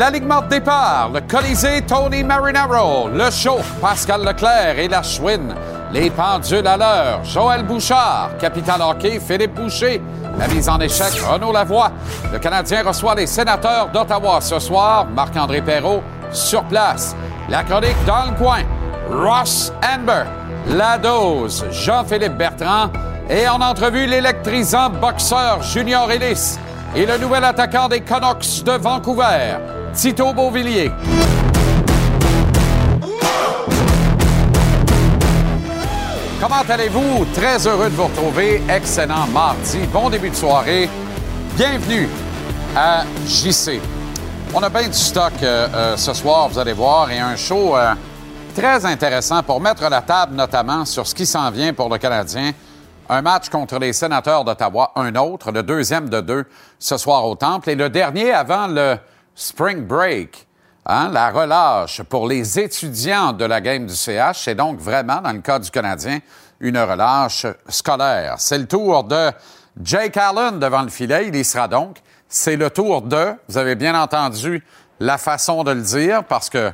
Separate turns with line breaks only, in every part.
L'alignement de départ, le Colisée Tony Marinaro, le show Pascal Leclerc et la chouine, les pendules à l'heure, Joël Bouchard, capitaine hockey Philippe Boucher, la mise en échec Renaud Lavoie. Le Canadien reçoit les sénateurs d'Ottawa ce soir, Marc-André Perrault sur place. La chronique dans le coin, Ross Amber, la dose, Jean-Philippe Bertrand. Et en entrevue l'électrisant boxeur Junior Ellis et le nouvel attaquant des Canucks de Vancouver, Tito Beauvillier. Comment allez-vous? Très heureux de vous retrouver. Excellent mardi. Bon début de soirée. Bienvenue à JC. On a bien du stock euh, euh, ce soir, vous allez voir, et un show euh, très intéressant pour mettre la table notamment sur ce qui s'en vient pour le Canadien. Un match contre les sénateurs d'Ottawa, un autre, le deuxième de deux ce soir au Temple, et le dernier avant le Spring Break. Hein, la relâche pour les étudiants de la game du CH, c'est donc vraiment, dans le cas du Canadien, une relâche scolaire. C'est le tour de Jake Allen devant le filet. Il y sera donc. C'est le tour de, vous avez bien entendu la façon de le dire, parce que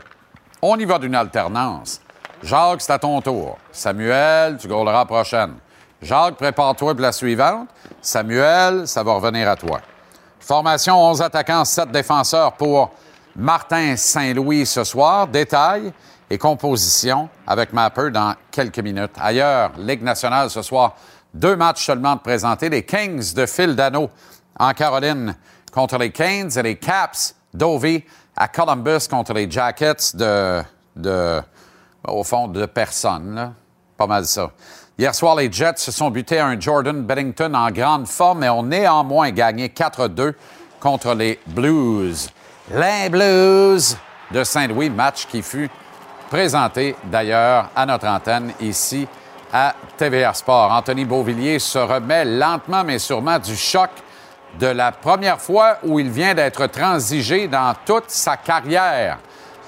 on y va d'une alternance. Jacques, c'est à ton tour. Samuel, tu gauleras prochaine. Jacques, prépare-toi pour la suivante. Samuel, ça va revenir à toi. Formation 11 attaquants, 7 défenseurs pour Martin Saint-Louis ce soir. Détail et composition avec Mapper dans quelques minutes. Ailleurs, Ligue nationale ce soir, deux matchs seulement de présenter. Les Kings de Phil Dano en Caroline contre les Canes et les Caps d'Ovie à Columbus contre les Jackets de, au fond, de personne. Pas mal ça. Hier soir, les Jets se sont butés à un Jordan Bennington en grande forme, mais ont néanmoins gagné 4-2 contre les Blues. Les Blues de Saint-Louis, match qui fut présenté d'ailleurs à notre antenne ici à TVA Sport. Anthony Beauvillier se remet lentement mais sûrement du choc de la première fois où il vient d'être transigé dans toute sa carrière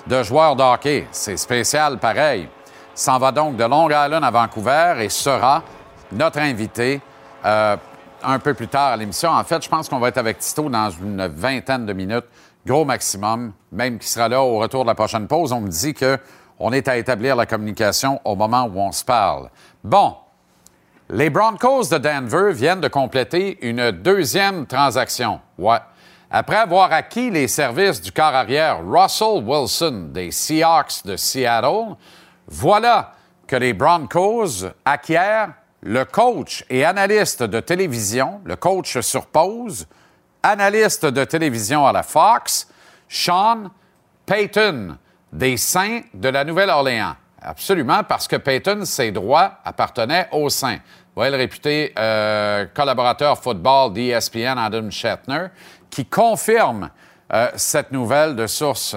de joueur de. C'est spécial pareil. S'en va donc de Long Island à Vancouver et sera notre invité euh, un peu plus tard à l'émission. En fait, je pense qu'on va être avec Tito dans une vingtaine de minutes, gros maximum, même qui sera là au retour de la prochaine pause. On me dit que on est à établir la communication au moment où on se parle. Bon, les Broncos de Denver viennent de compléter une deuxième transaction. Ouais. Après avoir acquis les services du corps arrière Russell Wilson des Seahawks de Seattle, voilà que les Broncos acquièrent le coach et analyste de télévision, le coach sur pause, analyste de télévision à la Fox, Sean Payton, des Saints de la Nouvelle-Orléans. Absolument, parce que Payton, ses droits appartenaient aux Saints. Voyez le réputé euh, collaborateur football d'ESPN, Adam Shatner, qui confirme euh, cette nouvelle de source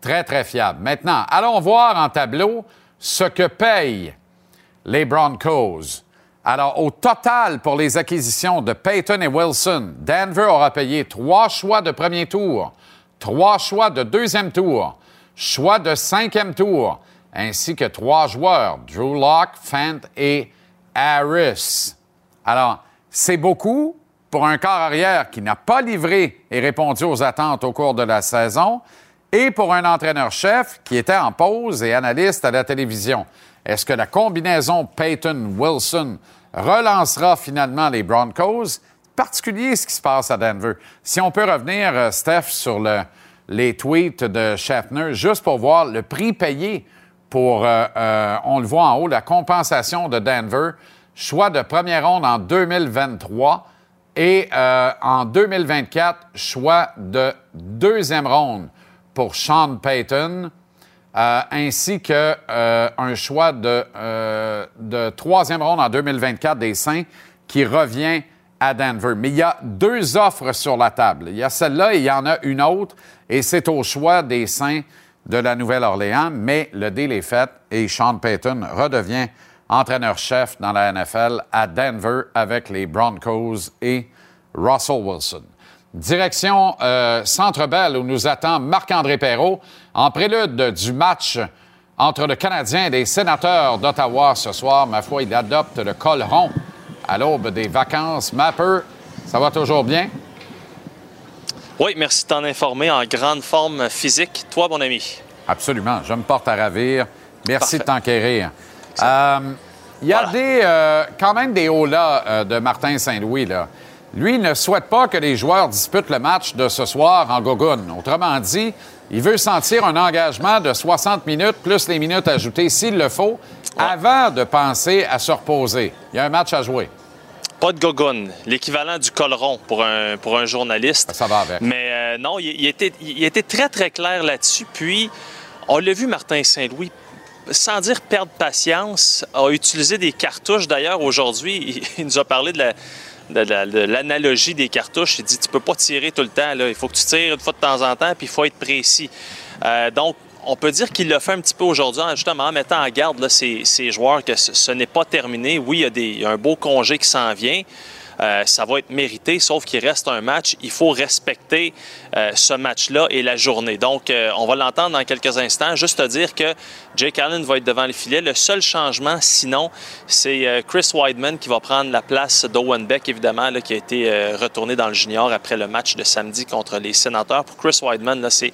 très, très fiable. Maintenant, allons voir en tableau ce que payent les Broncos. Alors, au total, pour les acquisitions de Payton et Wilson, Denver aura payé trois choix de premier tour, trois choix de deuxième tour, choix de cinquième tour, ainsi que trois joueurs, Drew Locke, Fant et Harris. Alors, c'est beaucoup pour un corps arrière qui n'a pas livré et répondu aux attentes au cours de la saison, et pour un entraîneur-chef qui était en pause et analyste à la télévision. Est-ce que la combinaison Peyton-Wilson relancera finalement les Broncos? Particulier ce qui se passe à Denver. Si on peut revenir, euh, Steph, sur le, les tweets de Schaffner, juste pour voir le prix payé pour, euh, euh, on le voit en haut, la compensation de Denver, choix de première ronde en 2023 et en 2024, choix de deuxième ronde pour Sean Payton, ainsi qu'un un choix de, de troisième ronde en 2024 des Saints qui revient à Denver. Mais il y a deux offres sur la table. Il y a celle-là et il y en a une autre, et c'est au choix des Saints de la Nouvelle-Orléans, mais le deal est fait et Sean Payton redevient entraîneur-chef dans la NFL à Denver avec les Broncos et Russell Wilson. Direction euh, Centre Bell où nous attend Marc-André Perrault en prélude du match entre le Canadien et les sénateurs d'Ottawa ce soir. Ma foi, il adopte le col rond à l'aube des vacances. Mapper, ça va toujours bien?
Oui, merci de t'en informer. En grande forme physique. Toi, mon ami?
Absolument. Je me porte à ravir. Merci de t'enquérir. Euh, il y a des, euh, quand même des hauts-là de Martin Saint-Louis. Là. Lui ne souhaite pas que les joueurs disputent le match de ce soir en Gogun. Autrement dit, il veut sentir un engagement de 60 minutes plus les minutes ajoutées s'il le faut avant de penser à se reposer. Il y a un match à jouer.
Pas de gogun, l'équivalent du colleron pour un, pour un journaliste.
Ça va avec.
Mais euh, non, il, était, il était très, très clair là-dessus. Puis, on l'a vu, Martin Saint-Louis, sans dire perdre patience, a utilisé des cartouches. D'ailleurs, aujourd'hui, il, nous a parlé de l'analogie des cartouches. Il dit tu peux pas tirer tout le temps. Il faut que tu tires une fois de temps en temps, puis il faut être précis. Euh, donc, on peut dire qu'il l'a fait un petit peu aujourd'hui, justement en mettant en garde là, ces, joueurs que ce, n'est pas terminé. Oui, il y, a des, il y a un beau congé qui s'en vient. Euh, ça va être mérité, sauf qu'il reste un match. Il faut respecter euh, ce match-là et la journée. Donc, euh, on va l'entendre dans quelques instants. Juste à dire que Jake Allen va être devant le filet. Le seul changement, sinon, c'est Chris Weidman qui va prendre la place d'Owen Beck, évidemment, qui a été retourné dans le junior après le match de samedi contre les sénateurs. Pour Chris Weidman, c'est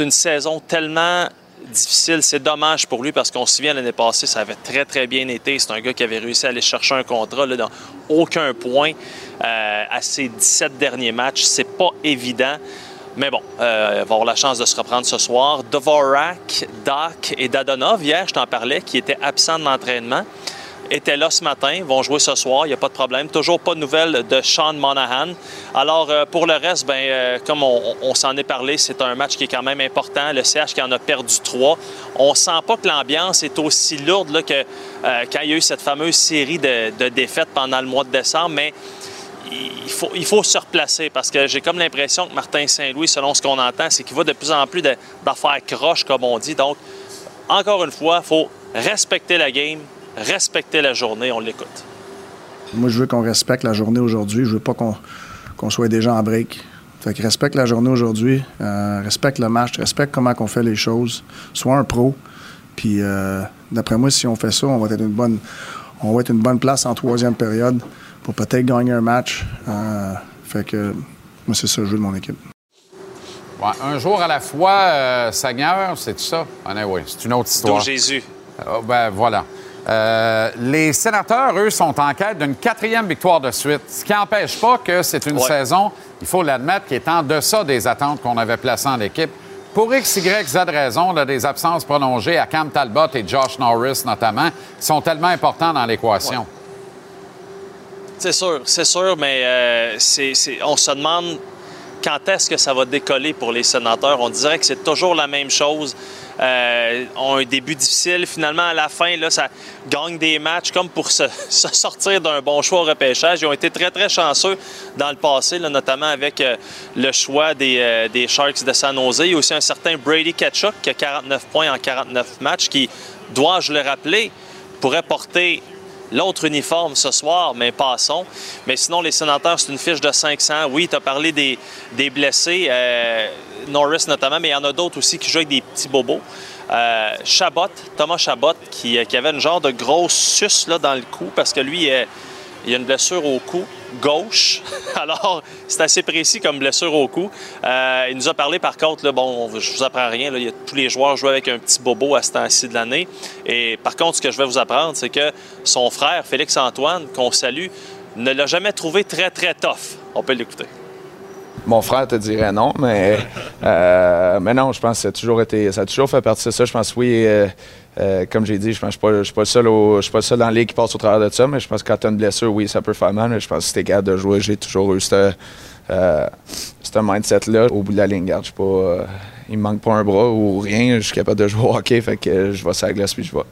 une saison tellement difficile. C'est dommage pour lui parce qu'on se souvient l'année passée, ça avait très, très bien été. C'est un gars qui avait réussi à aller chercher un contrat là, dans aucun point euh, à ses 17 derniers matchs. C'est pas évident. Mais bon, euh, il va avoir la chance de se reprendre ce soir. Dvorak, Doc et Dadonov, hier, je t'en parlais, qui étaient absents de l'entraînement étaient là ce matin, vont jouer ce soir, il n'y a pas de problème. Toujours pas de nouvelles de Sean Monahan. Alors, euh, pour le reste, ben, euh, comme on, s'en est parlé, c'est un match qui est quand même important. Le CH qui en a perdu trois. On sent pas que l'ambiance est aussi lourde là, que euh, quand il y a eu cette fameuse série de, défaites pendant le mois de décembre, mais il faut, il faut se replacer parce que j'ai comme l'impression que Martin Saint-Louis, selon ce qu'on entend, c'est qu'il va de plus en plus d'affaires croches, comme on dit. Donc, encore une fois, il faut respecter la game, respecter la journée, on l'écoute.
Moi, je veux qu'on respecte la journée aujourd'hui. Je veux pas qu'on soit déjà en break. Fait que respecte la journée aujourd'hui, euh, respecte le match, respecte comment on fait les choses. Sois un pro. Puis, euh, d'après moi, si on fait ça, on va être une bonne, on va être une bonne place en troisième période pour peut-être gagner un match. Euh, fait que moi, c'est ça le jeu de mon équipe.
un jour à la fois, Seigneur, c'est ça? Ah, oui, c'est une autre histoire.
Jésus.
Oh, ben voilà. Euh, les sénateurs, eux, sont en quête d'une quatrième victoire de suite, ce qui n'empêche pas que c'est une saison, il faut l'admettre, qui est en deçà des attentes qu'on avait placées en l'équipe. Pour X, Y, Z raison, là, des absences prolongées à Cam Talbot et Josh Norris notamment, qui sont tellement importants dans l'équation.
C'est sûr, c'est sûr, mais euh, on se demande quand est-ce que ça va décoller pour les sénateurs? On dirait que c'est toujours la même chose euh, ont un début difficile. Finalement, à la fin, là, ça gagne des matchs comme pour se, sortir d'un bon choix au repêchage. Ils ont été très, très chanceux dans le passé, notamment avec euh, le choix des, euh, des, Sharks de San Jose. Il y a aussi un certain Brady Ketchuk qui a 49 points en 49 matchs, qui, dois-je le rappeler, pourrait porter l'autre uniforme ce soir, mais passons. Mais sinon, les sénateurs, c'est une fiche de 500. Oui, tu as parlé des, blessés. Norris notamment, mais il y en a d'autres aussi qui jouent avec des petits bobos. Euh, Chabot, Thomas Chabot, qui, euh, qui, avait une genre de grosse suce dans le cou parce que lui, euh, il a une blessure au cou gauche. Alors, c'est assez précis comme blessure au cou. il nous a parlé par contre, bon, je vous apprends rien, là, tous les joueurs jouent avec un petit bobo à ce temps-ci de l'année. Et par contre, ce que je vais vous apprendre, c'est que son frère, Félix-Antoine, qu'on salue, ne l'a jamais trouvé très, très tough. On peut l'écouter.
Mon frère te dirait non, mais, euh, mais non, je pense que ça a toujours été, ça a toujours fait partie de ça. Je pense oui, euh, euh, comme j'ai dit, je pense que je ne suis pas le seul, je suis pas seul dans le qui passe au travers de ça, mais je pense que quand tu as une blessure, oui, ça peut faire mal. Mais je pense que si tu es capable de jouer, j'ai toujours eu ce mindset-là au bout de la ligne. Garde, je pas, il me manque pas un bras ou rien, je suis capable de jouer au hockey, fait que je vais sur la glace puis je vais.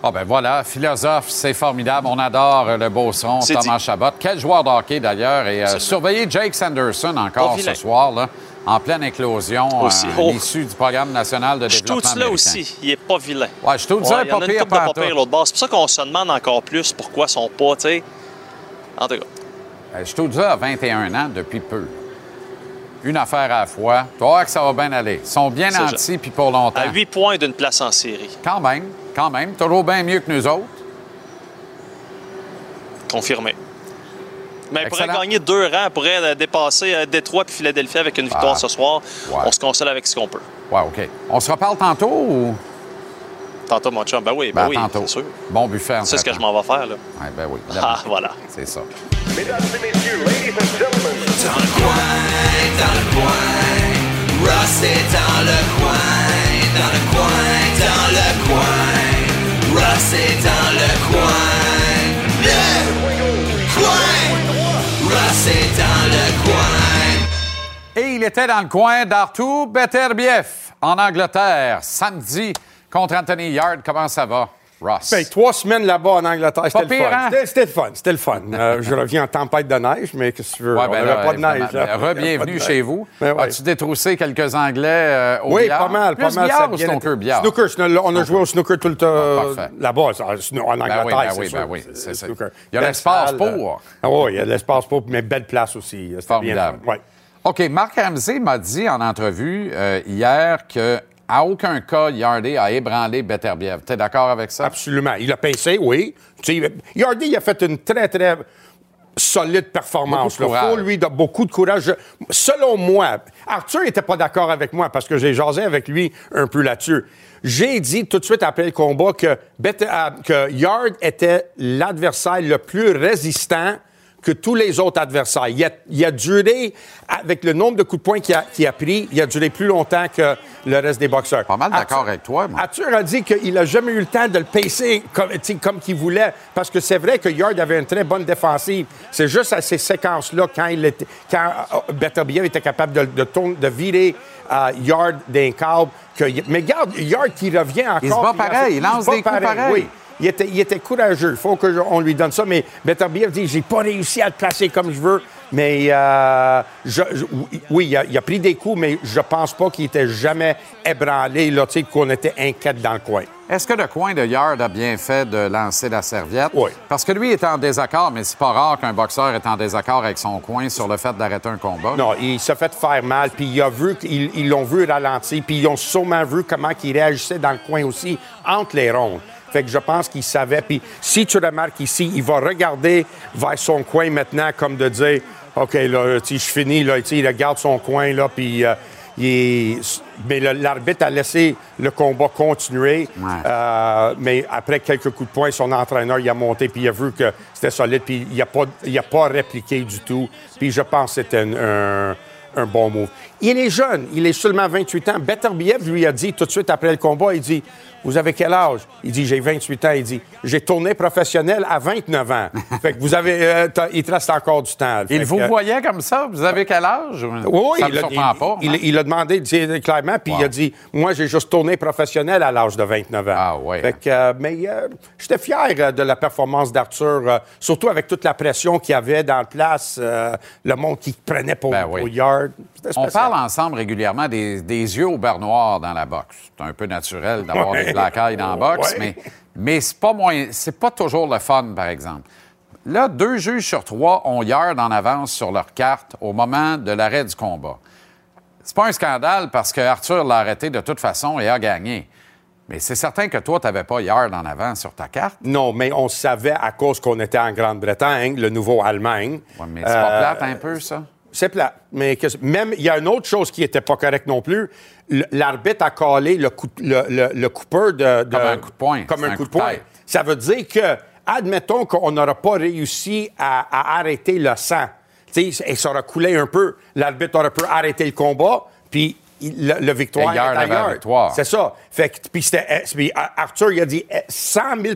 Ah ben voilà, philosophe, c'est formidable. On adore euh, le beau son, Thomas Chabot. Quel joueur de hockey d'ailleurs. Et euh, surveillez Jake Sanderson encore ce soir, là, en pleine éclosion, euh, issu du programme national de développement américain.
là aussi, il est pas vilain.
Ouais, ouais, pas pire, pas
pire l'autre bord. C'est pour ça qu'on se demande encore plus pourquoi ils sont pas, tu sais. En tout cas.
Ben, je tout à 21 ans depuis peu. Une affaire à la fois. Tu vois que ça va bien aller. Ils sont bien nantis, puis pour longtemps.
À 8 points d'une place en série.
Quand même quand même. Toujours bien mieux que nous autres.
Confirmé. Mais il pourrait gagner deux rangs, il pourrait euh, dépasser euh, Détroit puis Philadelphie avec une victoire
Ah.
ce soir.
Ouais.
On se console avec ce qu'on peut.
Ouais, OK. On se reparle tantôt ou?
Tantôt, mon chum. Ben oui, ben,
Ben,
oui,
tantôt.
c'est sûr.
Bon buffet.
C'est ce que je m'en vais faire, là.
Ouais, ben oui.
Ah, voilà.
C'est ça.
Mesdames et messieurs, ladies and gentlemen,
Dans le coin, dans le coin, Ross est dans le coin, dans le coin, dans le coin, Ross est dans le coin, le
Et il était dans le coin d'Artur Beterbiev, en Angleterre, samedi, contre Anthony Yard. Comment ça va, Ross?
Fait trois semaines là-bas en Angleterre, c'était le
hein?
Le fun, c'était le fun. Euh, je reviens en tempête de neige, mais qu'est-ce que tu veux?
Ouais,
on
ben là,
pas de neige. là.
Chez vous.
Ben ouais.
As-tu détroussé quelques Anglais euh, au
Oui,
billard?
pas mal,
Plus
pas mal.
billard ou snooker billard?
Snooker, on a joué au snooker tout le temps là-bas, en Angleterre,
oui, ben
c'est
oui, ben oui, c'est ça. Il y a l'espace pour.
euh, Ah oui, il y a de l'espace pour, mais belle place aussi.
Formidable. OK, Marc Ramsey m'a dit en entrevue euh, hier que à aucun cas Yardy a ébranlé Beterbiev. Tu es d'accord avec ça?
Absolument. Il a pincé, oui. Yardy, il a fait une très, très solide performance. Il faut lui de beaucoup de courage. Selon moi, Arthur n'était pas d'accord avec moi parce que j'ai jasé avec lui un peu là-dessus. J'ai dit tout de suite après le combat que, euh, que Yard était l'adversaire le plus résistant que tous les autres adversaires. Il a, il a duré, avec le nombre de coups de poing qu'il a, qu'il a pris, il a duré plus longtemps que le reste des boxeurs.
Pas mal d'accord avec toi, moi.
Arthur a dit qu'il n'a jamais eu le temps de le pacer comme, comme qu'il voulait, parce que c'est vrai que Yard avait une très bonne défensive. C'est juste à ces séquences-là, quand, il était, quand euh, Beterbiev était capable de, de, tourner- de virer euh, Yard d'un câble. Que, mais regarde, Yard qui revient encore.
Il se bat pareil, il lance des coups pareils.
Oui. Il était, il était courageux. Il faut qu'on lui donne ça. Mais Beterbiev dit j'ai pas réussi à le placer comme je veux. Mais euh, je- je- oui, il a, il a pris des coups, mais je pense pas qu'il était jamais ébranlé, là, tu sais, qu'on était inquiète dans le coin.
Est-ce que le coin de Yard a bien fait de lancer la serviette?
Oui.
Parce que lui est en désaccord, mais c'est pas rare qu'un boxeur est en désaccord avec son coin sur le fait d'arrêter un combat.
Non, il s'est fait faire mal, puis il a vu qu'ils ils l'ont vu ralentir, puis ils ont sûrement vu comment il réagissait dans le coin aussi, entre les rondes. Fait que je pense qu'il savait. Puis si tu remarques ici, il va regarder vers son coin maintenant, comme de dire, OK, là, je finis, là, il regarde son coin, là, puis euh, il est- Mais l'arbitre a laissé le combat continuer.
Ouais.
Euh, mais après quelques coups de poing, son entraîneur, il a monté, puis il a vu que c'était solide, puis il n'a pas, il a pas répliqué du tout. Puis je pense que c'était un, un- un bon move. Il est jeune, il est seulement 28 ans. Beterbiev lui a dit tout de suite après le combat, il dit Vous avez quel âge? Il dit J'ai 28 ans. Il dit J'ai tourné professionnel à 29 ans. fait que vous avez. euh, il te reste encore du temps.
Il vous
que-
voyait comme ça? Vous avez quel âge?
oui,
ça
il,
me
a- il-
pas.
il-
hein?
il a demandé clairement, puis il a dit Moi, j'ai juste tourné professionnel à l'âge de 29 ans.
Ah, ouais.
Fait que, euh, mais euh, j'étais fier de la performance d'Arthur, surtout avec toute la pression qu'il y avait dans la place, le monde qui prenait pour,
Ben oui.
pour Yard. C'était
On
spécial.
Parle ensemble régulièrement des, des yeux au beurre noir dans la boxe. C'est un peu naturel d'avoir
Ouais.
des black eyes dans la boxe,
Ouais.
mais, mais c'est pas moins, c'est pas toujours le fun, par exemple. Là, deux juges sur trois ont Yard en avance sur leur carte au moment de l'arrêt du combat. C'est pas un scandale parce que Arthur l'a arrêté de toute façon et a gagné. Mais c'est certain que toi, tu n'avais pas Yard en avance sur ta carte.
Non, mais on savait à cause qu'on était en Grande-Bretagne, le nouveau Allemagne.
Ouais, mais c'est pas
Euh,
plate un peu, ça?
C'est plat. Mais que- même, il y a une autre chose qui n'était pas correcte non plus. L'arbitre a collé le, coup, le, le, le coupeur de, de-
Comme un coup de poing.
Comme un
un
coup
coup
de poing. Ça veut dire que, admettons qu'on n'aura pas réussi à, à arrêter le sang. Tu sais, et ça aura coulé un peu. L'arbitre aurait pu arrêter le combat, puis le, le victoire
Yard. victoire.
C'est ça. Fait que, puis c'était, eh, Arthur, il a dit eh, 100 000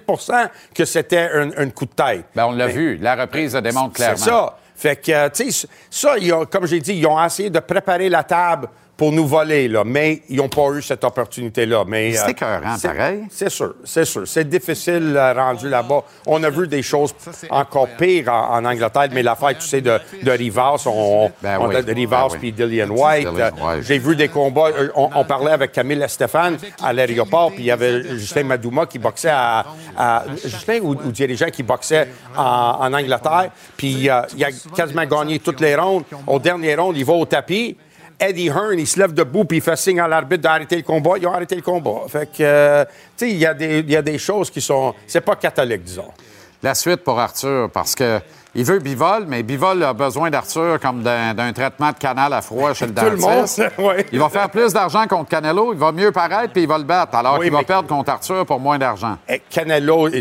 que c'était un, un coup de tête.
Ben, on l'a vu. La reprise le démontre clairement.
c'est ça. Fait que, euh, tu sais, ça, comme j'ai dit, ils ont essayé de préparer la table pour nous voler, là, mais ils n'ont pas eu cette opportunité-là. Mais,
C'est
euh,
écœurant,
c'est-
pareil.
C'est sûr, c'est sûr. C'est difficile euh, rendu là-bas. On a vu des choses encore pires en, en Angleterre, mais l'affaire, tu sais, de, de Rivas, on,
Ben
on
oui,
a de Rivas
ben oui.
puis Dillian White.
Dillian
Euh,
White.
J'ai vu des combats. euh, On, on parlait avec Camille Stéphane à l'aéroport, puis il y avait Justin Madouma qui boxait à. à- Justin ou, ou dirigeant qui boxait en, en Angleterre, puis euh, il a quasiment gagné toutes les rondes. Au dernier round, il va au tapis. Eddie Hearn, il se lève debout puis il fait signe à l'arbitre d'arrêter le combat. Ils ont arrêté le combat. Fait que, euh, tu sais, il y, y a des choses qui sont. C'est pas catholique, disons.
La suite pour Arthur, parce que Il veut Bivol, mais Bivol a besoin d'Arthur comme d'un traitement de canal à froid chez le
Tout le
dentiste.
monde, ouais.
Il va faire plus d'argent contre Canelo, il va mieux paraître, puis il va le battre, alors
Oui,
qu'il va perdre contre Arthur pour moins d'argent.
Eh, Canelo, eh,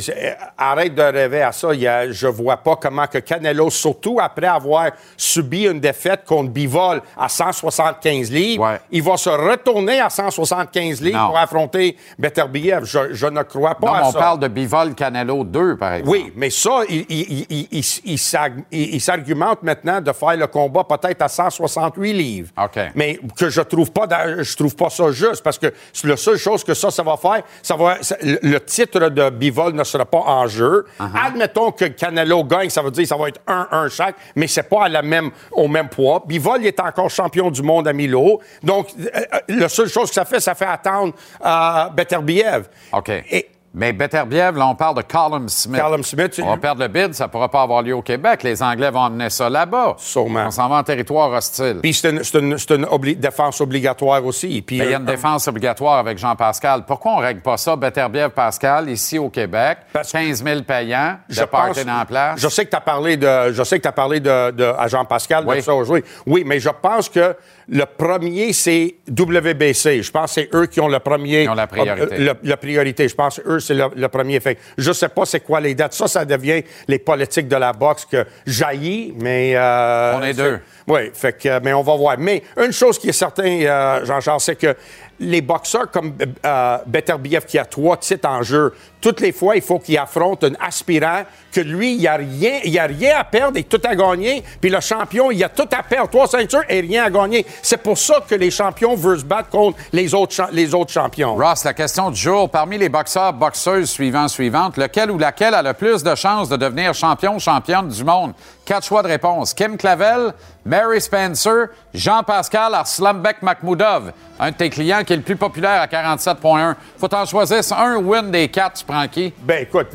arrête de rêver à ça. Il a- je vois pas comment que Canelo, surtout après avoir subi une défaite contre Bivol à 175 livres,
Ouais.
il va se retourner à 175 livres
Non.
pour affronter Beterbiev. Je, je ne crois pas
Non,
à
mais on
ça.
parle de Bivol Canelo 2, par exemple.
Oui, mais ça, il, il- il- il- il- il s'arg- il- il s'argumente maintenant de faire le combat peut-être à 168 livres.
OK.
Mais que je trouve pas, je trouve pas ça juste parce que la seule chose que ça, ça va faire, ça va, le titre de Bivol ne sera pas en jeu.
Uh-huh.
Admettons que Canelo gagne, ça veut dire que ça va être 1-1 chaque, mais c'est pas à la même, au même poids. Bivol est encore champion du monde à Milo. Donc, euh, euh, la seule chose que ça fait, ça fait attendre euh, Beterbiev.
OK.
Et,
Mais Beterbiev, là, on parle de Callum Smith.
Callum Smith,
On va perdre le bid, ça ne pourra pas avoir lieu au Québec. Les Anglais vont emmener ça là-bas.
Sûrement.
On s'en va en territoire hostile.
Puis c'est une, c'est une- c'est une obli- défense obligatoire aussi. Puis,
Mais il y a une
euh,
défense obligatoire avec Jean-Pascal. Pourquoi on ne règle pas ça, Beterbiev-Pascal, ici au Québec?
Parce-
15 000 payants,
je pense-
la place.
Je sais que tu as parlé de, je sais que tu parlé de, de- à Jean-Pascal
Oui.
de ça aujourd'hui. Oui, mais je pense que le premier, c'est WBC. Je pense que c'est eux qui ont le premier.
Qui ont la priorité.
euh, le- la priorité. Je pense que eux, c'est le, le premier. Fait je sais pas c'est quoi les dates. Ça, ça devient les politiques de la boxe que jaillit, mais. euh,
On est deux.
Oui, fait que, mais on va voir. Mais une chose qui est certaine, euh, Jean-Charles, c'est que les boxeurs comme euh, Beterbiev, qui a trois titres en jeu, toutes les fois, il faut qu'il affronte un aspirant que lui, il n'y a, rien- il y a rien à perdre et tout à gagner. Puis le champion, il a tout à perdre, trois ceintures et rien à gagner. C'est pour ça que les champions veulent se battre contre les autres, les autres champions.
Ross, la question du jour. Parmi les boxeurs, boxeuses suivants, suivantes, lequel ou laquelle a le plus de chances de devenir champion championne du monde? Quatre choix de réponse. Kim Clavel, Mary Spencer, Jean-Pascal Arslambek Makhmoudov. Un de tes clients qui est le plus populaire à 47,1. Faut t'en choisir un win des quatre, prends qui?
Ben écoute,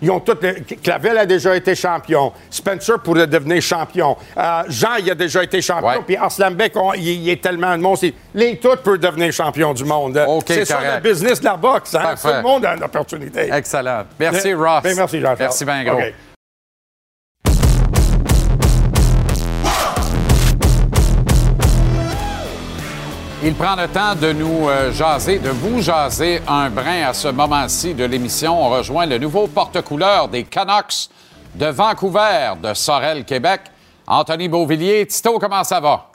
ils ont toutes les- Clavel a déjà été champion. Spencer pourrait devenir champion. Euh, Jean, il a déjà été champion.
Ouais.
Puis Arslanbek, on- il, il est tellement de monstre. Les tous peuvent devenir champion du monde.
OK,
C'est ça le business de la boxe. Hein? Tout le monde a une opportunité.
Excellent. Merci, Ross.
ben, merci, Jean-Charles.
Merci bien gros. Il prend le temps de nous euh, jaser, de vous jaser un brin à ce moment-ci de l'émission. On rejoint le nouveau porte-couleur des Canucks de Vancouver, de Sorel, Québec. Anthony Beauvillier. Tito, comment ça va?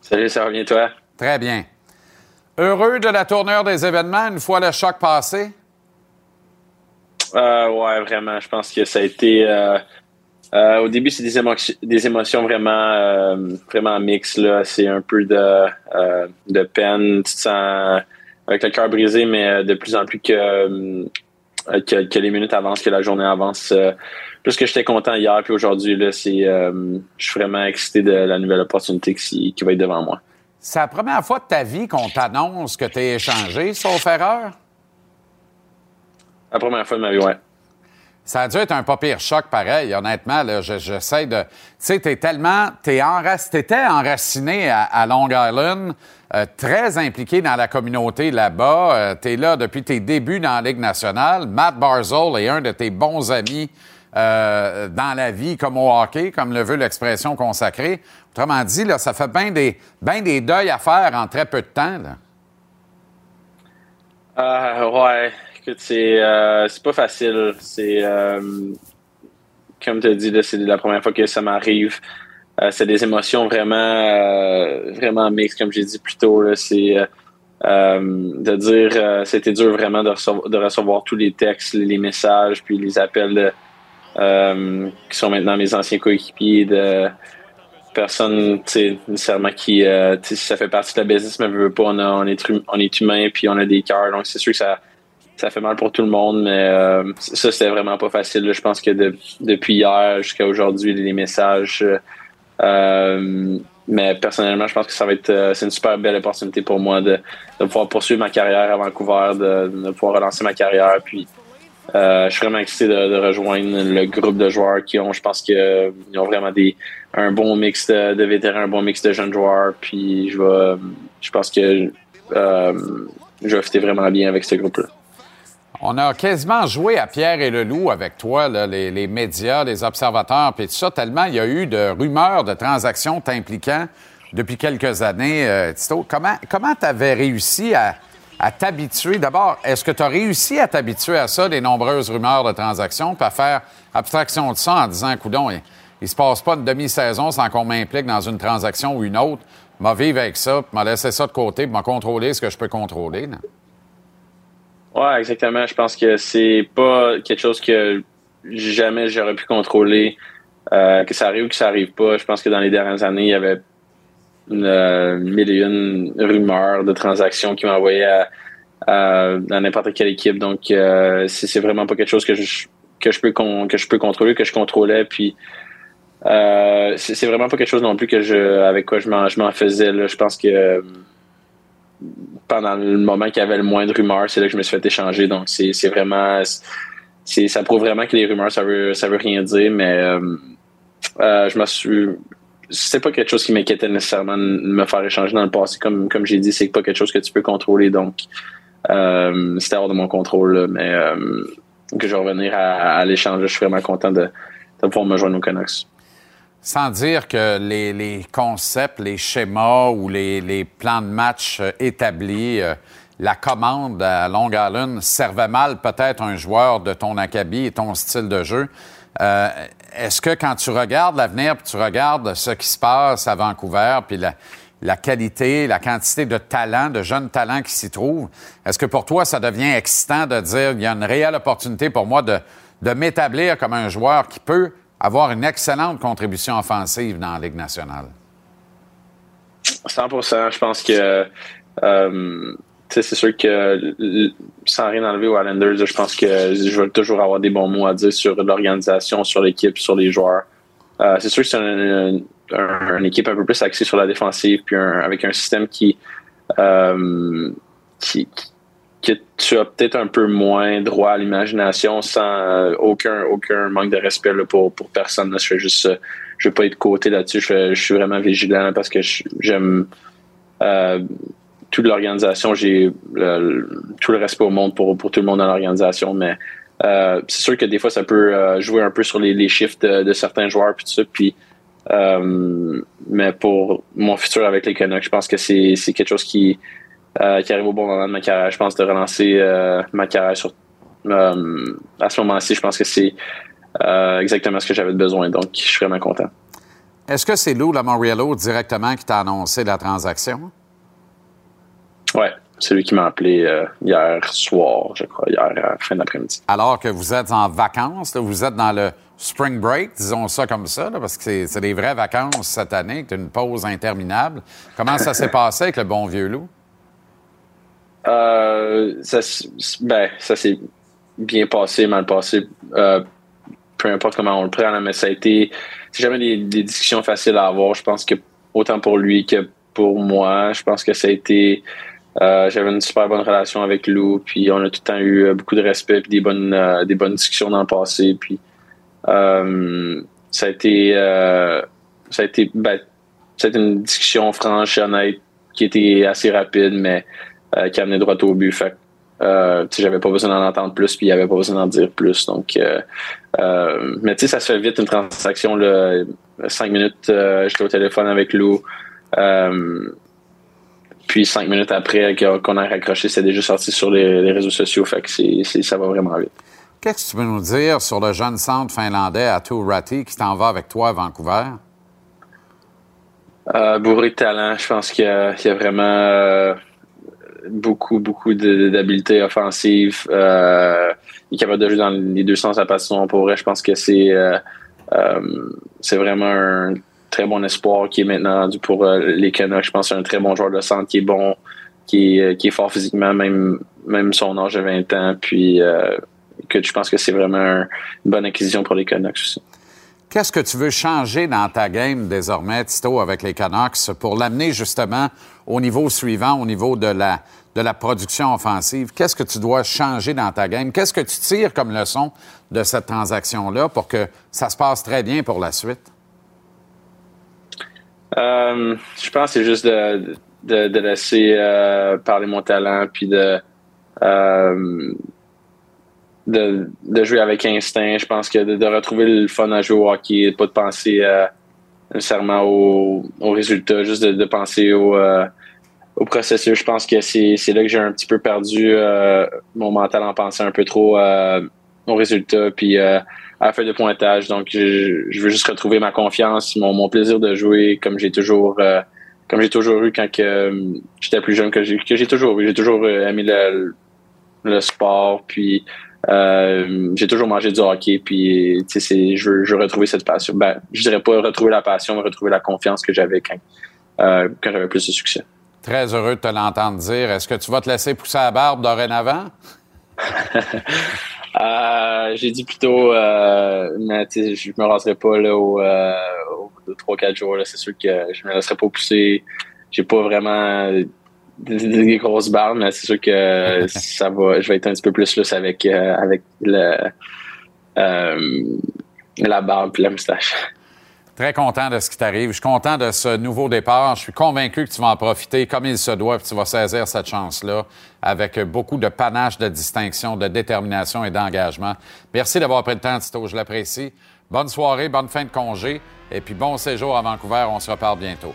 Salut, ça va bien toi?
Très bien. Heureux de la tournure des événements une fois le choc passé?
Euh, ouais, vraiment. Je pense que ça a été. euh, euh, au début, c'est des, émotions, des émotions vraiment, euh, vraiment mixtes. C'est un peu de, euh, de peine. Tu te sens avec le cœur brisé, mais de plus en plus que, que, que les minutes avancent, que la journée avance. plus que j'étais content hier, puis aujourd'hui, c'est, je suis vraiment excité de la nouvelle opportunité qui, qui va être devant moi.
C'est la première fois de ta vie qu'on t'annonce que tu es échangé, sauf erreur?
La première fois de ma vie, ouais.
Ça a dû être un pas pire choc pareil, honnêtement. J'essaie de. Tu sais, t'es tellement. T'étais enraciné à, Long Island, euh, très impliqué dans la communauté là-bas. Euh, t'es là depuis tes débuts dans la Ligue nationale. Matt Barzell est un de tes bons amis euh, dans la vie, comme au hockey, comme le veut l'expression consacrée. Autrement dit, là, ça fait bien des, ben des deuils à faire en très peu de temps. Là.
Ouais, c'est euh, c'est pas facile. C'est euh, comme tu as dit, c'est la première fois que ça m'arrive. Euh, c'est des émotions vraiment vraiment mixtes, comme j'ai dit plus tôt. C'est de dire c'était dur vraiment de recevoir, de recevoir tous les textes, les messages, puis les appels qui sont maintenant mes anciens coéquipiers de sais, nécessairement qui euh, ça fait partie de la business mais veut pas on, a- on est on est humain puis on a des cœurs donc c'est sûr que ça ça fait mal pour tout le monde mais euh, ça c'était vraiment pas facile je pense que de- depuis hier jusqu'à aujourd'hui les messages euh, euh, mais personnellement je pense que ça va être euh, c'est une super belle opportunité pour moi de, de pouvoir poursuivre ma carrière à Vancouver de, de pouvoir relancer ma carrière puis euh, je suis vraiment excité de, de rejoindre le groupe de joueurs qui ont, je pense qu'ils ont vraiment des, un bon mix de, de vétérans, un bon mix de jeunes joueurs. Puis je vais, je pense que euh, je vais fitter vraiment bien avec ce groupe-là.
On a quasiment joué à Pierre et le Loup avec toi, les, médias, les observateurs, puis tout ça, tellement il y a eu de rumeurs de transactions t'impliquant depuis quelques années, euh, Tito. Comment comment tu avais réussi à, t'habituer? D'abord, est-ce que tu as réussi à t'habituer à ça, les nombreuses rumeurs de transactions, puis à faire abstraction de ça en disant, coudon, il, il se passe pas une demi-saison sans qu'on m'implique dans une transaction ou une autre. M'a vivre avec ça, m'a laissé ça de côté, m'a contrôlé ce que je peux contrôler. là.
Ouais, exactement. Je pense que c'est pas quelque chose que jamais j'aurais pu contrôler. Euh, que ça arrive ou que ça arrive pas. Je pense que dans les dernières années, il y avait une euh, mille rumeurs de transactions qui m'envoyaient à, à, n'importe quelle équipe. Donc, euh, c'est vraiment pas quelque chose que je, que je peux con- que je peux contrôler, que je contrôlais. Puis, euh, c'est vraiment pas quelque chose non plus que je avec quoi je m'en je m'en faisais. Là. Je pense que euh, pendant le moment qu'il y avait le moins de rumeurs, c'est là que je me suis fait échanger. Donc, c'est vraiment. Ça prouve vraiment que les rumeurs, ça veut, ça veut rien dire, mais euh, euh, je me suis. C'est pas quelque chose qui m'inquiétait nécessairement de me faire échanger dans le passé. Comme, comme j'ai dit, c'est pas quelque chose que tu peux contrôler. Donc, euh, c'était hors de mon contrôle. mais que je vais revenir à, à l'échange, je suis vraiment content de, de pouvoir me joindre aux Canucks.
Sans dire que les, les concepts, les schémas ou les, les plans de match euh, établis, euh, la commande à Long Island servait mal peut-être un joueur de ton acabit et ton style de jeu. Euh, Est-ce que quand tu regardes l'avenir, tu regardes ce qui se passe à Vancouver, puis la, la qualité, la quantité de talents, de jeunes talents qui s'y trouvent, est-ce que pour toi, ça devient excitant de dire il y a une réelle opportunité pour moi de, de m'établir comme un joueur qui peut avoir une excellente contribution offensive dans la Ligue nationale?
100 Je pense que euh, c'est sûr que sans rien enlever aux Islanders, je pense que je vais toujours avoir des bons mots à dire sur l'organisation, sur l'équipe, sur les joueurs. Euh, c'est sûr que c'est un- un- une équipe un peu plus axée sur la défensive, puis avec un système qui, euh, qui, que tu as peut-être un peu moins droit à l'imagination sans euh, aucun, aucun manque de respect là, pour, pour personne. là. Je fais juste euh, je veux pas être côté là-dessus. Je, je suis vraiment vigilant parce que j'aime euh, toute l'organisation. J'ai tout le respect au monde pour, pour tout le monde dans l'organisation, mais euh, c'est sûr que des fois, ça peut euh, jouer un peu sur les, les chiffres de, de certains joueurs puis tout ça. Puis, mais pour mon futur avec les Canucks, je pense que c'est quelque chose qui, qui arrive au bon moment de ma carrière. Je pense de relancer euh, ma carrière sur euh, à ce moment-ci. Je pense que c'est euh, exactement ce que j'avais besoin. Donc, je suis vraiment content.
Est-ce que c'est Lou Lamoriello directement qui t'a annoncé la transaction?
Ouais, c'est lui qui m'a appelé euh, hier soir, je crois, hier fin d'après-midi.
Alors que vous êtes en vacances, là, vous êtes dans le spring break, disons ça comme ça, là, parce que c'est- des vraies vacances cette année, une pause interminable. Comment ça s'est passé avec le bon vieux Lou?
Euh, ça, ben, ça s'est bien passé, mal passé. Euh, peu importe comment on le prend, mais ça a été. C'est jamais des, discussions faciles à avoir. Je pense que autant pour lui que pour moi, je pense que ça a été. euh, J'avais une super bonne relation avec Lou, puis on a tout le temps eu beaucoup de respect, puis des bonnes, des bonnes discussions dans le passé, puis ça a été, ça a été, ben, ça une discussion franche, honnête, qui était assez rapide, mais euh, qui amenait droit au but. Fait euh, j'avais pas besoin d'en entendre plus, puis il avait pas besoin d'en dire plus. Donc, euh, euh, mais tu sais, ça se fait vite une transaction. Là, cinq minutes, j'étais au téléphone avec Lou. Puis cinq minutes après qu'on a raccroché, c'est déjà sorti sur les, les réseaux sociaux. Fait que c'est, ça va vraiment vite.
Qu'est-ce que tu peux nous dire sur le jeune centre finlandais Ato Ratti qui t'en va avec toi à Vancouver?
Euh, bourré de talent, je pense qu'il y a, y a vraiment euh, beaucoup, beaucoup d'habileté offensive. Euh, il est capable de jouer dans les deux sens à passion. Pour vrai, je pense que c'est euh, euh, c'est vraiment un très bon espoir qui est maintenant pour euh, les Canucks. Je pense que c'est un très bon joueur de centre qui est bon, qui est, qui est fort physiquement, même, même son âge de 20 ans. Puis euh, que je pense que c'est vraiment un- une bonne acquisition pour les Canucks aussi.
Qu'est-ce que tu veux changer dans ta game désormais, Tito, avec les Canucks pour l'amener justement au niveau suivant, au niveau de la, de la production offensive? Qu'est-ce que tu dois changer dans ta game? Qu'est-ce que tu tires comme leçon de cette transaction-là pour que ça se passe très bien pour la suite?
Euh, je pense que c'est juste de, de, laisser euh, parler mon talent, puis de, euh, de, jouer avec instinct. Je pense que de, retrouver le fun à jouer au hockey, pas de penser euh, nécessairement au, au résultat, juste de, penser au, euh, au processus. Je pense que c'est là que j'ai un petit peu perdu euh, mon mental en pensant un peu trop euh, au résultat, puis à la feuille de pointage. Donc, je, veux juste retrouver ma confiance, mon, plaisir de jouer comme j'ai toujours comme j'ai toujours eu quand j'étais plus jeune, que j'ai toujours eu. J'ai toujours aimé le, le sport, puis euh, j'ai toujours mangé du hockey, puis je veux, je veux retrouver cette passion. Ben, je dirais pas retrouver la passion, mais retrouver la confiance que j'avais quand, euh, quand j'avais plus de succès.
Très heureux de te l'entendre dire. Est-ce que tu vas te laisser pousser la barbe dorénavant?
Euh, j'ai dit plutôt, mais tu sais, je me raserai pas là au, au bout de 3-4 jours. C'est sûr que je me laisserai pas pousser. J'ai pas vraiment des, des grosses barbes, mais c'est sûr que ça va. Je vais être un petit peu plus lousse avec euh, avec le, euh, la barbe et la moustache.
Très content de ce qui t'arrive. Je suis content de ce nouveau départ. Je suis convaincu que tu vas en profiter comme il se doit, puis tu vas saisir cette chance-là avec beaucoup de panache, de distinction, de détermination et d'engagement. Merci d'avoir pris le temps, Tito. Je l'apprécie. Bonne soirée, bonne fin de congé, et puis bon séjour à Vancouver. On se reparle bientôt.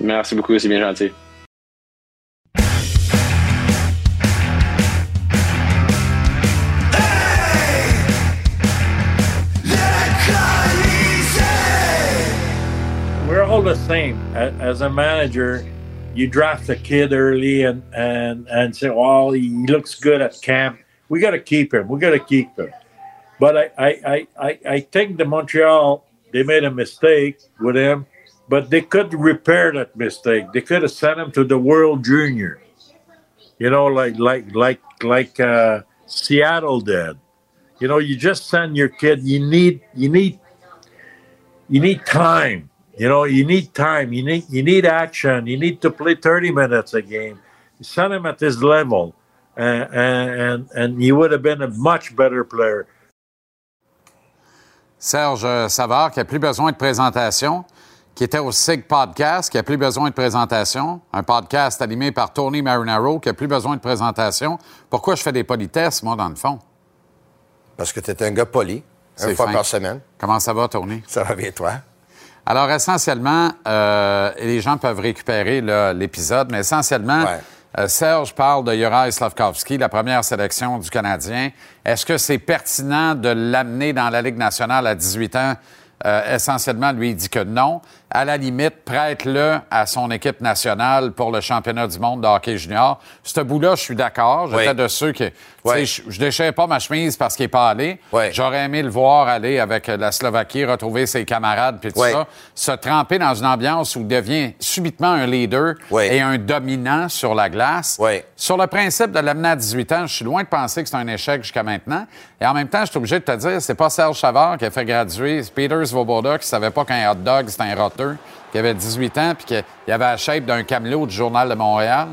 Merci beaucoup, c'est bien gentil.
All the same. As a manager, you draft a kid early and and and say, "Well, he looks good at camp. We got to keep him. We got to keep him." But I, I, I, I, think the Montreal they made a mistake with him, but they could repair that mistake. They could have sent him to the World Junior. You know, like like like like uh, Seattle did. You know, you just send your kid. You need you need you need time. You know, you need time. You need you need action. You need to play 30 minutes a game. Send him at this level, and and and you would have been a much better player.
Serge euh, Savard, qui n'a plus besoin de présentation, qui était au SIG Podcast, qui n'a plus besoin de présentation, un podcast animé par Tony Marinaro, qui n'a plus besoin de présentation. Pourquoi je fais des politesses, moi, dans le fond?
Parce que tu es un gars poli, une fois
fin.
par semaine.
Comment ça va, Tony?
Ça va bien, toi?
Alors, essentiellement, euh, les gens peuvent récupérer l'épisode, mais essentiellement,
Ouais.
euh, Serge parle de Juraj Slavkovski, la première sélection du Canadien. Est-ce que c'est pertinent de l'amener dans la Ligue nationale à 18 ans? Euh, essentiellement, lui, il dit que non. À la limite, prête-le à son équipe nationale pour le championnat du monde de hockey junior. Ce bout-là, je suis d'accord. J'étais
Oui.
de ceux qui... tu
Oui.
sais, Je, je déchire pas ma chemise parce qu'il est pas allé.
Oui.
J'aurais aimé le voir aller avec la Slovaquie, retrouver ses camarades, puis tout ça se tremper dans une ambiance où il devient subitement un leader et un dominant sur la glace. Sur le principe de l'amener à 18 ans, je suis loin de penser que c'est un échec jusqu'à maintenant. Et en même temps, je suis obligé de te dire, c'est pas Serge Chavard qui a fait graduer c'est Peter Svoboda qui savait pas qu'un hot dog, c'était un rotter, qui avait 18 ans puis qu'il avait la shape d'un camelot du Journal de Montréal.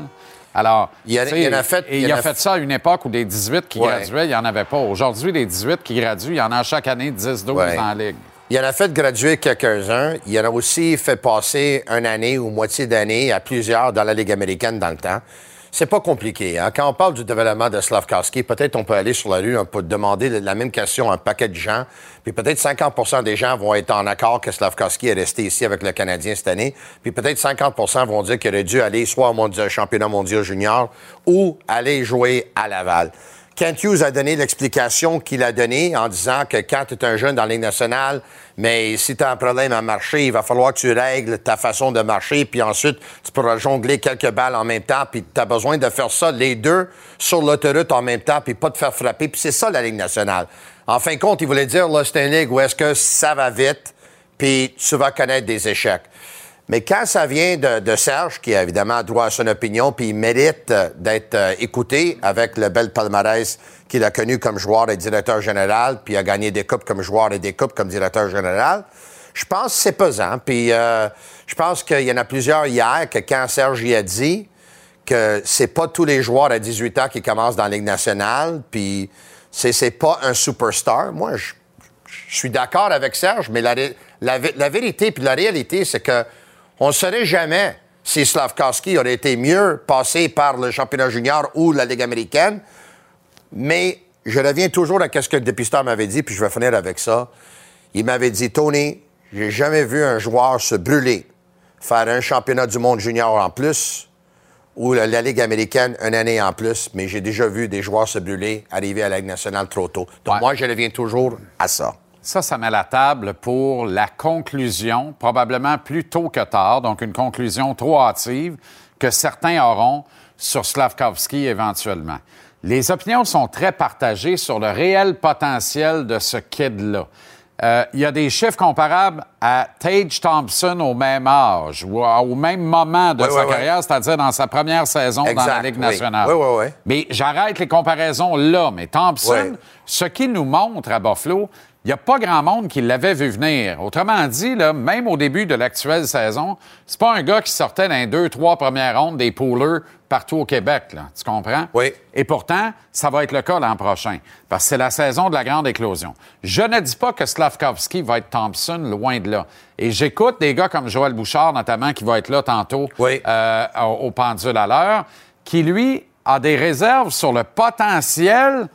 Alors,
Il y en a- il en a fait-
et
il y
il
en
a
a
fait ça à une époque où des 18 qui
Ouais.
graduaient, il n'y en avait pas. Aujourd'hui, les 18 qui graduent, il y en a chaque année 10-12
Ouais.
dans la Ligue.
Il en a fait graduer quelques-uns. Il en a aussi fait passer une année ou moitié d'année à plusieurs dans la Ligue américaine dans le temps. C'est pas compliqué. Hein? Quand on parle du développement de Slavkowski, peut-être on peut aller sur la rue, on peut demander la même question à un paquet de gens, puis peut-être 50% des gens vont être en accord que Slavkowski est resté ici avec le Canadien cette année, puis peut-être 50% vont dire qu'il aurait dû aller soit au mondial- championnat mondial junior ou aller jouer à Laval. Kent Hughes a donné l'explication qu'il a donnée en disant que quand tu es un jeune dans la Ligue nationale, mais si tu as un problème à marcher, il va falloir que tu règles ta façon de marcher, puis ensuite, tu pourras jongler quelques balles en même temps, puis tu as besoin de faire ça, les deux, sur l'autoroute en même temps, puis pas te faire frapper. Puis c'est ça, la Ligue nationale. En fin de compte, il voulait dire, là, c'est une ligue où est-ce que ça va vite, puis tu vas connaître des échecs. Mais quand ça vient de, de Serge, qui a évidemment droit à son opinion, puis il mérite euh, d'être euh, écouté avec le bel palmarès qu'il a connu comme joueur et directeur général, puis a gagné des coupes comme joueur et des coupes comme directeur général, je pense que c'est pesant. Puis euh, je pense qu'il y en a plusieurs hier que quand Serge y a dit que c'est pas tous les joueurs à 18 ans qui commencent dans la Ligue nationale, puis c'est, c'est pas un superstar. Moi, je, je suis d'accord avec Serge, mais la, la, la vérité puis la réalité, c'est que on ne saurait jamais si Slavkowski aurait été mieux passé par le championnat junior ou la Ligue américaine, mais je reviens toujours à ce que le dépisteur m'avait dit, puis je vais finir avec ça. Il m'avait dit, Tony, j'ai jamais vu un joueur se brûler, faire un championnat du monde junior en plus ou la, la Ligue américaine une année en plus, mais j'ai déjà vu des joueurs se brûler, arriver à la Ligue nationale trop tôt. Donc
Ouais.
moi, je reviens toujours à ça.
Ça, ça met la table pour la conclusion, probablement plus tôt que tard, donc une conclusion trop hâtive que certains auront sur Slavkovski éventuellement. Les opinions sont très partagées sur le réel potentiel de ce kid-là. Euh, Il y a des chiffres comparables à Tage Thompson au même âge ou à- au même moment de
Oui,
sa
oui, oui.
carrière, c'est-à-dire dans sa première saison dans la Ligue nationale.
Oui, oui, oui.
Mais j'arrête les comparaisons là. Mais Thompson, ce qu'il nous montre à Buffalo, il n'y a pas grand monde qui l'avait vu venir. Autrement dit, là, même au début de l'actuelle saison, c'est pas un gars qui sortait dans les deux, trois premières rondes des poolers partout au Québec. Là. Tu comprends?
Oui.
Et pourtant, ça va être le cas l'an prochain, parce que c'est la saison de la grande éclosion. Je ne dis pas que Slavkovski va être Thompson, loin de là. Et j'écoute des gars comme Joël Bouchard, notamment, qui va être là tantôt
Oui.
euh, au, au pendule à l'heure, qui, lui, a des réserves sur le potentiel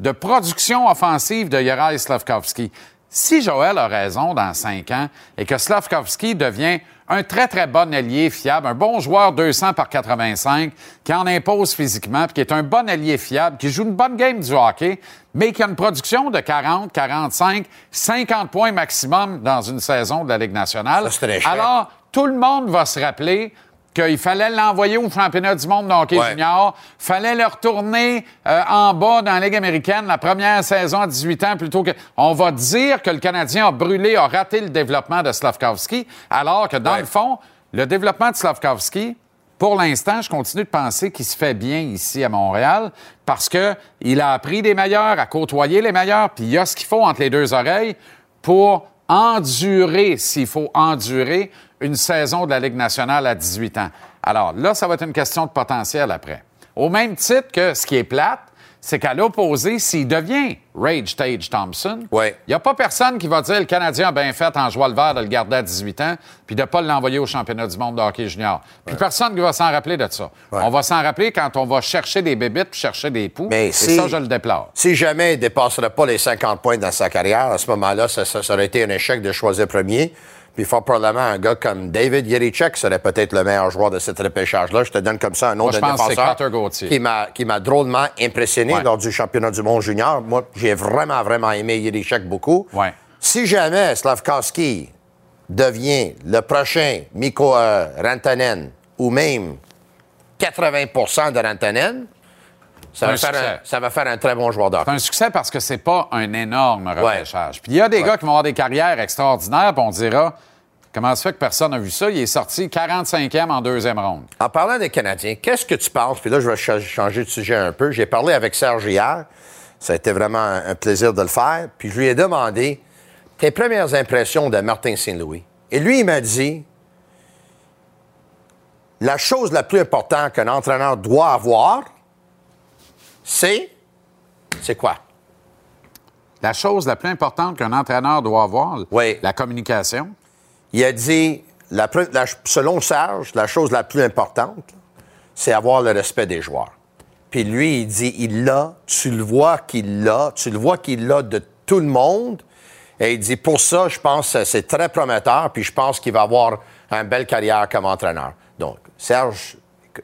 de production offensive de Juraj Slavkovski. Si Joël a raison dans cinq ans et que Slavkovski devient un très, très bon allié fiable, un bon joueur 200 par 85, qui en impose physiquement, puis qui est un bon allié fiable, qui joue une bonne game du hockey, mais qui a une production de 40, 45, 50 points maximum dans une saison de la Ligue nationale.
Ça.
Alors, tout le monde va se rappeler qu'il fallait l'envoyer au championnat du monde de hockey
Ouais.
junior, fallait le retourner euh, en bas dans la Ligue américaine la première saison à 18 ans plutôt que... On va dire que le Canadien a brûlé, a raté le développement de Slavkovski, alors que dans
Ouais.
le fond, le développement de Slavkovski, pour l'instant, je continue de penser qu'il se fait bien ici à Montréal parce que il a appris des meilleurs, à côtoyer les meilleurs, puis il y a ce qu'il faut entre les deux oreilles pour endurer, s'il faut endurer, une saison de la Ligue nationale à 18 ans. Alors là, ça va être une question de potentiel après. Au même titre que ce qui est plate, c'est qu'à l'opposé, s'il devient Rage Tage Thompson, il
Ouais.
n'y a pas personne qui va dire le Canadien a bien fait en jouant le vert de le garder à 18 ans puis de ne pas l'envoyer au championnat du monde de hockey junior. Puis personne qui va s'en rappeler de ça.
Ouais.
On va s'en rappeler quand on va chercher des bébites puis chercher des poux.
Mais
Et
si-
ça, je le déplore.
Si jamais il ne dépasserait pas les 50 points dans sa carrière, à ce moment-là, ça, ça- ça aurait été un échec de choisir premier. Puis fort probablement un gars comme David Yerichek serait peut-être le meilleur joueur de cette repêchage-là. Je te donne comme ça un nom
Moi,
de
je pense que c'est
défenseur
Gauthier.
qui m'a qui m'a drôlement impressionné
Ouais.
lors du championnat du monde junior. Moi, j'ai vraiment, vraiment aimé Yerichek beaucoup.
Ouais.
Si jamais Slavkovski devient le prochain Mikko euh, Rantanen ou même 80% de Rantanen, ça va, faire un, ça va faire un très bon joueur.
C'est un succès parce que c'est pas un énorme repêchage. Puis il y a des
Ouais.
gars qui vont avoir des carrières extraordinaires, puis on dira comment ça fait que personne n'a vu ça? Il est sorti 45e en deuxième ronde.
En parlant des Canadiens, qu'est-ce que tu penses? Puis là, je vais ch- changer de sujet un peu. J'ai parlé avec Serge hier. Ça a été vraiment un, un plaisir de le faire. Puis je lui ai demandé tes premières impressions de Martin Saint-Louis. Et lui, il m'a dit la chose la plus importante qu'un entraîneur doit avoir, c'est. C'est quoi?
La chose la plus importante qu'un entraîneur doit avoir,
Oui.
la communication.
Il a dit, selon Serge, la chose la plus importante, c'est avoir le respect des joueurs. Puis lui, il dit, il l'a, tu le vois qu'il l'a, tu le vois qu'il l'a de tout le monde. Et il dit, pour ça, je pense que c'est très prometteur, puis je pense qu'il va avoir une belle carrière comme entraîneur. Donc, Serge,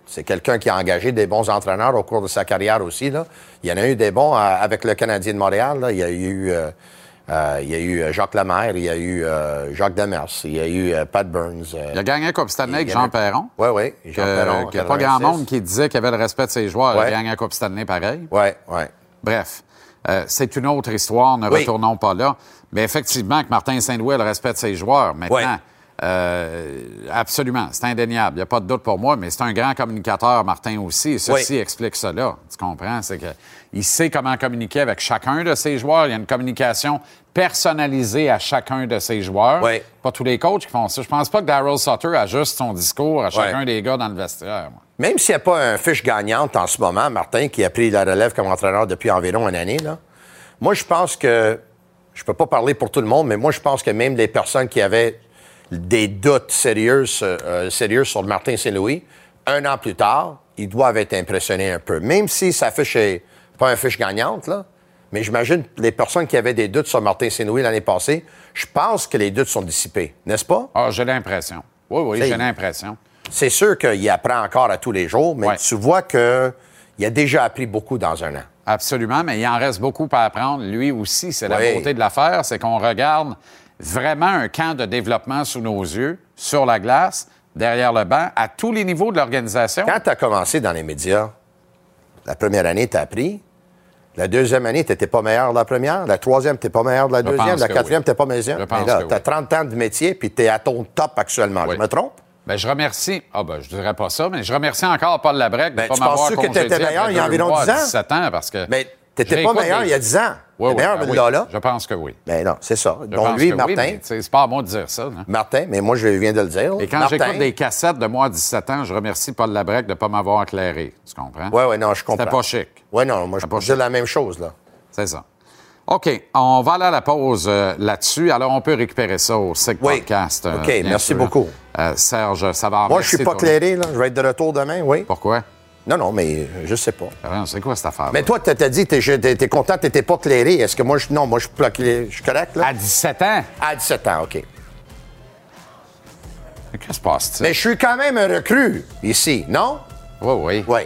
c'est quelqu'un qui a engagé des bons entraîneurs au cours de sa carrière aussi. Il y en a eu des bons euh, avec le Canadien de Montréal. là. Il y a eu... euh, euh, il y a eu euh, Jacques Lemaire, il y a eu euh, Jacques Demers, il y a eu euh, Pat Burns.
Il a gagné la Coupe Stanley avec
il
Jean Perron.
Oui, oui. Jean
que-
Perron.
qu'il n'y a pas grand monde qui disait qu'il avait le respect de ses joueurs. Il a gagné la Coupe Stanley pareil.
Oui, oui.
Bref, c'est une autre histoire, ne
Oui.
retournons pas là. Mais effectivement, que Martin Saint-Louis a le respect de ses joueurs. Maintenant,
Oui.
absolument, c'est indéniable. Il n'y a pas de doute pour moi, mais c'est un grand communicateur, Martin aussi. Et ceci
Oui.
explique cela. Tu comprends? C'est qu'il sait comment communiquer avec chacun de ses joueurs. Il y a une communication personnalisée à chacun de ses joueurs.
Oui.
Pas tous les coachs qui font ça. Je pense pas que Daryl Sutter ajuste son discours à chacun
Ouais.
des gars dans le vestiaire. moi.
Même s'il n'y a pas un fiche gagnante en ce moment, Martin, qui a pris la relève comme entraîneur depuis environ une année, là, moi, je pense que, je peux pas parler pour tout le monde, mais moi, je pense que même les personnes qui avaient des doutes sérieux, euh, sérieux sur Martin Saint-Louis, un an plus tard, ils doivent être impressionnés un peu. Même si sa fiche est pas un fiche gagnante, là, Mais j'imagine les personnes qui avaient des doutes sur Martin Saint-Louis l'année passée, je pense que les doutes sont dissipés, n'est-ce pas?
Ah, j'ai l'impression. Oui, oui, j'ai l'impression.
C'est sûr qu'il apprend encore à tous les jours, mais
Ouais.
tu vois qu'il a déjà appris beaucoup dans un an.
Absolument, mais il en reste beaucoup à apprendre. Lui aussi, c'est la
Oui.
beauté de l'affaire, c'est qu'on regarde vraiment un camp de développement sous nos yeux, sur la glace, derrière le banc, à tous les niveaux de l'organisation.
Quand tu as commencé dans les médias, la première année, tu as appris? La deuxième année, tu n'étais pas meilleur de la première. La troisième, tu n'es pas meilleur de la deuxième. La quatrième,
oui.
tu n'es pas meilleur. Mais là, tu as
oui.
30 ans de métier, puis tu es à ton top actuellement.
Oui.
Je me trompe?
Ben, je remercie. Ah, ben, je dirais pas ça, mais je remercie encore Paul Labrec de
Ben,
pas
tu
m'avoir
penses-tu que
congédié
t'étais meilleur il y a environ
mois,
10 ans?
17 ans, parce que.
Mais n'étais pas meilleur il y a 10 ans.
Oui, oui,
meilleur
ben oui.
là, là.
Je pense que oui.
Mais non, c'est ça.
Je
Donc, lui, Martin.
oui, c'est pas à moi de dire ça. là.
Martin, mais moi, je viens de le dire.
Et quand j'écoute des cassettes de moi à 17 ans, je remercie Paul Labrec de ne pas m'avoir éclairé. Tu comprends?
Oui, oui, non, je comprends.
C'était pas chic.
Oui, non, moi, je peux dire la même chose, là.
C'est ça. OK, on va aller à la pause euh, là-dessus. Alors, on peut récupérer ça au SIG. Podcast. euh,
OK, merci
sûr.
beaucoup.
Euh, Serge Savard.
Moi, je suis pas
de ton-
clairé, là. Je vais être de retour demain, oui.
Pourquoi?
Non, non, mais je sais pas.
Ah, C'est quoi cette affaire?
Mais toi, tu t'as dit, t'es es, content, t'étais pas clairé. Est-ce que moi, je, non, moi, je. Je suis correct, là?
À 17 ans?
À 17 ans, OK.
Qu'est-ce qui se passe?
Mais je suis quand même un recrue ici, non?
Oui, oui.
Oui.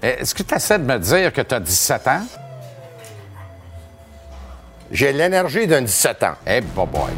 Est-ce que tu essaies de me dire que tu as 17 ans?
J'ai l'énergie d'un 17 ans.
Eh, boy, boy.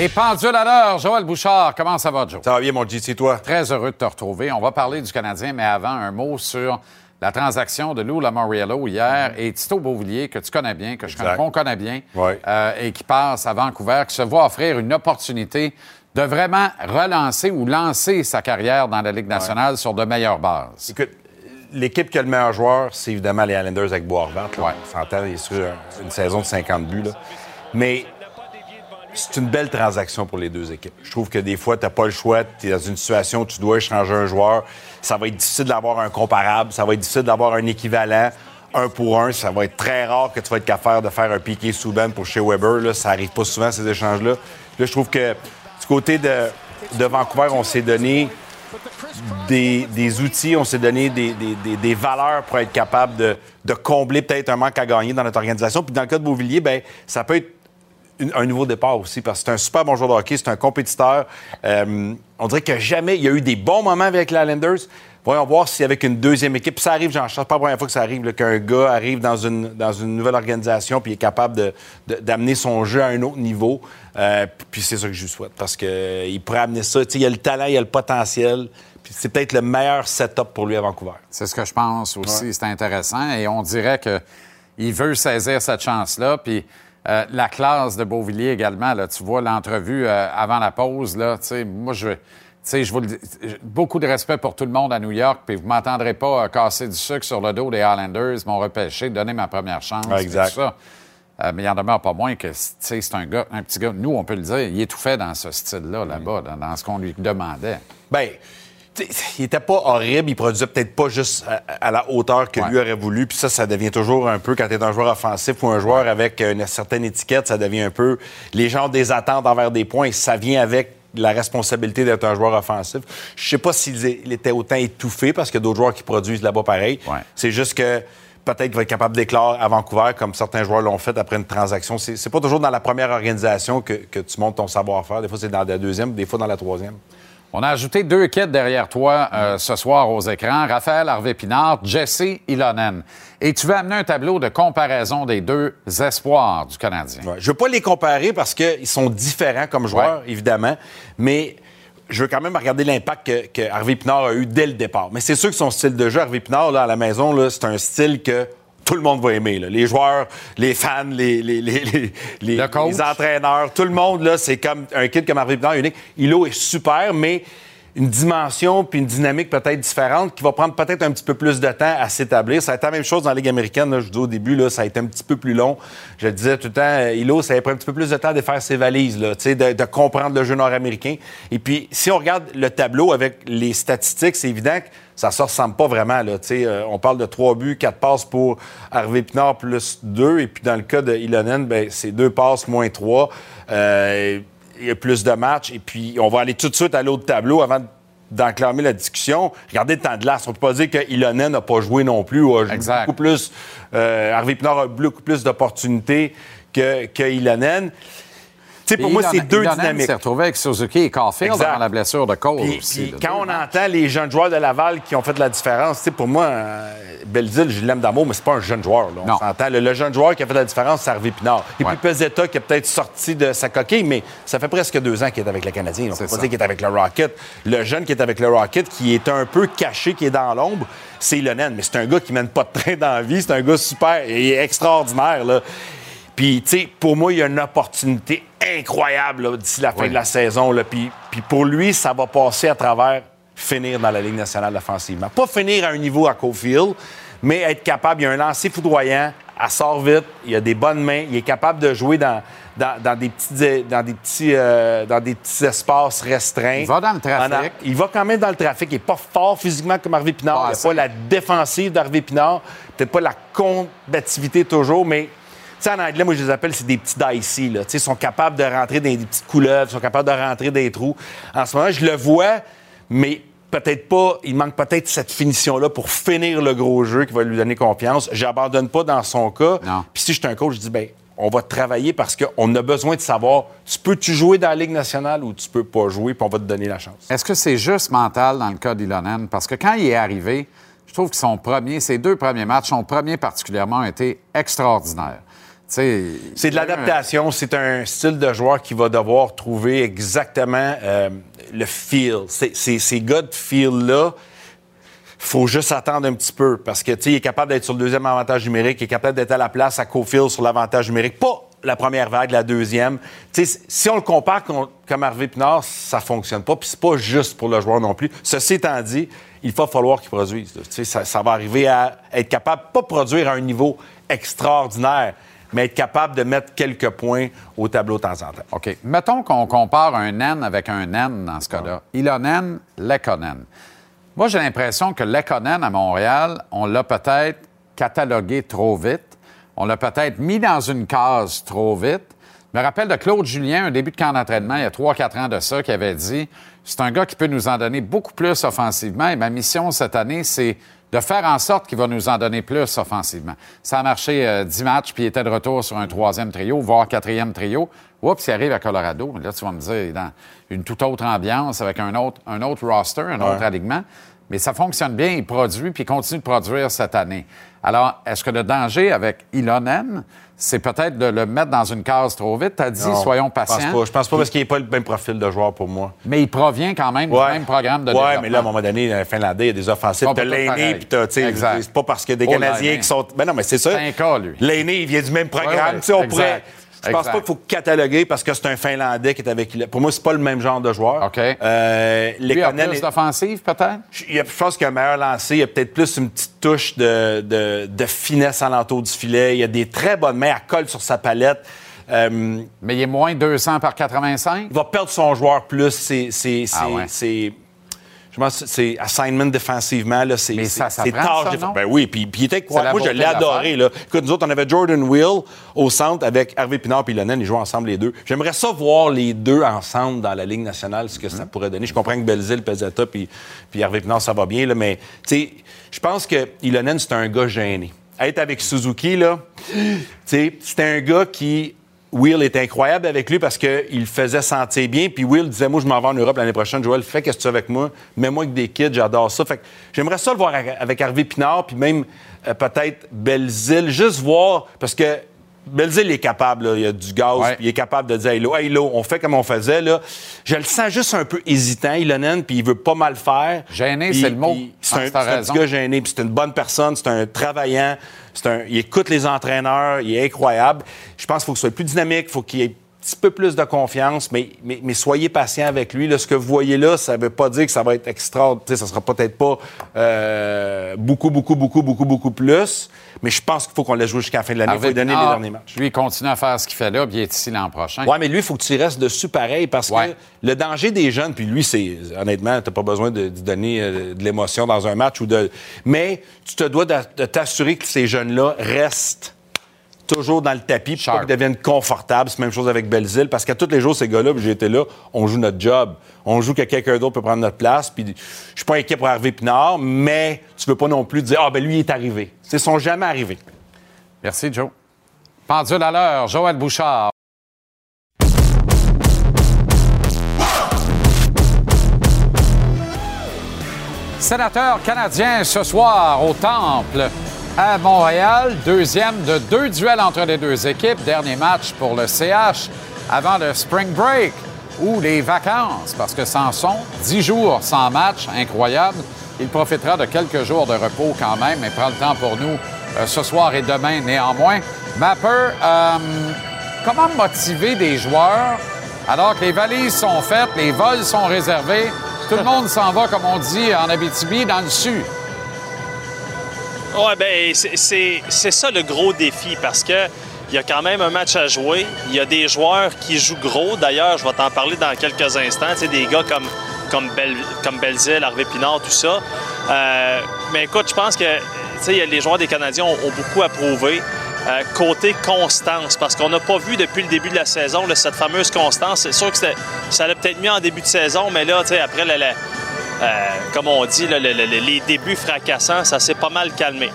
Les pendules à l'heure. Joël Bouchard, comment ça va, Joe?
Ça va bien, mon G, c'est toi?
Très heureux de te retrouver. On va parler du Canadien, mais avant, un mot sur la transaction de Lou Lamoriello hier et Tito Beauvillier, que tu connais bien, que je connais, qu'on connaît bien, euh, et qui passe à Vancouver, qui se voit offrir une opportunité de vraiment relancer ou lancer sa carrière dans la Ligue nationale sur de meilleures bases.
Écoute, l'équipe qui a le meilleur joueur, c'est évidemment les Islanders avec Boisvert.
Ouais.
On s'entend, il est sur un- une saison de 50 buts. là. Mais c'est une belle transaction pour les deux équipes. Je trouve que des fois, tu n'as pas le choix. Tu es dans une situation où tu dois échanger un joueur. Ça va être difficile d'avoir un comparable. Ça va être difficile d'avoir un équivalent. Un pour un, ça va être très rare que tu vas être capable de faire un piqué sous ben pour chez Weber. Là. Ça arrive pas souvent, ces échanges-là. Là, je trouve que du côté de, Vancouver, on s'est donné des, des outils, on s'est donné des, des- des- valeurs pour être capable de, de combler peut-être un manque à gagner dans notre organisation. Puis dans le cas de Beauvillier, ben ça peut être une- un nouveau départ aussi, parce que c'est un super bon joueur de hockey, c'est un compétiteur. Euh, on dirait que jamais il y a eu des bons moments avec les Islanders. Voyons voir si avec une deuxième équipe, ça arrive, j'en cherche pas la première fois que ça arrive, qu'un gars arrive dans une, dans une nouvelle organisation puis est capable de- de- d'amener son jeu à un autre niveau. Euh, puis c'est ça que je lui souhaite, parce qu'il pourrait amener ça. Il a le talent, il a le potentiel. Puis c'est peut-être le meilleur setup pour lui à Vancouver.
C'est ce que je pense aussi. C'est intéressant. Et on dirait qu'il veut saisir cette chance-là. Puis euh, la classe de Beauvillier également. Là, tu vois l'entrevue euh, avant la pause. Là, tu sais, moi, je. tu sais, je vous le dis, beaucoup de respect pour tout le monde à New York, puis vous m'entendrez pas euh, casser du sucre sur le dos des Highlanders, m'ont repêché, donner ma première chance,
Ouais, exact.
tout ça. Euh, mais il en demeure pas moins que, tu sais, c'est un gars, un petit gars. Nous, on peut le dire, il étouffait dans ce style-là, là-bas, dans, dans ce qu'on lui demandait.
Sais, il était pas horrible, il produisait peut-être pas juste à, à la hauteur que
Ouais.
lui aurait voulu. Puis ça, ça devient toujours un peu, quand tu es un joueur offensif ou un joueur avec une certaine étiquette, ça devient un peu. Les gens ont des attentes envers des points, ça vient avec la responsabilité d'être un joueur offensif. Je sais pas s'il était autant étouffé parce qu'il y a d'autres joueurs qui produisent là-bas pareil.
Ouais.
C'est juste que peut-être qu'il va être capable d'éclore à Vancouver, comme certains joueurs l'ont fait après une transaction. C'est c'est pas toujours dans la première organisation que, que tu montes ton savoir-faire. Des fois, c'est dans la deuxième, des fois dans la troisième.
On a ajouté deux kits derrière toi euh, ce soir aux écrans. Raphaël Harvey-Pinard, Jesse Ilonen. Et tu veux amener un tableau de comparaison des deux espoirs du Canadien.
Ouais. Je veux pas les comparer parce qu'ils sont différents comme joueurs, évidemment, mais je veux quand même regarder l'impact que, que Harvey Pinard a eu dès le départ. Mais c'est sûr que son style de jeu, Harvey Pinard, là, à la maison, c'est un style que tout le monde va aimer. là. Les joueurs, les fans, les, les, les, les- entraîneurs, tout le monde, là, c'est comme un kid comme Harvey Pinard unique. Ilo est super, mais une dimension puis une dynamique peut-être différente qui va prendre peut-être un petit peu plus de temps à s'établir. Ça a été la même chose dans la Ligue américaine. Je vous dis au début, là, ça a été un petit peu plus long. Je le disais tout le temps, euh, Hilo, ça a pris un petit peu plus de temps de faire ses valises, là, de, de comprendre le jeu nord-américain. Et puis, si on regarde le tableau avec les statistiques, c'est évident que ça se ressemble pas vraiment. Là, euh, on parle de trois buts, quatre passes pour Harvey Pinard plus deux. Et puis, dans le cas de Ilonen, ben, c'est deux passes moins trois. Euh, il y a plus de matchs. Et puis, on va aller tout de suite à l'autre tableau avant d'enclamer la discussion. Regardez le temps de glace. On ne peut pas dire que Ilonen n'a pas joué non plus. ou a joué
Exact.
beaucoup plus. Euh, Harvey Pinard a beaucoup plus d'opportunités que, que Ilonen. Sais, pour
Et
moi, c'est deux dynamiques.
s'est retrouvé avec Suzuki et Caulfield
Exact.
avant la blessure de Cole
Puis,
aussi.
puis quand on entend les jeunes joueurs de Laval qui ont fait de la différence, tu sais, pour moi, euh, Belzile, je l'aime d'amour, mais c'est pas un jeune joueur. là. On s'entend. Le, le jeune joueur qui a fait de la différence, c'est Harvey Pinard. Et
Ouais.
puis Pezzetta qui a peut-être sorti de sa coquille, mais ça fait presque deux ans qu'il est avec le Canadien. On peut pas dire qu'il est avec le Rocket. Le jeune qui est avec le Rocket, qui est un peu caché, qui est dans l'ombre, c'est Ilonen. Mais c'est un gars qui mène pas de train dans la vie. C'est un gars super et extraordinaire. Là. Puis, tu sais, pour moi, il y a une opportunité incroyable d'ici la fin
Oui.
de la saison. Là. Puis, puis pour lui, ça va passer à travers finir dans la Ligue nationale offensivement. Pas finir à un niveau à Cofield, mais être capable. Il y a un lancer foudroyant, elle sort vite, il a des bonnes mains, il est capable de jouer dans, dans, dans des, petits, dans, des petits, euh, dans des petits espaces restreints.
Il va dans le trafic.
Il va quand même dans le trafic. Il n'est pas fort physiquement comme Harvey Pinard. Il n'a pas la défensive d'Harvey Pinard. Peut-être pas la combativité toujours, mais sais, en anglais, moi, je les appelle, c'est des petits dicey. Là. Tu sais, Ils sont capables de rentrer dans des petites couleuvres, ils sont capables de rentrer dans des trous. En ce moment, je le vois, mais peut-être pas, il manque peut-être cette finition-là pour finir le gros jeu qui va lui donner confiance. J'abandonne pas dans son cas.
Non.
Puis si je suis un coach, je dis, ben on va travailler parce qu'on a besoin de savoir, tu peux-tu jouer dans la Ligue nationale ou tu peux pas jouer, puis on va te donner la chance.
Est-ce que c'est juste mental dans le cas d'Ilonen? Parce que quand il est arrivé, je trouve que son premier, ses deux premiers matchs, son premier particulièrement, a été extraordinaire.
C'est de l'adaptation. C'est un style de joueur qui va devoir trouver exactement euh, le feel. Ces gars de feel-là, faut juste attendre un petit peu parce que, il est capable d'être sur le deuxième avantage numérique, il est capable d'être à la place à Cofield sur l'avantage numérique. Pas la première vague, la deuxième. Si on le compare comme Harvey Pinard, ça fonctionne pas. Puis c'est pas juste pour le joueur non plus. Ceci étant dit, il va falloir qu'il produise. ça va arriver à être capable, pas produire à un niveau extraordinaire, mais être capable de mettre quelques points au tableau de temps en temps.
OK. Mettons qu'on compare un N avec un N dans ce cas-là. Ilonen, Lekonen. Moi, j'ai l'impression que Lekonen à Montréal, on l'a peut-être catalogué trop vite. On l'a peut-être mis dans une case trop vite. Je me rappelle de Claude Julien, un début de camp d'entraînement, il y a 3-4 ans de ça, qui avait dit c'est un gars qui peut nous en donner beaucoup plus offensivement. Et ma mission cette année, c'est de faire en sorte qu'il va nous en donner plus offensivement. Ça a marché euh, 10 matchs, puis il était de retour sur un troisième trio, voire quatrième trio. Oups, il arrive à Colorado. Là, tu vas me dire, il est dans une toute autre ambiance, avec un autre, un autre roster, un autre alignement. Mais ça fonctionne bien, il produit, puis il continue de produire cette année. Alors, est-ce que le danger avec Ilonen, c'est peut-être de le mettre dans une case trop vite? Tu as dit,
Non,
soyons
Je pense
patients.
pas. Je pense pas parce qu'il n'est pas le même profil de joueur pour moi.
Mais il provient quand même du même programme de développement.
mais là, à un moment donné, un Finlandais, il y a des offensifs.
Pas
T'as l'aîné, puis t'as, tu sais, c'est pas parce qu'il y a des
Oh,
Canadiens qui sont. Ben non, mais c'est ça.
C'est un cas, lui.
L'aîné, il vient du même programme.
Ouais, ouais,
Tu sais, on
exact.
pourrait. Je pense
Exact.
pas qu'il faut cataloguer parce que c'est un Finlandais qui est avec. Pour moi, c'est pas le même genre de joueur.
OK.
Euh, les
Lui a plus d'offensive, peut-être?
il y a- je pense qu'il a un meilleur lancé. Il y a peut-être plus une petite touche de, de, de finesse alentour du filet. Il y a des très bonnes mains. Elle colle sur sa palette. Euh,
Mais il est moins 200 par 85?
il va perdre son joueur plus.
Ah ouais.
c'est- je pense que c'est assignment défensivement. Là, c'est, tâche? Ben oui, puis, puis il était
la
Moi, je l'ai adoré. Là. Écoute, nous autres, on avait Jordan Will au centre avec Harvey Pinard et Lennon. Ils jouent ensemble les deux. J'aimerais ça voir les deux ensemble dans la Ligue nationale, ce que ça pourrait donner. Je comprends que Belzile, Pezzetta puis, puis Harvey Pinard, ça va bien, là, mais tu sais, je pense que Ilonen, c'est un gars gêné. Être avec Suzuki, là, tu sais, c'était un gars qui. Will est incroyable avec lui parce qu'il faisait sentir bien. Puis Will disait Moi, je m'en vais en Europe l'année prochaine. Joël, fais qu'est-ce que tu veux avec moi. Mets-moi avec des kids, j'adore ça. Fait que j'aimerais ça le voir avec Harvey Pinard, puis même euh, peut-être Belzile, juste voir. Parce que Belzile est capable, là. il y a du gaz,
Ouais.
puis il est capable de dire hey, là, on fait comme on faisait. Là. Je le sens juste un peu hésitant, Ilonen, puis il veut pas mal faire.
Gêné, c'est le mot.
C'est
Ah,
un, c'est un
raison.
petit gars gêné, puis c'est une bonne personne, c'est un travaillant, c'est un, il écoute les entraîneurs, il est incroyable. Je pense qu'il faut qu'il soit plus dynamique, il faut qu'il ait petit peu plus de confiance, mais, mais, mais soyez patient avec lui. Là, ce que vous voyez là, ça ne veut pas dire que ça va être extra. tu sais, Ça sera peut-être pas euh, beaucoup, beaucoup, beaucoup, beaucoup, beaucoup plus. Mais je pense qu'il faut qu'on le joue jusqu'à la fin de l'année. Il faut lui donner les derniers matchs.
Lui, il continue à faire ce qu'il fait là, puis il est ici l'an prochain.
Oui, mais lui, il faut que tu restes dessus pareil parce
Ouais.
que le danger des jeunes, puis lui, c'est honnêtement, tu n'as pas besoin de, de donner euh, de l'émotion dans un match ou de. Mais tu te dois de, de t'assurer que ces jeunes-là restent toujours dans le tapis, puis qu'ils deviennent confortables. C'est la même chose avec Belzile, parce qu'à tous les jours, ces gars-là, j'ai été là, on joue notre job. On joue que quelqu'un d'autre peut prendre notre place. Puis je suis pas inquiet pour Pinard, mais tu veux pas non plus dire ah ben lui il est arrivé. Ils sont jamais arrivés.
Merci, Joe. Pendule à l'heure, Joël Bouchard. Sénateur canadien ce soir au Temple à Montréal. Deuxième de deux duels entre les deux équipes. Dernier match pour le CH avant le Spring Break ou les vacances, parce que sans sont dix jours sans match, incroyable. Il profitera de quelques jours de repos quand même, mais prend le temps pour nous euh, ce soir et demain néanmoins. Mapper, euh, comment motiver des joueurs alors que les valises sont faites, les vols sont réservés, tout le monde s'en va, comme on dit en Abitibi, dans le sud.
Ouais, ben c'est- ça le gros défi parce que il y a quand même un match à jouer. Il y a des joueurs qui jouent gros. D'ailleurs, je vais t'en parler dans quelques instants. Tu sais, des gars comme comme, Bel, comme Belzile, Harvey Pinard, tout ça. Euh, mais écoute, je pense que tu sais, les joueurs des Canadiens ont, beaucoup à prouver. Euh, côté constance, parce qu'on n'a pas vu depuis le début de la saison cette fameuse constance. C'est sûr que ça allait peut-être mieux en début de saison, mais là, après la- la, euh, comme on dit, les débuts fracassants, ça s'est pas mal calmé.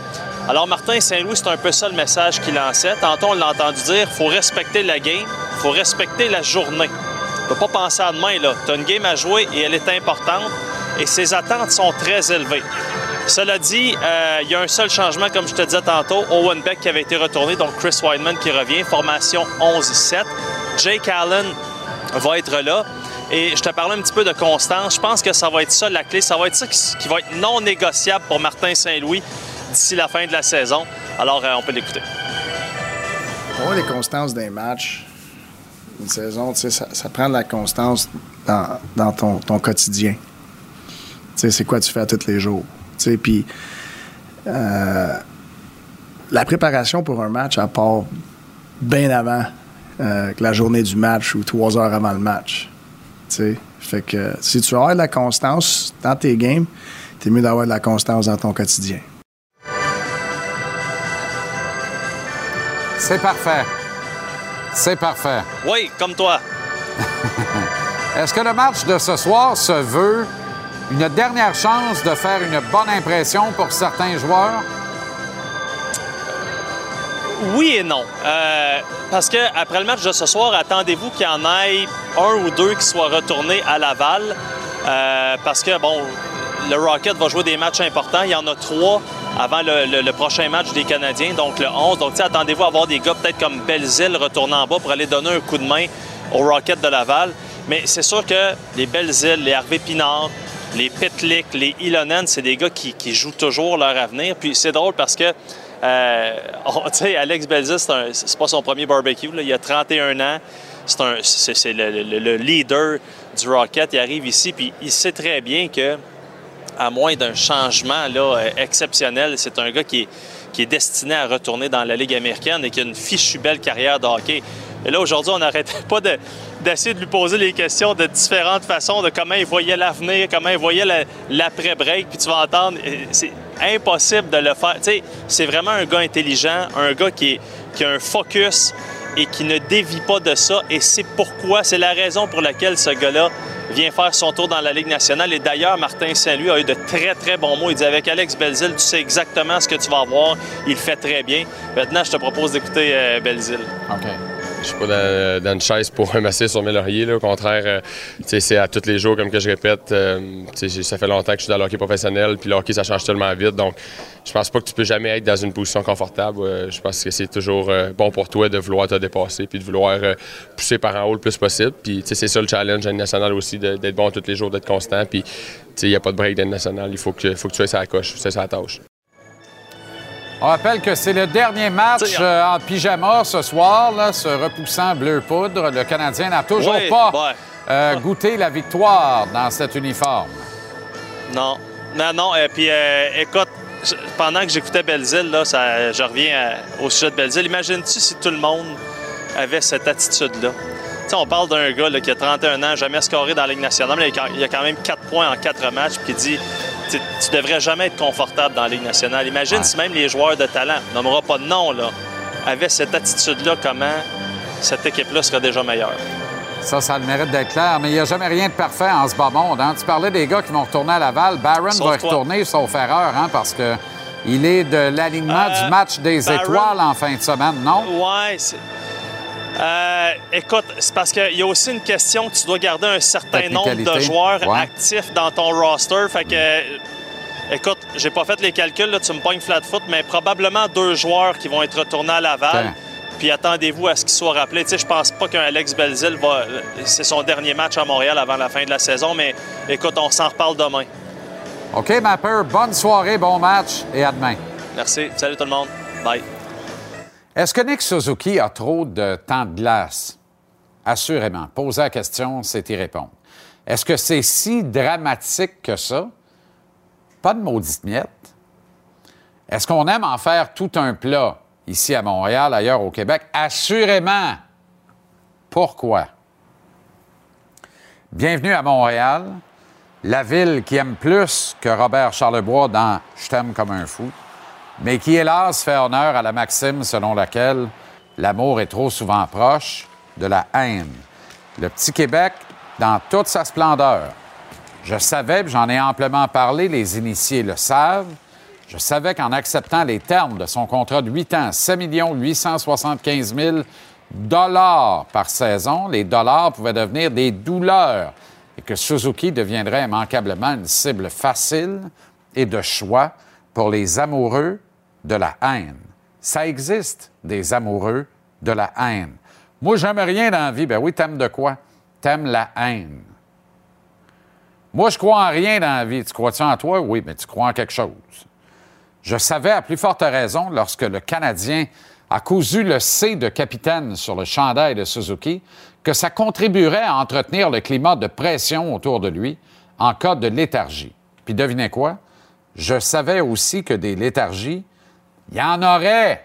Alors, Martin Saint-Louis, c'est un peu ça le message qu'il lançait. Tantôt, on l'a entendu dire faut respecter la game, faut respecter la journée. Tu peux pas penser à demain, là. Tu as une game à jouer et elle est importante et ses attentes sont très élevées. Cela dit, euh, il y a un seul changement, comme je te disais tantôt. Owen Beck qui avait été retourné, donc Chris Weidman qui revient. Formation 11-7. Jake Allen va être là. Et je te parlais un petit peu de constance. Je pense que ça va être ça la clé. Ça va être ça qui, va être non négociable pour Martin Saint-Louis d'ici la fin de la saison. Alors, euh, on peut l'écouter.
Pour les constances des matchs, une saison, ça, prend de la constance dans, ton, quotidien. C'est quoi tu fais tous les jours? Puis euh, la préparation pour un match, elle part bien avant euh, que la journée du match ou trois heures avant le match. Fait que si tu avoir de la constance dans tes games, t'es mieux d'avoir de la constance dans ton quotidien.
C'est parfait. C'est parfait.
Oui, comme toi.
Est-ce que le match de ce soir se veut une dernière chance de faire une bonne impression pour certains joueurs?
Oui et non. Euh, parce que après le match de ce soir, attendez-vous qu'il y en ait un ou deux qui soient retournés à Laval. Euh, parce que, bon, le Rocket va jouer des matchs importants. Il y en a trois avant le, prochain match des Canadiens, donc le 11. Donc, attendez-vous à voir des gars peut-être comme Belzile retourner en bas pour aller donner un coup de main au Rocket de Laval. Mais c'est sûr que les Belzile, les Harvey Pinard, les Pitlick, les Ilonen, c'est des gars qui jouent toujours leur avenir. Puis c'est drôle parce que, euh, sais, Alex Belzile, c'est pas son premier barbecue. là. Il a 31 ans. C'est le, le- le leader du Rocket. Il arrive ici, puis il sait très bien que à moins d'un changement là, euh, exceptionnel, c'est un gars qui est, destiné à retourner dans la Ligue américaine et qui a une fichue belle carrière de hockey. Et là, aujourd'hui, on n'arrêtait pas de- d'essayer de lui poser les questions de différentes façons, de comment il voyait l'avenir, comment il voyait la- l'après-break, puis tu vas entendre, impossible de le faire. Tu sais, c'est vraiment un gars intelligent, un gars qui, a un focus et qui ne dévie pas de ça. Et c'est pourquoi, c'est la raison pour laquelle ce gars-là vient faire son tour dans la Ligue nationale. Et d'ailleurs, Martin Saint-Louis a eu de très, très bons mots. Il dit avec Alex Belzile, tu sais exactement ce que tu vas avoir. Il fait très bien. Maintenant, je te propose d'écouter euh, Belzile.
OK.
Je suis pas dans, une chaise pour masser sur mes lauriers. Au contraire, euh, c'est à tous les jours, comme que je répète. euh, ça fait longtemps que je suis dans le professionnel, puis le hockey, ça change tellement vite. Donc, je pense pas que tu peux jamais être dans une position confortable. Euh, je pense que c'est toujours bon pour toi de vouloir te dépasser, puis de vouloir pousser par en haut le plus possible. Puis, c'est ça le challenge à une nationale aussi, d'être bon tous les jours, d'être constant. Puis, il n'y a pas de break d'une nationale. Il faut que, faut que tu aies ça à la coche. C'est ça la tâche.
On rappelle que c'est le dernier match euh, en pyjama ce soir, là, se repoussant bleu poudre. Le Canadien n'a toujours pas
ouais.
euh, goûté la victoire dans cet uniforme.
Non. Non, non. Et puis, euh, écoute, pendant que j'écoutais Belzile, là, ça, je reviens à- au sujet de Belzile. Imagines-tu si tout le monde avait cette attitude-là? Sais, on parle d'un gars là, qui a 31 ans, jamais scoré dans la Ligue nationale, mais il a- quand même 4 points en 4 matchs, puis qui dit tu devrais jamais être confortable dans la Ligue nationale. Imagine
Ouais.
si même les joueurs de talent, on n'aura pas de nom, là, avaient cette attitude-là, comment cette équipe-là serait déjà meilleure.
Ça, ça a le mérite d'être clair, mais il n'y a jamais rien de parfait en ce bas monde. hein. Tu parlais des gars qui vont retourner à Laval. Barron
Sauf
va
toi.
retourner, sauf erreur, hein, parce que il est de l'alignement
Euh,
du match des
Barron-
étoiles en fin de semaine, non?
Ouais, c'est. Euh, écoute, c'est parce qu'il y a aussi une question que tu dois garder un certain nombre de joueurs
Ouais.
actifs dans ton roster. Fait que, écoute, j'ai pas fait les calculs, là, tu me pognes flat foot, mais probablement deux joueurs qui vont être retournés à Laval. Puis attendez-vous à ce qu'ils soient rappelés. Tu sais, je pense pas qu'un Alex Belzil va. C'est son dernier match à Montréal avant la fin de la saison, mais écoute, on s'en reparle demain.
OK, Mapper, bonne soirée, bon match et à demain.
Merci. Salut tout le monde. Bye.
Est-ce que Nick Suzuki a trop de temps de glace? Assurément. Poser la question, c'est y répondre. Est-ce que c'est si dramatique que ça? Pas de maudite miette. Est-ce qu'on aime en faire tout un plat ici à Montréal, ailleurs au Québec? Assurément. Pourquoi? Bienvenue à Montréal, la ville qui aime plus que Robert Charlebois dans Je t'aime comme un fou mais qui, hélas, fait honneur à la maxime selon laquelle l'amour est trop souvent proche de la haine. Le petit Québec, dans toute sa splendeur. Je savais, j'en ai amplement parlé, les initiés le savent, je savais qu'en acceptant les termes de son contrat de 8 ans, 7 875 000 dollars par saison, les dollars pouvaient devenir des douleurs et que Suzuki deviendrait immanquablement une cible facile et de choix pour les amoureux de la haine. Ça existe, des amoureux de la haine. Moi, j'aime rien dans la vie. Ben oui, t'aimes de quoi? T'aimes la haine. Moi, je crois en rien dans la vie. Tu crois-tu en toi? Oui, mais tu crois en quelque chose. Je savais à plus forte raison, lorsque le Canadien a cousu le C de capitaine sur le chandail de Suzuki, que ça contribuerait à entretenir le climat de pression autour de lui en cas de léthargie. Puis devinez quoi? Je savais aussi que des léthargies, il y en aurait.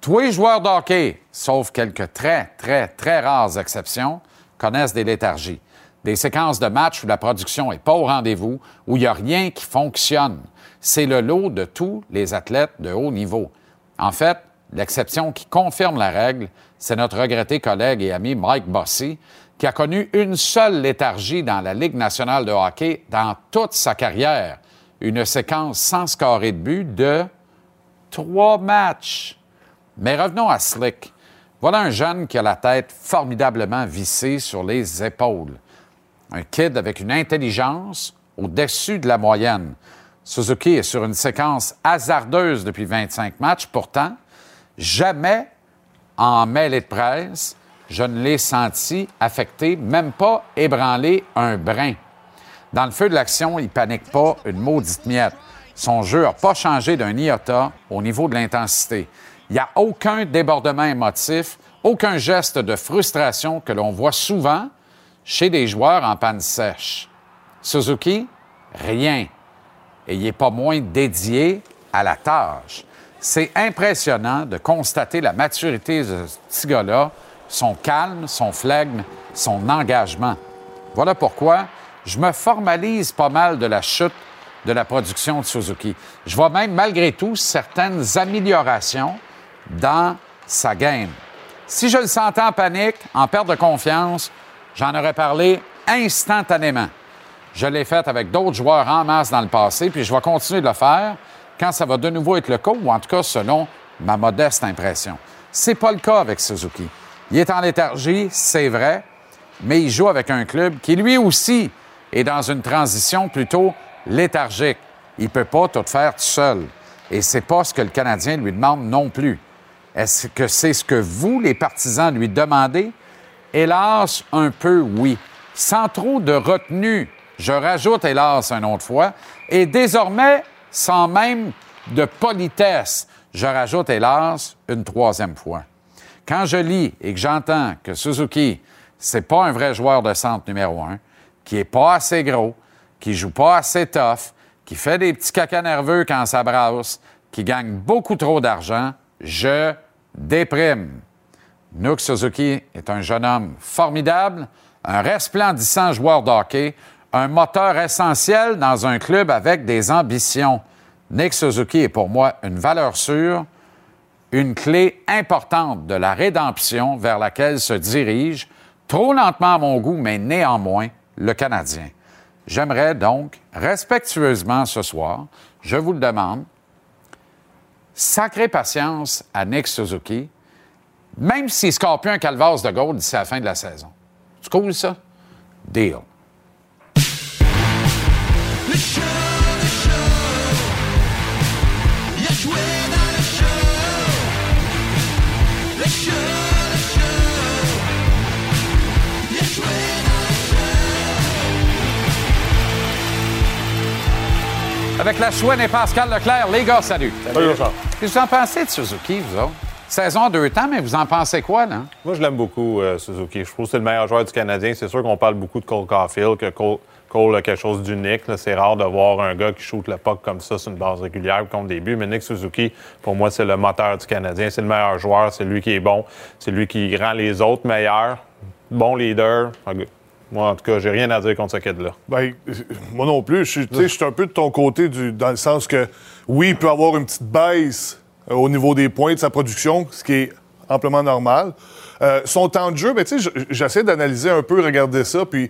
Tous les joueurs de hockey, sauf quelques très, très, très rares exceptions, connaissent des léthargies. Des séquences de matchs où la production n'est pas au rendez-vous, où il n'y a rien qui fonctionne. C'est le lot de tous les athlètes de haut niveau. En fait, l'exception qui confirme la règle, c'est notre regretté collègue et ami Mike Bossy, qui a connu une seule léthargie dans la Ligue nationale de hockey dans toute sa carrière. Une séquence sans scorer de but de trois matchs. Mais revenons à Slick. Voilà un jeune qui a la tête formidablement vissée sur les épaules. Un kid avec une intelligence au-dessus de la moyenne. Suzuki est sur une séquence hasardeuse depuis 25 matchs. Pourtant, jamais en mêlée de presse, je ne l'ai senti affecté, même pas ébranlé un brin. Dans le feu de l'action, il panique pas une maudite miette. Son jeu n'a pas changé d'un iota au niveau de l'intensité. Il n'y a aucun débordement émotif, aucun geste de frustration que l'on voit souvent chez des joueurs en panne sèche. Suzuki, rien. Et il n'est pas moins dédié à la tâche. C'est impressionnant de constater la maturité de ce son calme, son flegme, son engagement. Voilà pourquoi je me formalise pas mal de la chute de la production de Suzuki. Je vois même, malgré tout, certaines améliorations dans sa game. Si je le sentais en panique, en perte de confiance, j'en aurais parlé instantanément. Je l'ai fait avec d'autres joueurs en masse dans le passé, puis je vais continuer de le faire quand ça va de nouveau être le cas, ou en tout cas selon ma modeste impression. C'est pas le cas avec Suzuki. Il est en léthargie, c'est vrai, mais il joue avec un club qui lui aussi est dans une transition plutôt léthargique. Il peut pas tout faire tout seul. Et c'est pas ce que le Canadien lui demande non plus. Est-ce que c'est ce que vous, les partisans, lui demandez? Hélas, un peu oui. Sans trop de retenue. Je rajoute hélas une autre fois. Et désormais, sans même de politesse. je rajoute, hélas, une troisième fois. Quand je lis et que j'entends que Suzuki, c'est pas un vrai joueur de centre numéro un, qui est pas assez gros, qui joue pas assez tough, qui fait des petits caca nerveux quand ça brasse, qui gagne beaucoup trop d'argent, je déprime. Nook Suzuki est un jeune homme formidable, un resplendissant joueur de hockey, un moteur essentiel dans un club avec des ambitions. Nick Suzuki est pour moi une valeur sûre, une clé importante de la rédemption vers laquelle se dirige, trop lentement à mon goût, mais néanmoins, le Canadien. J'aimerais donc, respectueusement ce soir, je vous le demande, sacrée patience à Nick Suzuki, même s'il ne score plus un calvaire de gold d'ici la fin de la saison. C'est cool, ça? Deal. Avec la chouine et Pascal Leclerc, les gars, salut.
Salut, Richard.
Qu'est-ce que vous en pensez de Suzuki, vous autres? Saison deux temps, mais vous en pensez quoi, là?
Moi, je l'aime beaucoup, euh, Suzuki. Je trouve que c'est le meilleur joueur du Canadien. C'est sûr qu'on parle beaucoup de Cole Caulfield, que Cole, Cole a quelque chose d'unique. C'est rare de voir un gars qui shoot le puck comme ça sur une base régulière contre des buts. Mais Nick Suzuki, pour moi, c'est le moteur du Canadien. C'est le meilleur joueur. C'est lui qui est bon. C'est lui qui rend les autres meilleurs. Bon leader. Moi, en tout cas, j'ai rien à dire contre ce kid-là.
Ben, moi non plus. Je suis un peu de ton côté du- dans le sens que, oui, il peut avoir une petite baisse euh, au niveau des points de sa production, ce qui est amplement normal. Euh, son temps de jeu, ben, j'essaie d'analyser un peu, regarder ça, puis,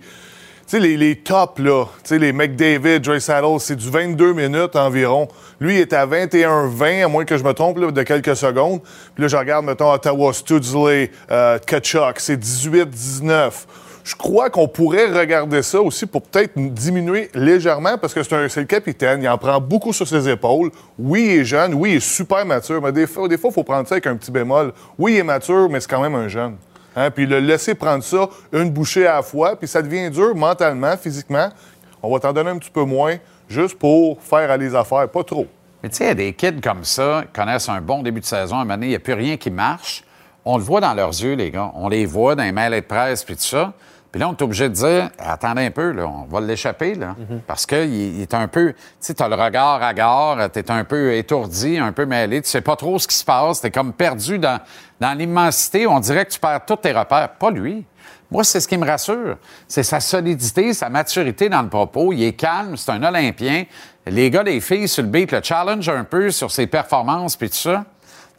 les, les tops, là, les McDavid, Dre Saddle, c'est du 22 minutes environ. Lui, il est à 21-20, à moins que je me trompe, de quelques secondes. Puis là, je regarde, mettons, Ottawa, Studsley, euh, Kachuk, c'est 18-19. Je crois qu'on pourrait regarder ça aussi pour peut-être diminuer légèrement parce que c'est le capitaine. Il en prend beaucoup sur ses épaules. Oui, il est jeune. Oui, il est super mature. Mais des fois, des fois, il faut prendre ça avec un petit bémol. Oui, il est mature, mais c'est quand même un jeune. Hein? Puis le laisser prendre ça une bouchée à la fois, puis ça devient dur mentalement, physiquement. On va t'en donner un petit peu moins juste pour faire aller les affaires. Pas trop.
Mais tu sais, des kids comme ça qui connaissent un bon début de saison. À un moment donné, il n'y a plus rien qui marche. On le voit dans leurs yeux, les gars. On les voit dans les mails de presse puis tout ça. Puis là, on est obligé de dire attendez un peu, là, on va l'échapper, là. Parce qu'il il est un peu. Tu sais, tu as le regard à gare, tu es un peu étourdi, un peu mêlé. Tu sais pas trop ce qui se passe. Tu es comme perdu dans, dans l'immensité. On dirait que tu perds tous tes repères. Pas lui. Moi, c'est ce qui me rassure. C'est sa solidité, sa maturité dans le propos. Il est calme, c'est un Olympien. Les gars, les filles sur le beat le challenge un peu sur ses performances puis tout ça.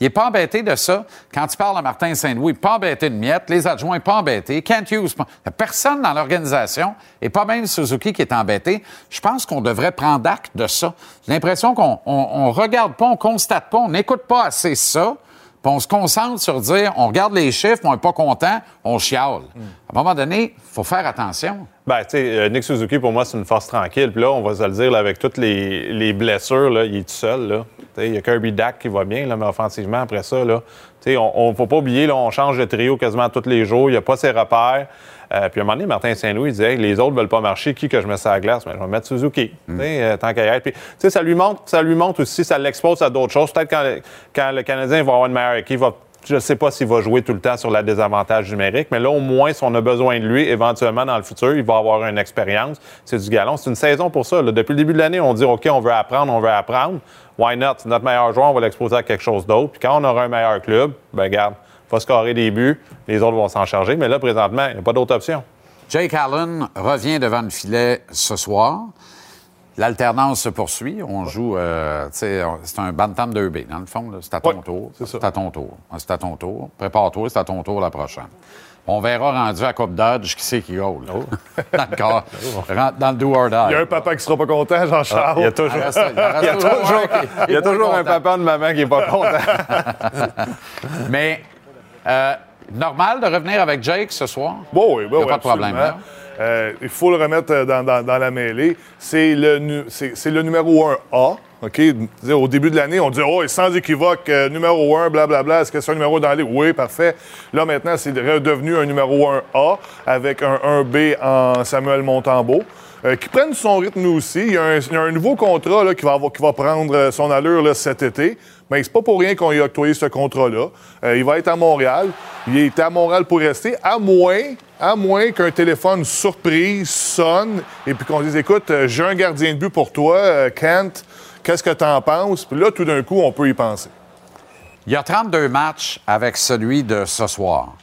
Il n'est pas embêté de ça. Quand tu parles à Martin Saint-Louis, pas embêté de Miette, les adjoints pas embêtés, Kent Hughes, pas... personne dans l'organisation, et pas même Suzuki qui est embêté. Je pense qu'on devrait prendre acte de ça. J'ai l'impression qu'on on, on regarde pas, on constate pas, on n'écoute pas assez ça, on se concentre sur dire, on regarde les chiffres, on n'est pas content, on chiale. À un moment donné, il faut faire attention.
Ben, tu sais, euh, Nick Suzuki, pour moi, c'est une force tranquille. Puis là, on va se le dire, avec toutes les, les blessures, il est tout seul. Il y a Kirby Dak qui va bien, mais offensivement, après ça, là, on ne faut pas oublier, on change de trio quasiment tous les jours. Il n'y a pas ses repères. Euh, puis à un moment donné, Martin Saint-Louis disait les autres ne veulent pas marcher, qui que je mets ça à la glace? Mais je vais mettre Suzuki. Sais, euh, tant qu'à y être. Puis, tu sais, ça lui montre, ça lui montre aussi, ça l'expose à d'autres choses. Peut-être quand, le- quand le Canadien va avoir une meilleure équipe, va je ne sais pas s'il va jouer tout le temps sur la désavantage numérique, mais là, au moins, si on a besoin de lui, éventuellement, dans le futur, il va avoir une expérience. C'est du galon. C'est une saison pour ça. là. Depuis le début de l'année, on dit OK, on veut apprendre, on veut apprendre. Why not? Notre meilleur joueur, on va l'exposer à quelque chose d'autre. Puis quand on aura un meilleur club, ben regarde, il va scorer des buts, les autres vont s'en charger. Mais là, présentement, il n'y a pas d'autre option.
Jake Allen revient devant le filet ce soir. L'alternance se poursuit. On joue, euh, tu sais, on- c'est un bantam 2B, dans le fond. C'est à ton tour. C'est à ton tour. C'est à ton tour. Prépare-toi, c'est à ton tour la prochaine. On verra rendu à Coupe Dodge qui c'est qui goal. dans le corps. Rentre dans le do or die.
Il y a un papa qui sera pas content, Jean-Charles.
Ah, il y a toujours,
Il
y a
toujours un qui-
il y a
qui est
toujours
moins
un
content.
papa, une maman qui n'est pas content.
Mais euh, normal de revenir avec Jake ce soir?
Bon, oui, bon,
Il y a
oui,
pas de problème. là.
Euh, il faut le remettre euh, dans, dans- dans la mêlée. C'est le, nu- c'est, c'est le numéro 1A. OK? Tu sais, Au début de l'année, on dit Oh, sans équivoque, euh, numéro 1, blablabla. Est-ce que c'est un numéro dans ligue? Oui, parfait. Là, maintenant, c'est redevenu un numéro 1A avec un 1B en Samuel Montembeau. Euh, qui prenne son rythme nous aussi. Il y a un, il y a un nouveau contrat là, qui, va avoir- qui va prendre son allure là, cet été. Mais c'est pas pour rien qu'on lui a octroyé ce contrat-là. Euh, il va être à Montréal. Il est à Montréal pour rester, à moins, à moins qu'un téléphone surprise sonne et puis qu'on dise écoute, euh, j'ai un gardien de but pour toi, euh, Kent. Qu'est-ce que tu en penses? Puis là, tout d'un coup, on peut y penser.
Il y a 32 matchs avec celui de ce soir.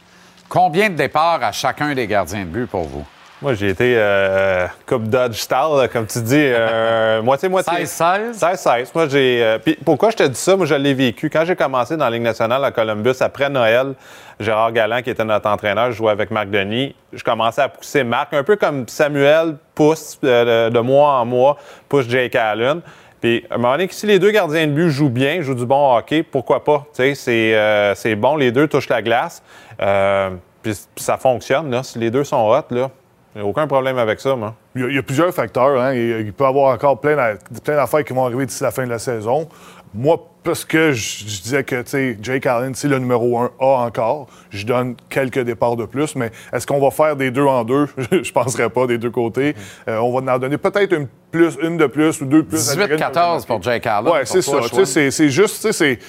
Combien de départs à chacun des gardiens de but pour vous?
Moi, j'ai été euh, Coupe Dodge style, comme tu dis, euh, moitié-moitié.
16-16?
16-16. Moi, j'ai. euh, puis pourquoi je te dis ça? Moi, je l'ai vécu. Quand j'ai commencé dans la Ligue nationale à Columbus, après Noël, Gérard Galland, qui était notre entraîneur, je jouais avec Marc Denis. Je commençais à pousser Marc, un peu comme Samuel pousse euh, de, de mois en mois, pousse Jake Allen. Puis, à un moment donné, si les deux gardiens de but jouent bien, jouent du bon hockey, pourquoi pas? Tu sais, c'est euh, c'est bon, les deux touchent la glace. Puis, puis ça fonctionne, là. Si les deux sont hot, là, il n'y a aucun problème avec ça, moi.
Il y a, il y a plusieurs facteurs. Hein. Il, il peut y avoir encore plein, d'a- plein d'affaires qui vont arriver d'ici la fin de la saison. Moi, parce que je, je disais que tu sais, Jake Allen, c'est le numéro un A encore, je donne quelques départs de plus, mais est-ce qu'on va faire des deux en deux? je ne penserais pas des deux côtés. Euh, on va en donner peut-être une, plus, une de plus ou deux de plus.
18-14 pour Jake Allen.
Oui, c'est ça. Tu
Schwinn.
sais, C'est c'est juste, tu sais, c'est.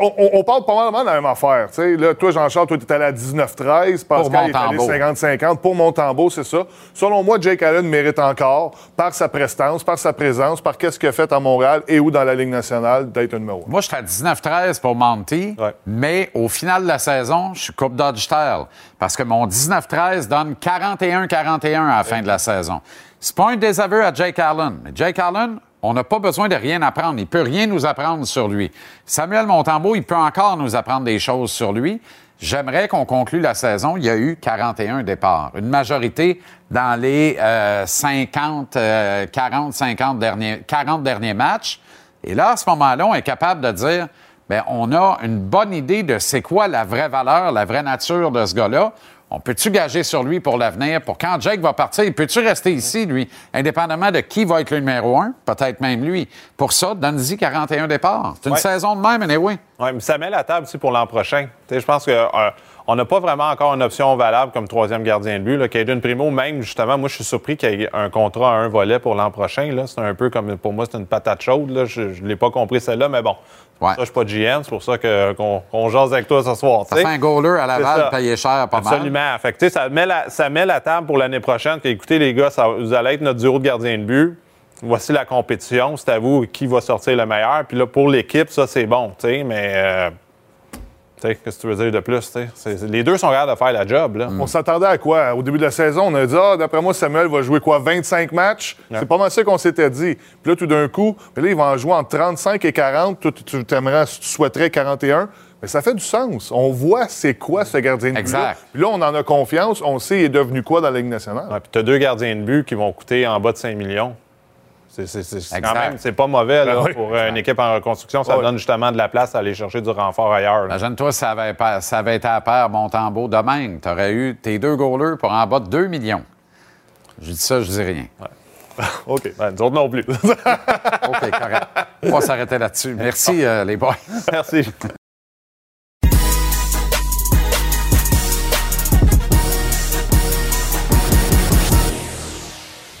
On, parle probablement de la même affaire. Là, toi, Jean-Charles, toi, tu es allé à 19-13. Pascal est allé
Montembeau.
50-50. Pour Montembeau, c'est ça. Selon moi, Jake Allen mérite encore, par sa prestance, par sa présence, par qu'est-ce qu'il a fait à Montréal et ou dans la Ligue nationale, d'être un numéro un.
Moi, je suis à 19-13 pour Monty, mais au final de la saison, je suis Coupe Dodge. Parce que mon 19-13 donne 41-41 à la fin de la saison. C'est pas un désaveu à Jake Allen. Mais Jake Allen, on n'a pas besoin de rien apprendre. Il peut rien nous apprendre sur lui. Samuel Montembeau, il peut encore nous apprendre des choses sur lui. J'aimerais qu'on conclue la saison. Il y a eu 41 départs. Une majorité dans les euh, 50, euh, 40, 50 derniers, 40 derniers matchs. Et là, à ce moment-là, on est capable de dire, bien, on a une bonne idée de c'est quoi la vraie valeur, la vraie nature de ce gars-là. On peut-tu gager sur lui pour l'avenir? Pour quand Jake va partir, peut-tu rester ici, lui, indépendamment de qui va être le numéro un? Peut-être même lui. Pour ça, donne-y 41 départs. C'est une
Ouais.
saison de même, anyway.
Oui, mais ça met la table aussi pour l'an prochain. Je pense qu'on n'a pas vraiment encore une option valable comme troisième gardien de but. Là. Caden Primo, même justement, moi, je suis surpris qu'il y ait un contrat à un volet pour l'an prochain. C'est un peu comme, pour moi, c'est une patate chaude. là. Je ne l'ai pas compris celle-là, mais bon. Ça, je suis pas GM, c'est pour ça que- qu'on jase avec toi ce soir.
Ça fait un goaler à Laval payé cher, pas mal.
Absolument. Fait que, tu sais, ça, met la, ça met la table pour l'année prochaine. Que, écoutez, les gars, ça- vous allez être notre duo de gardien de but. Voici la compétition. C'est à vous qui va sortir le meilleur. Puis là, pour l'équipe, ça, c'est bon. tu sais, Mais, euh, qu'est-ce que tu veux dire de plus? Les deux sont capables de faire la job. Là.
On s'attendait à quoi? Au début de la saison, on a dit, ah, d'après moi, Samuel va jouer quoi? 25 matchs? C'est pas mal ça qu'on s'était dit. Puis là, tout d'un coup, là, il va en jouer entre 35 et 40. Toi, tu, tu t'aimerais, tu souhaiterais 41. Mais ça fait du sens. On voit c'est quoi ce gardien de but
Exact.
Puis là, on en a confiance. On sait il est devenu quoi dans la Ligue nationale.
Ouais, puis tu as deux gardiens de but qui vont coûter en bas de 5 millions. C'est, quand même c'est pas mauvais là,
Ben oui.
pour euh, une équipe en reconstruction. Ça donne justement de la place à aller chercher du renfort ailleurs.
Imagine-toi ça avait, ça avait été à paire Montembeau de même. Tu aurais eu tes deux goalers pour en bas de 2 millions. Je dis ça, je dis rien.
OK.
Ben, nous autres non plus.
OK, correct. On va s'arrêter là-dessus. Merci, euh, les boys.
Merci.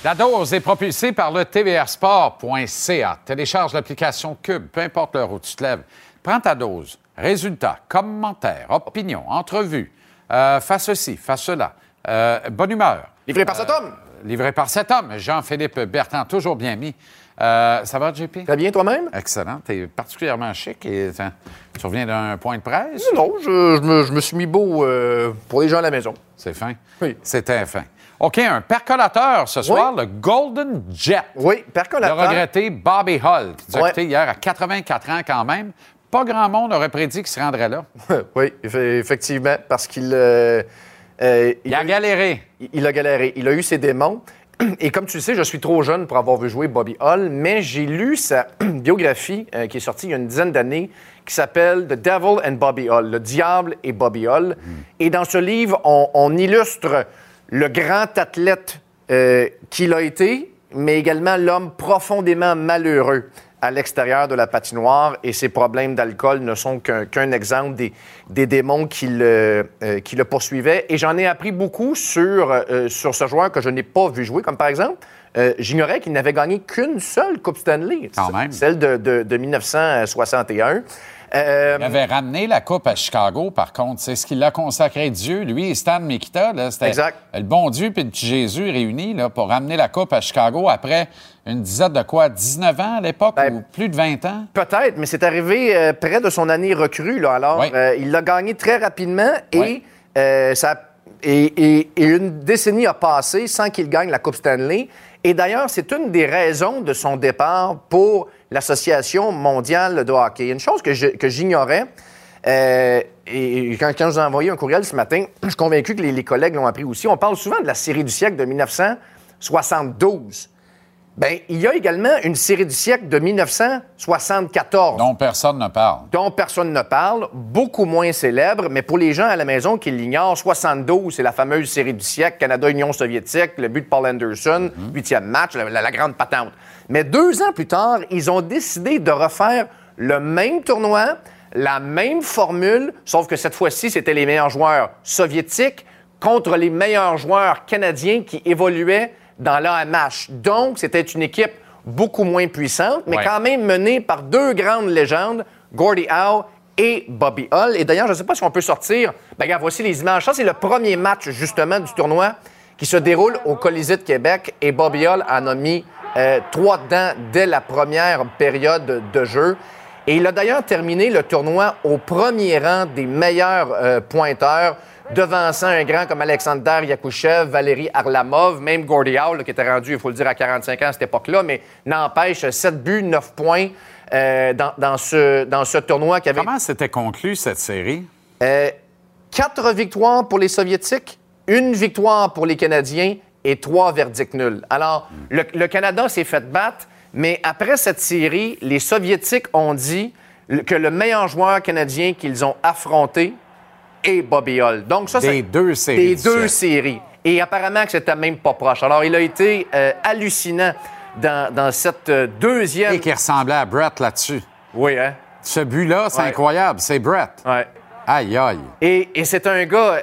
La dose est propulsée par le tvrsport.ca. Télécharge l'application Cube, peu importe l'heure où tu te lèves. Prends ta dose. Résultats, commentaires, opinions, entrevues. Euh, fais ceci, fais cela. Euh, bonne humeur.
Livré par cet
Euh,
homme.
Livré par cet homme. Jean-Philippe Bertrand, toujours bien mis. Euh, ça va, JP?
Très bien, toi-même?
Excellent. Tu es particulièrement chic. Et, tiens, tu reviens d'un point de presse?
Non, je, je me, je me suis mis beau euh, pour les gens à la maison.
C'est fin? Oui. C'était fin. OK, un percolateur ce soir, le Golden Jet.
Oui, percolateur.
Le regretté Bobby Hull, qui nous a quitté hier à 84 ans quand même. Pas grand monde aurait prédit qu'il se rendrait là.
oui, eff- effectivement, parce qu'il... euh, euh,
Il a galéré.
Il, il a galéré. Il a eu ses démons. Et comme tu le sais, je suis trop jeune pour avoir vu jouer Bobby Hall, mais j'ai lu sa biographie euh, qui est sortie il y a une dizaine d'années qui s'appelle The Devil and Bobby Hall, Le Diable et Bobby Hall. Et dans ce livre, on, on illustre le grand athlète euh, qu'il a été, mais également l'homme profondément malheureux à l'extérieur de la patinoire et ses problèmes d'alcool ne sont qu'un exemple des, des démons qui le, euh, qui le poursuivaient. Et j'en ai appris beaucoup sur, euh, sur ce joueur que je n'ai pas vu jouer, comme par exemple, euh, j'ignorais qu'il n'avait gagné qu'une seule Coupe Stanley,
Quand même.
celle de, de- de 1961. Euh,
Il avait ramené la Coupe à Chicago, par contre. C'est ce qui l'a consacré Dieu. Lui et Stan Mikita, c'était le bon Dieu puis le petit Jésus réunis là, pour ramener la Coupe à Chicago après une dizaine de quoi, 19 ans à l'époque
Ben,
ou plus de 20 ans?
Peut-être, mais c'est arrivé euh, près de son année recrue. Là. Alors,
Oui.
euh, il l'a gagné très rapidement et,
Oui.
ça, et, et- et une décennie a passé sans qu'il gagne la Coupe Stanley. Et d'ailleurs, c'est une des raisons de son départ pour l'Association mondiale de hockey. Une chose que j'ignorais, euh, et quand, je vous ai envoyé un courriel ce matin, je suis convaincu que les collègues l'ont appris aussi. On parle souvent de la série du siècle de 1972. Bien, il y a également une série du siècle de 1974
Dont personne ne parle.
dont personne ne parle, beaucoup moins célèbre, mais pour les gens à la maison qui l'ignorent, 72, c'est la fameuse série du siècle, Canada-Union soviétique, le but de Paul Anderson, huitième match, la, la- la grande patente. Mais deux ans plus tard, ils ont décidé de refaire le même tournoi, la même formule, sauf que cette fois-ci, c'était les meilleurs joueurs soviétiques contre les meilleurs joueurs canadiens qui évoluaient dans l'AMH. Donc, c'était une équipe beaucoup moins puissante, mais
Ouais.
quand même menée par deux grandes légendes, Gordie Howe et Bobby Hull. Et d'ailleurs, je ne sais pas si on peut sortir. Ben, regarde, voici les images. Ça, c'est le premier match, justement, du tournoi qui se déroule au Colisée de Québec. Et Bobby Hull en a mis euh, trois dedans dès la première période de jeu. Et il a d'ailleurs terminé le tournoi au premier rang des meilleurs euh, pointeurs, devançant un grand comme Alexander Yakushev, Valérie Arlamov, même Gordie Howe, qui était rendu, il faut le dire, à 45 ans à cette époque-là, mais n'empêche, 7 buts, 9 points euh, dans, dans ce, dans ce tournoi qui avait
Comment s'était conclue cette série?
euh, quatre victoires pour les Soviétiques, une victoire pour les Canadiens et trois verdicts nuls. Alors, le, le Canada s'est fait battre, mais après cette série, les Soviétiques ont dit que le meilleur joueur canadien qu'ils ont affronté est Bobby Hull. Donc, ça,
Des
c'est-
deux séries
Des deux séries. Et apparemment que c'était même pas proche. Alors, il a été euh, hallucinant dans, dans cette euh, deuxième...
Et qui ressemblait à Brett là-dessus.
Oui, hein?
Ce but-là, c'est
Ouais.
incroyable. C'est Brett.
Ouais.
Aïe, aïe.
Et, et c'est un gars,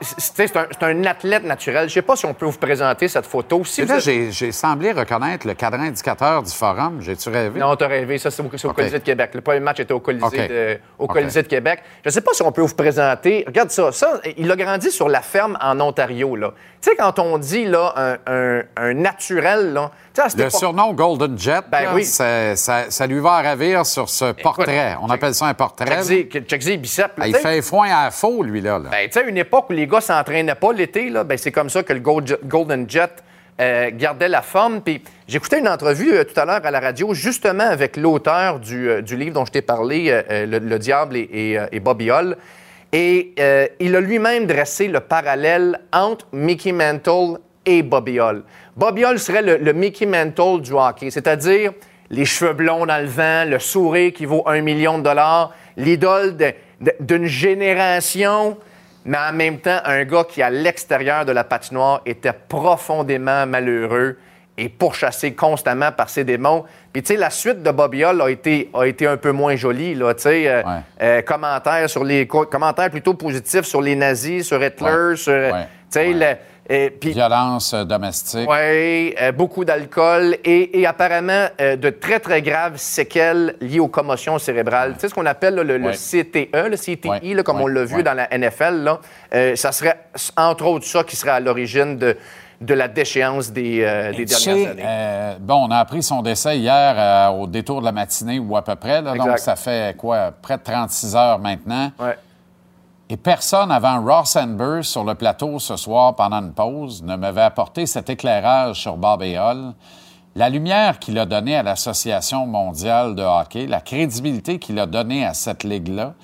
c'est un, athlète naturel. Je sais pas si on peut vous présenter cette photo. Si
là,
êtes-
j'ai semblé reconnaître le cadran indicateur du forum. J'ai-tu rêvé?
Non, t'as rêvé. Ça, c'est au. Colisée de Québec. Le premier match était au Colisée, de, au de Québec. Je ne sais pas si on peut vous présenter. Regarde ça. Ça, il a grandi sur la ferme en Ontario. là. Tu sais, quand on dit là, un, un- un naturel, là,
Le surnom Golden Jet,
Ben
là,
oui.
ça, lui va ravir sur ce portrait. On appelle ça un portrait.
les biceps. là,
Ah, il fait foin à faux, lui, là. là.
Ben, tu sais, une époque où les gars s'entraînaient pas l'été, là, ben, c'est comme ça que le Gold Golden Jet euh, gardait la forme. Puis j'écoutais une entrevue euh, tout à l'heure à la radio, justement avec l'auteur du, euh, du livre dont je t'ai parlé, le, Le Diable et, et, et Bobby Hull. Et euh, il a lui-même dressé le parallèle entre Mickey Mantle et Bobby Hull. Bobby Hull serait le, le Mickey Mantle du hockey, c'est-à-dire les cheveux blonds dans le vent, le sourire qui vaut un million de dollars, l'idole d'une génération, mais en même temps, un gars qui, à l'extérieur de la patinoire, était profondément malheureux et pourchassé constamment par ses démons. Puis, tu sais, la suite de Bobby Hull a été, a été un peu moins jolie, là, tu sais. euh, euh, commentaires, sur les, co- commentaires plutôt positifs sur les nazis, sur Hitler,
Ouais.
sur... euh,
Ouais.
Tu sais, le- puis-
Violence domestique.
oui, euh, beaucoup d'alcool et, et apparemment euh, de très, très graves séquelles liées aux commotions cérébrales. Tu sais ce qu'on appelle là, le, le
Ouais.
CTE, le CTI,
Ouais.
là, comme on l'a vu dans la NFL. Là, Euh, ça serait entre autres ça qui serait à l'origine de, de la déchéance des, euh, des dernières
sais,
années.
euh, bon, on a appris son décès hier euh, au détour de la matinée ou à peu près. là. donc, ça fait quoi? Près de 36 heures maintenant.
Ouais.
Et personne avant Ross Amber sur le plateau ce soir pendant une pause ne m'avait apporté cet éclairage sur Bob et Hull. La lumière qu'il a donnée à l'Association mondiale de hockey, la crédibilité qu'il a donnée à cette ligue-là,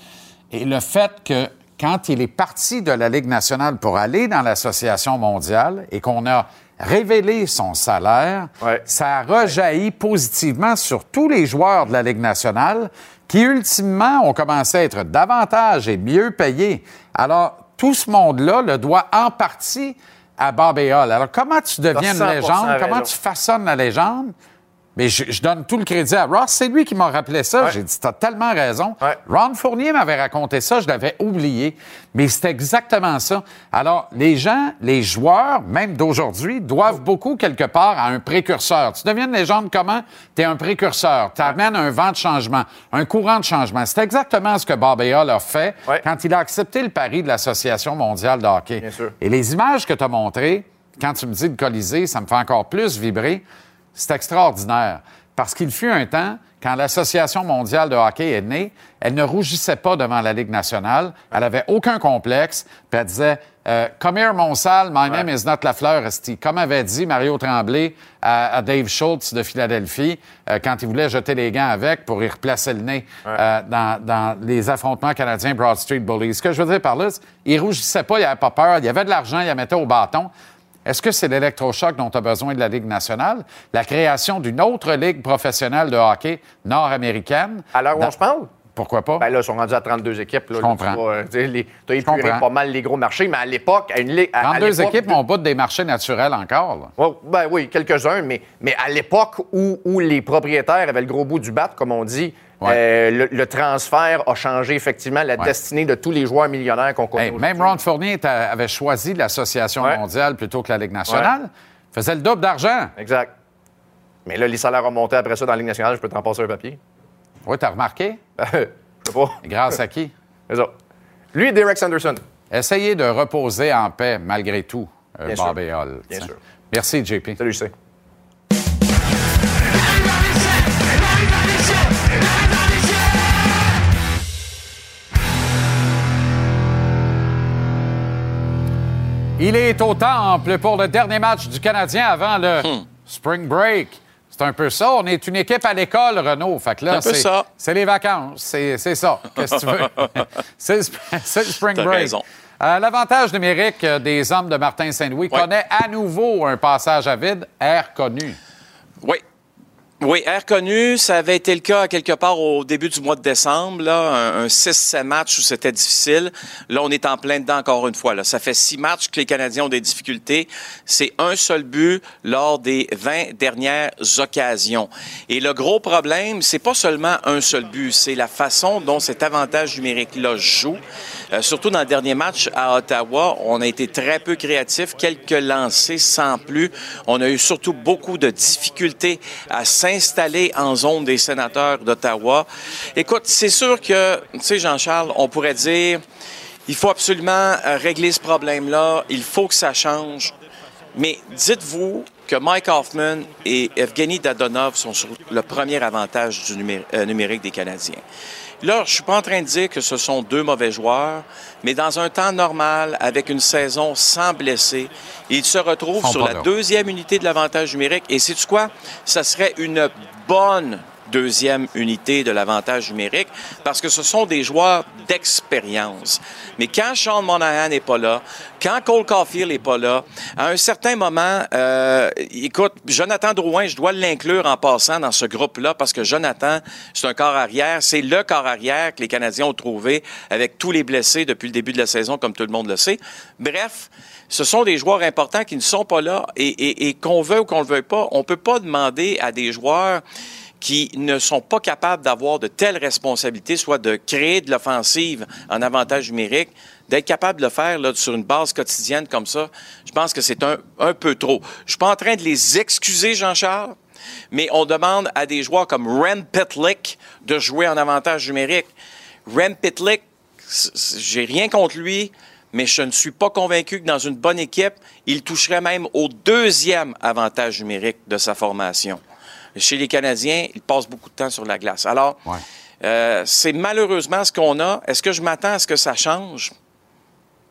et le fait que quand il est parti de la Ligue nationale pour aller dans l'Association mondiale et qu'on a révélé son salaire,
Ouais.
ça a rejailli positivement sur tous les joueurs de la Ligue nationale qui, ultimement, ont commencé à être davantage et mieux payés. Alors, tout ce monde-là le doit en partie à Bob et Hull. Alors, comment tu deviens une
100%
légende? Comment tu façonnes la légende? Mais je, je donne tout le crédit à Ross. C'est lui qui m'a rappelé ça.
Ouais.
J'ai dit, t'as tellement raison. Ron Fournier m'avait raconté ça, je l'avais oublié. Mais c'est exactement ça. Alors, les gens, les joueurs, même d'aujourd'hui, doivent beaucoup, quelque part, à un précurseur. Tu deviens une légende comment? Tu es un précurseur. Tu amènes un vent de changement, un courant de changement. C'est exactement ce que Bob Ayala a fait quand il a accepté le pari de l'Association mondiale de hockey. Et les images que tu as montrées, quand tu me dis le Colisée, ça me fait encore plus vibrer. C'est extraordinaire. Parce qu'il fut un temps, quand l'Association mondiale de hockey est née, elle ne rougissait pas devant la Ligue nationale. Elle avait aucun complexe. Puis elle disait euh, Come here, mon sale, my name is not Lafleur, esti. Comme avait dit Mario Tremblay à, à Dave Schultz de Philadelphie euh, quand il voulait jeter les gants avec pour y replacer le nez euh, dans, dans les affrontements canadiens Broad Street Bullies. Ce que je veux dire par là, c'est il rougissait pas, il avait pas peur, il y avait de l'argent, il la mettait au bâton. Est-ce que c'est l'électrochoc dont a besoin de la Ligue nationale? La création d'une autre ligue professionnelle de hockey nord-américaine?
À l'heure où on se parle?
Pourquoi pas?
Ben là, ils sont rendus à 32 équipes. Là,
Je comprends.
Tu as épuré
comprends.
pas mal les gros marchés, mais à l'époque, à une ligue. à- à
32
l'époque-
équipes, on bout des marchés naturels encore.
ben oui, quelques-uns, mais, mais à l'époque où, où les propriétaires avaient le gros bout du bat, comme on dit, euh, le, le transfert a changé effectivement la
Ouais.
destinée de tous les joueurs millionnaires qu'on connaît.
Hey, même Ron Fournier avait choisi l'Association mondiale plutôt que la Ligue nationale. Faisait le double d'argent.
Exact. Mais là, les salaires ont monté après ça dans la Ligue nationale, je peux t'en passer un papier.
Oui, t'as remarqué?
je sais pas.
Grâce à qui?
C'est ça. Lui, Derek Sanderson.
Essayez de reposer en paix malgré tout, euh,
Bien sûr. Bien sûr.
Merci, JP.
Salut, c'est.
Il est au temple pour le dernier match du Canadien avant le
Hmm.
Spring Break. C'est un peu ça. On est une équipe à l'école, Renaud. Fait que là,
C'est
les vacances. C'est, ça. Qu'est-ce que tu veux? c'est, le Spring Break.
raison.
Euh, l'avantage numérique euh, des hommes de Martin Saint-Louis connaît à nouveau un passage à vide, air connu.
Oui. Oui, air connu, ça avait été le cas quelque part au début du mois de décembre, là, un, un 6-7 matchs où c'était difficile. Là, on est en plein dedans encore une fois. Là. Ça fait six matchs que les Canadiens ont des difficultés. C'est un seul but lors des 20 dernières occasions. Et le gros problème, c'est pas seulement un seul but, c'est la façon dont cet avantage numérique-là joue. Euh, surtout dans le dernier match à Ottawa, on a été très peu créatifs, quelques lancers sans plus. On a eu surtout beaucoup de difficultés à s'installer en zone des sénateurs d'Ottawa. Écoute, c'est sûr que, tu sais, Jean-Charles, on pourrait dire, il faut absolument euh, régler ce problème-là, il faut que ça change. Mais dites-vous que Mike Hoffman et Evgeny Dadonov sont sur le premier avantage du euh, numérique des Canadiens. Là, je suis pas en train de dire que ce sont deux mauvais joueurs, mais dans un temps normal, avec une saison sans blessés, ils se retrouvent sur la deuxième unité de l'avantage numérique. Et sais-tu quoi? Ça serait une bonne deuxième unité de l'avantage numérique parce que ce sont des joueurs d'expérience. Mais quand Sean Monahan n'est pas là, quand Cole Caulfield n'est pas là, à un certain moment, euh, écoute, Jonathan Drouin, je dois l'inclure en passant dans ce groupe-là parce que Jonathan, c'est un corps arrière. C'est le corps arrière que les Canadiens ont trouvé avec tous les blessés depuis le début de la saison, comme tout le monde le sait. Bref, ce sont des joueurs importants qui ne sont pas là et, et- et qu'on veut ou qu'on ne le veuille pas, on ne peut pas demander à des joueurs qui ne sont pas capables d'avoir de telles responsabilités, soit de créer de l'offensive en avantage numérique, d'être capable de le faire là, sur une base quotidienne comme ça, je pense que c'est un, un peu trop. Je suis pas en train de les excuser, Jean-Charles, mais on demande à des joueurs comme Rem Pitlick de jouer en avantage numérique. Rem Pitlick, j'ai rien contre lui, mais je ne suis pas convaincu que dans une bonne équipe, il toucherait même au deuxième avantage numérique de sa formation. Chez les Canadiens, il passe beaucoup de temps sur la glace. Alors, euh, c'est malheureusement ce qu'on a. Est-ce que je m'attends à ce que ça change?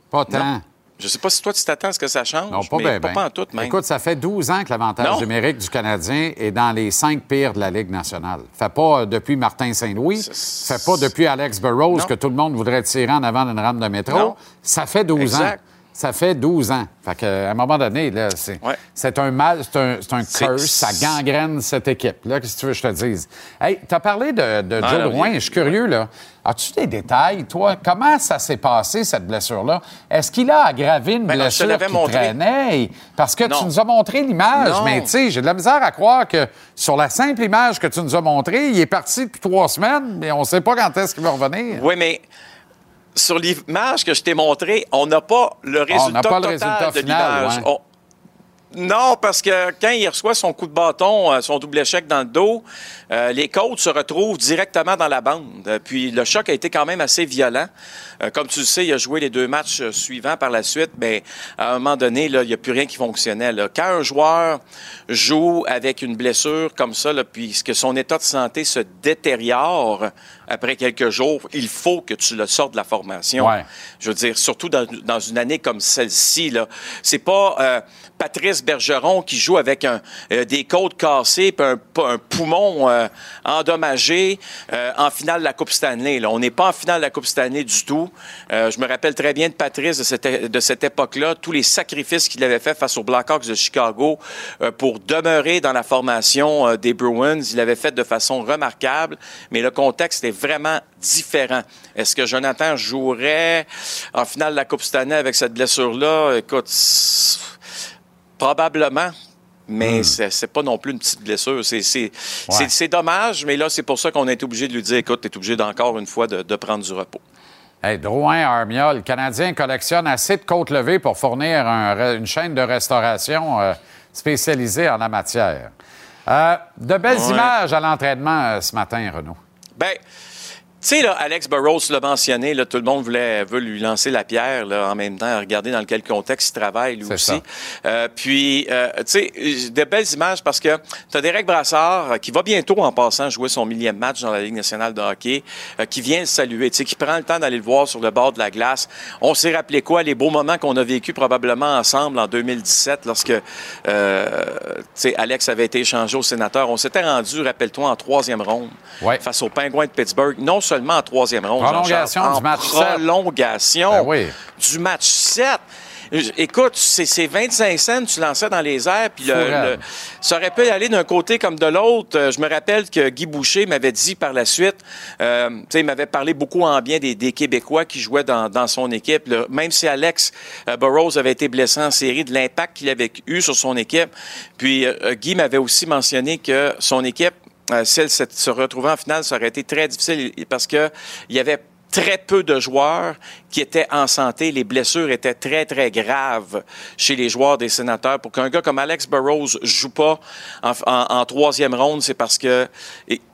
Pas tant.
Je ne sais pas si toi, tu t'attends à ce que ça change,
Non, pas
mais pas, pas en tout, même.
Écoute, ça fait 12 ans que l'avantage numérique du Canadien est dans les cinq pires de la Ligue nationale. Fait pas euh, depuis Martin Saint-Louis, fait pas depuis Alex Burrows
Non.
que tout le monde voudrait tirer en avant d'une rame de métro.
Non.
Ça fait 12 ans. Ça fait 12 ans. Fait qu'à un moment donné, là, c'est c'est un mal, c'est un, c'est un curse, ça gangrène cette équipe. Là, qu'est-ce que tu veux que je te dise? Hey, t'as parlé de, de
Ah,
Joe Drouin, je suis curieux, là. As-tu des détails, toi? Comment ça s'est passé, cette blessure-là? Est-ce qu'il a aggravé une
Ben non,
blessure
l'avais
qui
montré.
traînait? Parce que tu
Non.
nous as montré l'image,
Non.
mais tu sais, j'ai de la misère à croire que sur la simple image que tu nous as montrée, il est parti depuis trois semaines, mais on ne sait pas quand est-ce qu'il va revenir.
Oui, mais sur l'image que je t'ai montrée, on n'a pas le résultat
Ah, n'a pas le résultat
de l'image.
ouais.
On- Non, parce que quand il reçoit son coup de bâton, euh, son double échec dans le dos, euh, les côtes se retrouvent directement dans la bande. Euh, Puis le choc a été quand même assez violent. Euh, comme tu le sais, il a joué les deux matchs euh, suivants par la suite, mais à un moment donné, là, il n'y a plus rien qui fonctionnait. là. Quand un joueur joue avec une blessure comme ça, là, puis que son état de santé se détériore après quelques jours, il faut que tu le sortes de la formation.
Ouais.
Je veux dire, surtout dans, dans une année comme celle-ci, là, c'est pas euh, Patrice Bergeron qui joue avec un, euh, des côtes cassées puis un, un poumon euh, endommagé euh, en finale de la Coupe Stanley. Là. On n'est pas en finale de la Coupe Stanley du tout. Euh, je me rappelle très bien de Patrice de cette, de cette époque-là, tous les sacrifices qu'il avait fait face aux Blackhawks de Chicago euh, pour demeurer dans la formation euh, des Bruins. Il l'avait fait de façon remarquable, mais le contexte est vraiment différent. Est-ce que Jonathan jouerait en finale de la Coupe Stanley avec cette blessure-là? Écoute, probablement. Mais c'est c'est pas non plus une petite blessure. C'est dommage, mais là, c'est pour ça qu'on a été obligé de lui dire écoute, tu es obligé d'encore une fois de, de prendre du repos.
Hey, Drouin, Armia, le Canadien collectionne assez de côtes levées pour fournir un une chaîne de restauration euh, spécialisée en la matière. Euh, de belles
Ouais.
images à l'entraînement euh, ce matin, Renaud.
Tu sais, là, Alex Burrows l'a mentionné, là, tout le monde voulait, veut lui lancer la pierre là, en même temps, regarder dans quel contexte il travaille, lui aussi. Euh, puis, euh, tu sais, de belles images parce que tu as Derek Brassard euh, qui va bientôt, en passant, jouer son millième match dans la Ligue nationale de hockey, euh, qui vient le saluer, tu sais, qui prend le temps d'aller le voir sur le bord de la glace. On s'est rappelé quoi? Les beaux moments qu'on a vécu probablement ensemble en 2017 lorsque, euh, tu sais, Alex avait été échangé au sénateur. On s'était rendu, rappelle-toi, en troisième ronde
Ouais.
face aux Pingouins de Pittsburgh. Non seulement en troisième ronde,
Prolongation du match
prolongation
Ben oui.
du match 7. Écoute, c'est c'est 25 cents, tu lançais dans les airs, puis le- le- ça aurait pu aller d'un côté comme de l'autre. Euh, Je me rappelle que Guy Boucher m'avait dit par la suite, euh, tu sais, il m'avait parlé beaucoup en bien des, des Québécois qui jouaient dans, dans son équipe. là. Même si Alex euh, Burrows avait été blessé en série, de l'impact qu'il avait eu sur son équipe. Puis euh, Guy m'avait aussi mentionné que son équipe, si elle se retrouvait en finale, ça aurait été très difficile parce que il y avait très peu de joueurs qui étaient en santé. Les blessures étaient très, très graves chez les joueurs des sénateurs. Pour qu'un gars comme Alex Burrows joue pas en, troisième ronde, c'est parce que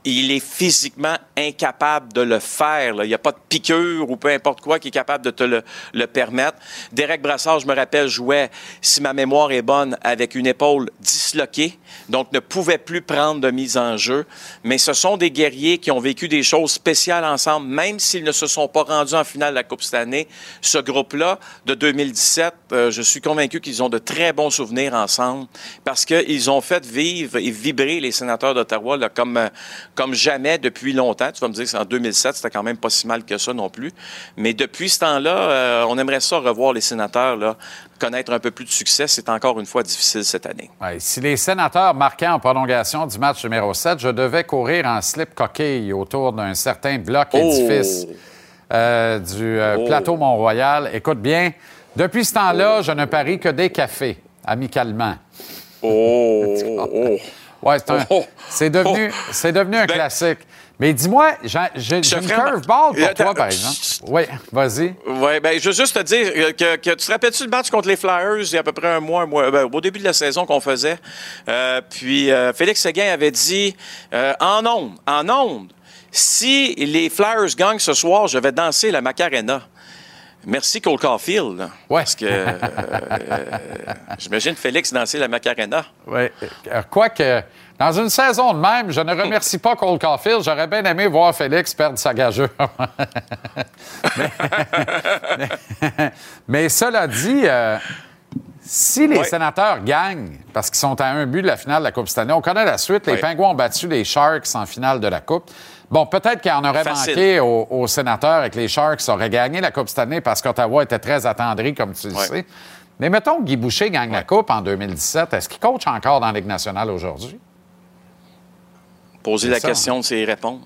il est physiquement incapable de le faire. Il n'y a pas de piqûre ou peu importe quoi qui est capable de te le, le permettre. Derek Brassard, je me rappelle, jouait, si ma mémoire est bonne, avec une épaule disloquée, donc ne pouvait plus prendre de mise en jeu. Mais ce sont des guerriers qui ont vécu des choses spéciales ensemble, même s'ils ne se sont pas rendus en finale de la Coupe cette année. Ce groupe-là, de 2017, euh, je suis convaincu qu'ils ont de très bons souvenirs ensemble parce qu'ils ont fait vivre et vibrer les sénateurs d'Ottawa là, comme, euh, comme jamais depuis longtemps. Tu vas me dire que c'est en 2007, c'était quand même pas si mal que ça non plus. Mais depuis ce temps-là, euh, on aimerait ça revoir les sénateurs, là, connaître un peu plus de succès. C'est encore une fois difficile cette année.
Ouais, si les sénateurs marquaient en prolongation du match numéro 7, je devais courir en slip coquille autour d'un certain bloc
Oh!
Euh, du euh,
Oh!
plateau Mont-Royal. Écoute bien, depuis ce temps-là, je ne parie que des cafés, amicalement.
Oh! oh.
Ouais, c'est un-
Oh!
devenu, c'est devenu un
Ben-
classique. Mais dis-moi, j'ai une curveball pour
Euh,
toi, par exemple. Oui, vas-y.
Oui, ben, je veux juste te dire que, que tu te rappelles-tu le match contre les Flyers il y a à peu près un mois, un mois ben, au début de la saison qu'on faisait? Euh, puis euh, Félix Séguin avait dit euh, en ondes, en ondes, si les Flyers gagnent ce soir, je vais danser la Macarena. Merci Cole Caulfield. là. Parce que euh, euh, j'imagine Félix danser la Macarena.
Oui. Euh, Quoique, dans une saison de même, je ne remercie pas Cole Caulfield. J'aurais bien aimé voir Félix perdre sa gageure. mais, mais- mais cela dit, euh, si les
Ouais.
sénateurs gagnent, parce qu'ils sont à un but de la finale de la Coupe cette année, on connaît la suite. Les
Ouais.
Pingouins ont battu les Sharks en finale de la Coupe. Bon, peut-être qu'il en aurait
Facile.
manqué aux, aux sénateurs et que les Sharks auraient gagné la Coupe cette année parce qu'Ottawa était très attendri, comme tu le
Ouais.
sais. Mais mettons que Guy Boucher gagne la Coupe en 2017. Est-ce qu'il coach encore dans la Ligue nationale aujourd'hui?
Poser la
ça,
question, c'est y répondre.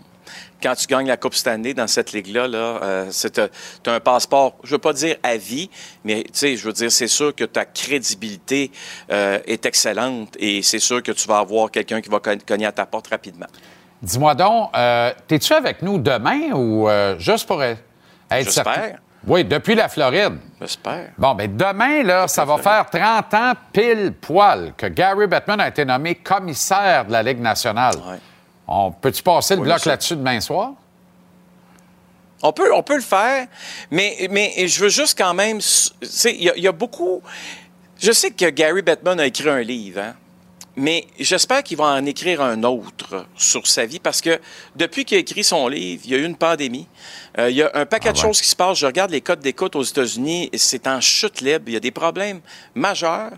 Quand tu gagnes la Coupe cette année dans cette ligue-là, là, euh, c'est un, passeport, je veux pas dire à vie, mais tu sais, je veux dire, c'est sûr que ta crédibilité euh, est excellente et c'est sûr que tu vas avoir quelqu'un qui va cogn- cogner à ta porte rapidement.
Dis-moi donc, euh, t'es-tu avec nous demain ou euh, juste pour être
J'espère.
certain? Oui, depuis la Floride.
J'espère.
Bon, bien, demain, là, ça va faire 30 ans pile poil que Gary Bettman a été nommé commissaire de la Ligue nationale. On peut-tu passer le
Oui,
bloc là-dessus demain soir?
On peut, on peut le faire, mais, mais je veux juste quand même. Tu sais, il y, y a beaucoup. Je sais que Gary Bettman a écrit un livre, hein, mais j'espère qu'il va en écrire un autre sur sa vie parce que depuis qu'il a écrit son livre, il y a eu une pandémie. Euh, il y a un paquet de choses qui se passent. Je regarde les codes d'écoute aux États-Unis, c'est en chute libre. Il y a des problèmes majeurs.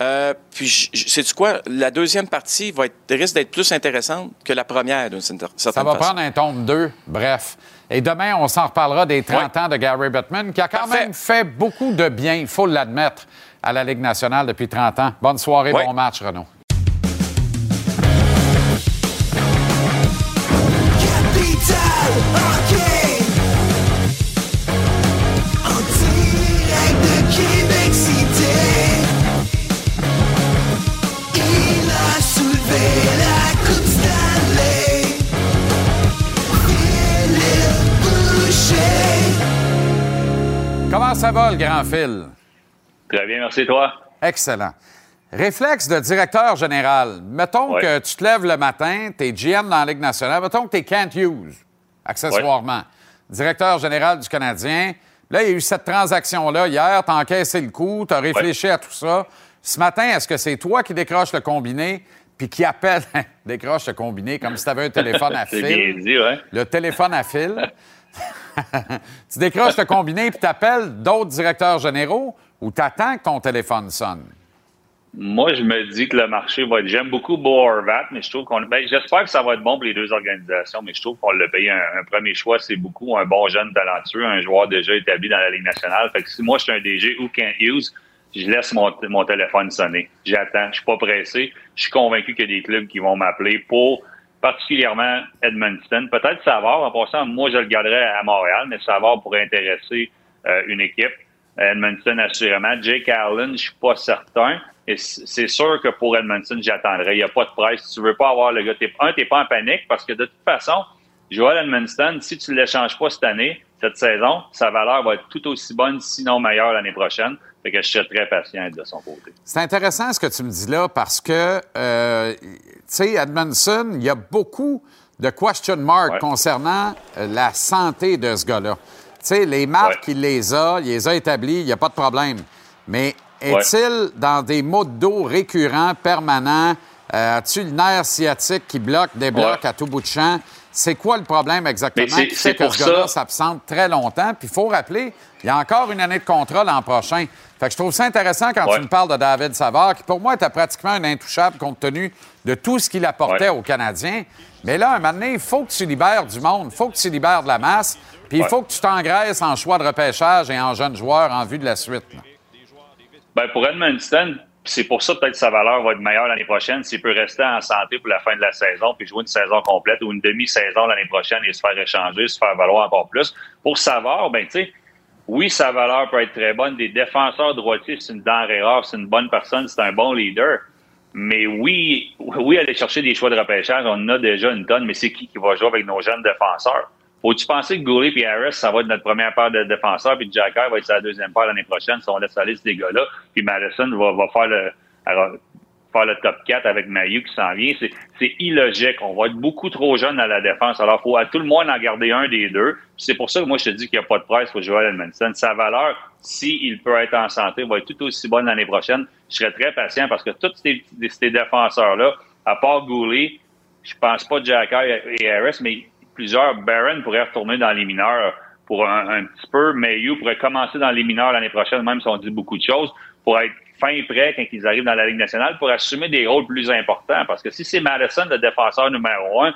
Euh, puis, sais-tu quoi? La deuxième partie va être, risque d'être plus intéressante que la première, d'une certaine
Ça
façon.
va prendre un tome 2, bref. Et demain, on s'en reparlera des 30 ans de Gary Bettman, qui a quand
Parfait.
même fait beaucoup de bien, il faut l'admettre, à la Ligue nationale depuis 30 ans. Bonne soirée,
Ouais.
bon match, Renaud. Comment ça va, le grand fil?
Très bien, merci toi.
Excellent. Réflexe de directeur général. Mettons que tu te lèves le matin, tu es GM dans la Ligue nationale. Mettons que tu es Kent Hughes, accessoirement. Directeur général du Canadien. Là, il y a eu cette transaction-là hier. Tu as encaissé le coup, tu as réfléchi à tout ça. Ce matin, est-ce que c'est toi qui décroches le combiné puis qui appelle, décroche le combiné comme si tu avais un téléphone à fil?
bien dit, ouais.
Le téléphone à fil. tu décroches le combiné puis tu appelles d'autres directeurs généraux ou tu attends que ton téléphone sonne?
Moi, je me dis que le marché va être. J'aime beaucoup Bo Horvat, mais je trouve qu'on. Ben, j'espère que ça va être bon pour les deux organisations, mais je trouve qu'on l'a payé un, un premier choix, c'est beaucoup un bon jeune talentueux, un joueur déjà établi dans la Ligue nationale. Fait que si moi je suis un DG ou Kent Hughes, je laisse mon, mon téléphone sonner. J'attends. Je suis pas pressé. Je suis convaincu qu'il y a des clubs qui vont m'appeler pour particulièrement Edmonton. Peut-être Savard. En passant, moi, je le garderais à Montréal, mais Savard pourrait intéresser euh, une équipe. Edmonton, assurément. Jake Allen, je suis pas certain. Et c'est sûr que pour Edmonton, j'attendrai. Il n'y a pas de presse. Si tu veux pas avoir le gars, t'es, un, t'es pas en panique parce que de toute façon, Joel Edmonton, si tu ne l'échanges pas cette année, cette saison, sa valeur va être tout aussi bonne, sinon meilleure l'année prochaine. Fait que je serais très patient de son côté.
C'est intéressant ce que tu me dis là parce que, euh, tu sais, Edmondson, il y a beaucoup de question marks concernant euh, la santé de ce gars-là. Tu sais, les marques, il les a, il les a établies, il n'y a pas de problème. Mais est-il dans des maux de dos récurrents, permanents? Euh, As-tu le nerf sciatique qui bloque, débloque à tout bout de champ? C'est quoi le problème exactement? Qui fait que ce gars-là
ça-
s'absente très longtemps? Puis il faut rappeler, il y a encore une année de contrat l'an prochain. Fait que je trouve ça intéressant quand
Ouais.
tu me parles de David Savard, qui pour moi était pratiquement un intouchable compte tenu de tout ce qu'il apportait aux Canadiens. Mais là, un moment donné, il faut que tu libères du monde, il faut que tu libères de la masse, puis il
Ouais.
faut que tu t'engraisses en choix de repêchage et en jeunes joueurs en vue de la suite.
Ben, pour Edmonton, c'est pour ça peut-être sa valeur va être meilleure l'année prochaine s'il peut rester en santé pour la fin de la saison puis jouer une saison complète ou une demi-saison l'année prochaine et se faire échanger, se faire valoir encore plus. Pour Savard, ben, tu sais, oui, sa valeur peut être très bonne. Des défenseurs droitiers, c'est une denrée rare, c'est une bonne personne, c'est un bon leader. Mais oui, oui, aller chercher des choix de repêchage, on en a déjà une tonne, mais c'est qui qui va jouer avec nos jeunes défenseurs? Faut-tu penser que Goulet et Harris, ça va être notre première paire de défenseurs, puis Jacker va être sa deuxième paire l'année prochaine si on laisse aller ces gars-là, puis Madison va, va faire le faire le top 4 avec Mayu qui s'en vient. C'est, illogique. On va être beaucoup trop jeune à la défense. Alors, faut à tout le monde en garder un des deux. C'est pour ça que moi, je te dis qu'il n'y a pas de presse pour Joel Edmondson. Sa valeur, s'il peut être en santé, va être tout aussi bonne l'année prochaine. Je serais très patient parce que tous ces, ces défenseurs-là, à part Goulet, je pense pas Jacker et Harris, mais plusieurs, Barron pourrait retourner dans les mineurs pour un, petit peu. Mayu pourrait commencer dans les mineurs l'année prochaine, même si on dit beaucoup de choses, pour être fin prêt quand ils arrivent dans la Ligue nationale, pour assumer des rôles plus importants. Parce que si c'est Madison, le défenseur numéro un,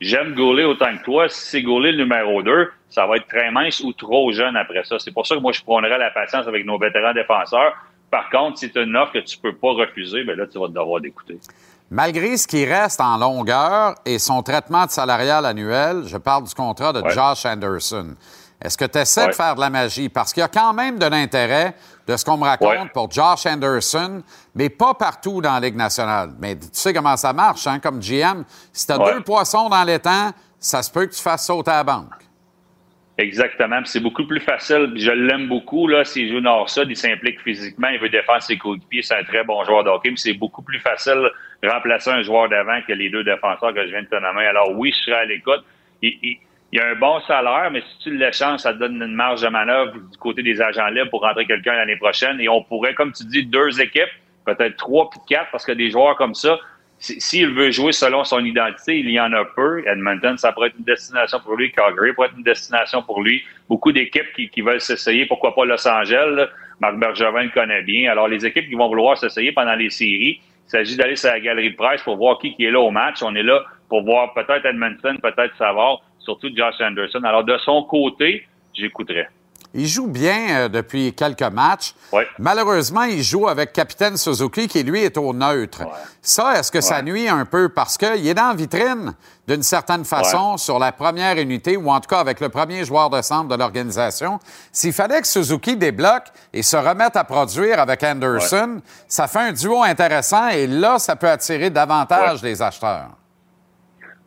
J'aime Goulet autant que toi. Si c'est Goulet le numéro 2, ça va être très mince ou trop jeune après ça. C'est pour ça que moi, je prendrais la patience avec nos vétérans défenseurs. Par contre, si as une offre que tu peux pas refuser, ben là, tu vas devoir d'écouter.
Malgré ce qui reste en longueur et son traitement de salarial annuel, je parle du contrat de
Ouais.
Josh Anderson. Est-ce que tu essaies de faire de la magie? Parce qu'il y a quand même de l'intérêt de ce qu'on me raconte
Ouais.
pour Josh Anderson, mais pas partout dans la Ligue nationale. Mais tu sais comment ça marche, hein, comme GM. Si tu as deux poissons dans l'étang, ça se peut que tu fasses sauter à la banque.
Exactement. C'est beaucoup plus facile. Je l'aime beaucoup. Là, s'il joue nord sud, il s'implique physiquement, il veut défendre ses coéquipiers. C'est un très bon joueur de hockey. Puis c'est beaucoup plus facile de remplacer un joueur d'avant que les deux défenseurs que je viens de te nommer. Alors oui, je serai à l'écoute. Il, il- il a un bon salaire, mais si tu l'échanges, ça te donne une marge de manœuvre du côté des agents libres pour rentrer quelqu'un l'année prochaine. Et on pourrait, comme tu dis, deux équipes, peut-être trois puis quatre, parce que des joueurs comme ça, si- s'il veut jouer selon son identité, il y en a peu. Edmonton, ça pourrait être une destination pour lui. Calgary pourrait être une destination pour lui. Beaucoup d'équipes qui, veulent s'essayer. Pourquoi pas Los Angeles? Marc Bergevin le connaît bien. Alors, les équipes qui vont vouloir s'essayer pendant les séries, il s'agit d'aller sur la galerie de presse pour voir qui, qui est là au match. On est là pour voir peut-être Edmonton, peut-être Savard, surtout Josh Anderson. Alors, de son côté, j'écouterai.
Il joue bien euh, depuis quelques matchs. Malheureusement, il joue avec Capitaine Suzuki qui, lui, est au neutre. Ça, est-ce que ça nuit un peu? Parce qu'il est dans la vitrine, d'une certaine façon, sur la première unité, ou en tout cas avec le premier joueur de centre de l'organisation. S'il fallait que Suzuki débloque et se remette à produire avec Anderson, ça fait un duo intéressant et là, ça peut attirer davantage les acheteurs.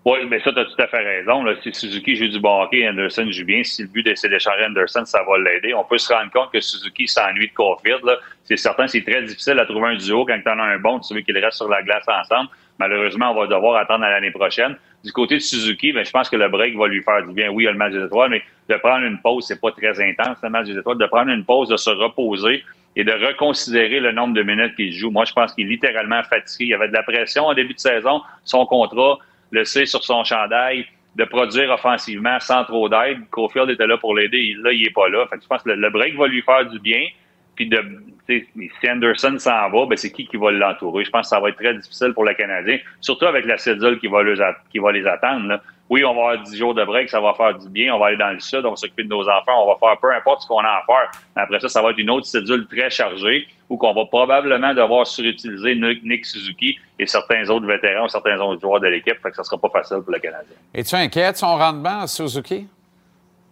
Oui, mais ça, tu as tout à fait raison. Là. Si Suzuki joue du bon hockey, Anderson joue bien. Si le but c'est d'échanger Anderson, ça va l'aider. On peut se rendre compte que Suzuki s'ennuie de Caulfield. C'est certain, c'est très difficile à trouver un duo quand tu en as un bon, tu veux qu'ils restent sur la glace ensemble. Malheureusement, on va devoir attendre à l'année prochaine. Du côté de Suzuki, ben, je pense que le break va lui faire du bien. Oui, il y a le match des étoiles, mais de prendre une pause, c'est pas très intense, le match des étoiles. De prendre une pause, de se reposer et de reconsidérer le nombre de minutes qu'il joue. Moi, je pense qu'il est littéralement fatigué. Il y avait de la pression en début de saison. Son contrat, le sait sur son chandail, de produire offensivement sans trop d'aide. Caulfield était là pour l'aider. Là, il est pas là. Fait que je pense que le break va lui faire du bien. Puis de, si Anderson s'en va, ben c'est qui qui va l'entourer? Je pense que ça va être très difficile pour le Canadien, surtout avec la cédule qui va, les attendre. là. Oui, on va avoir 10 jours de break, ça va faire du bien. On va aller dans le sud, on va s'occuper de nos enfants, on va faire peu importe ce qu'on a à faire. Mais après ça, ça va être une autre cédule très chargée où qu'on va probablement devoir surutiliser Nick Suzuki et certains autres vétérans ou certains autres joueurs de l'équipe. Fait que ça sera pas facile pour le Canadien.
Es-tu inquiet de son rendement, Suzuki?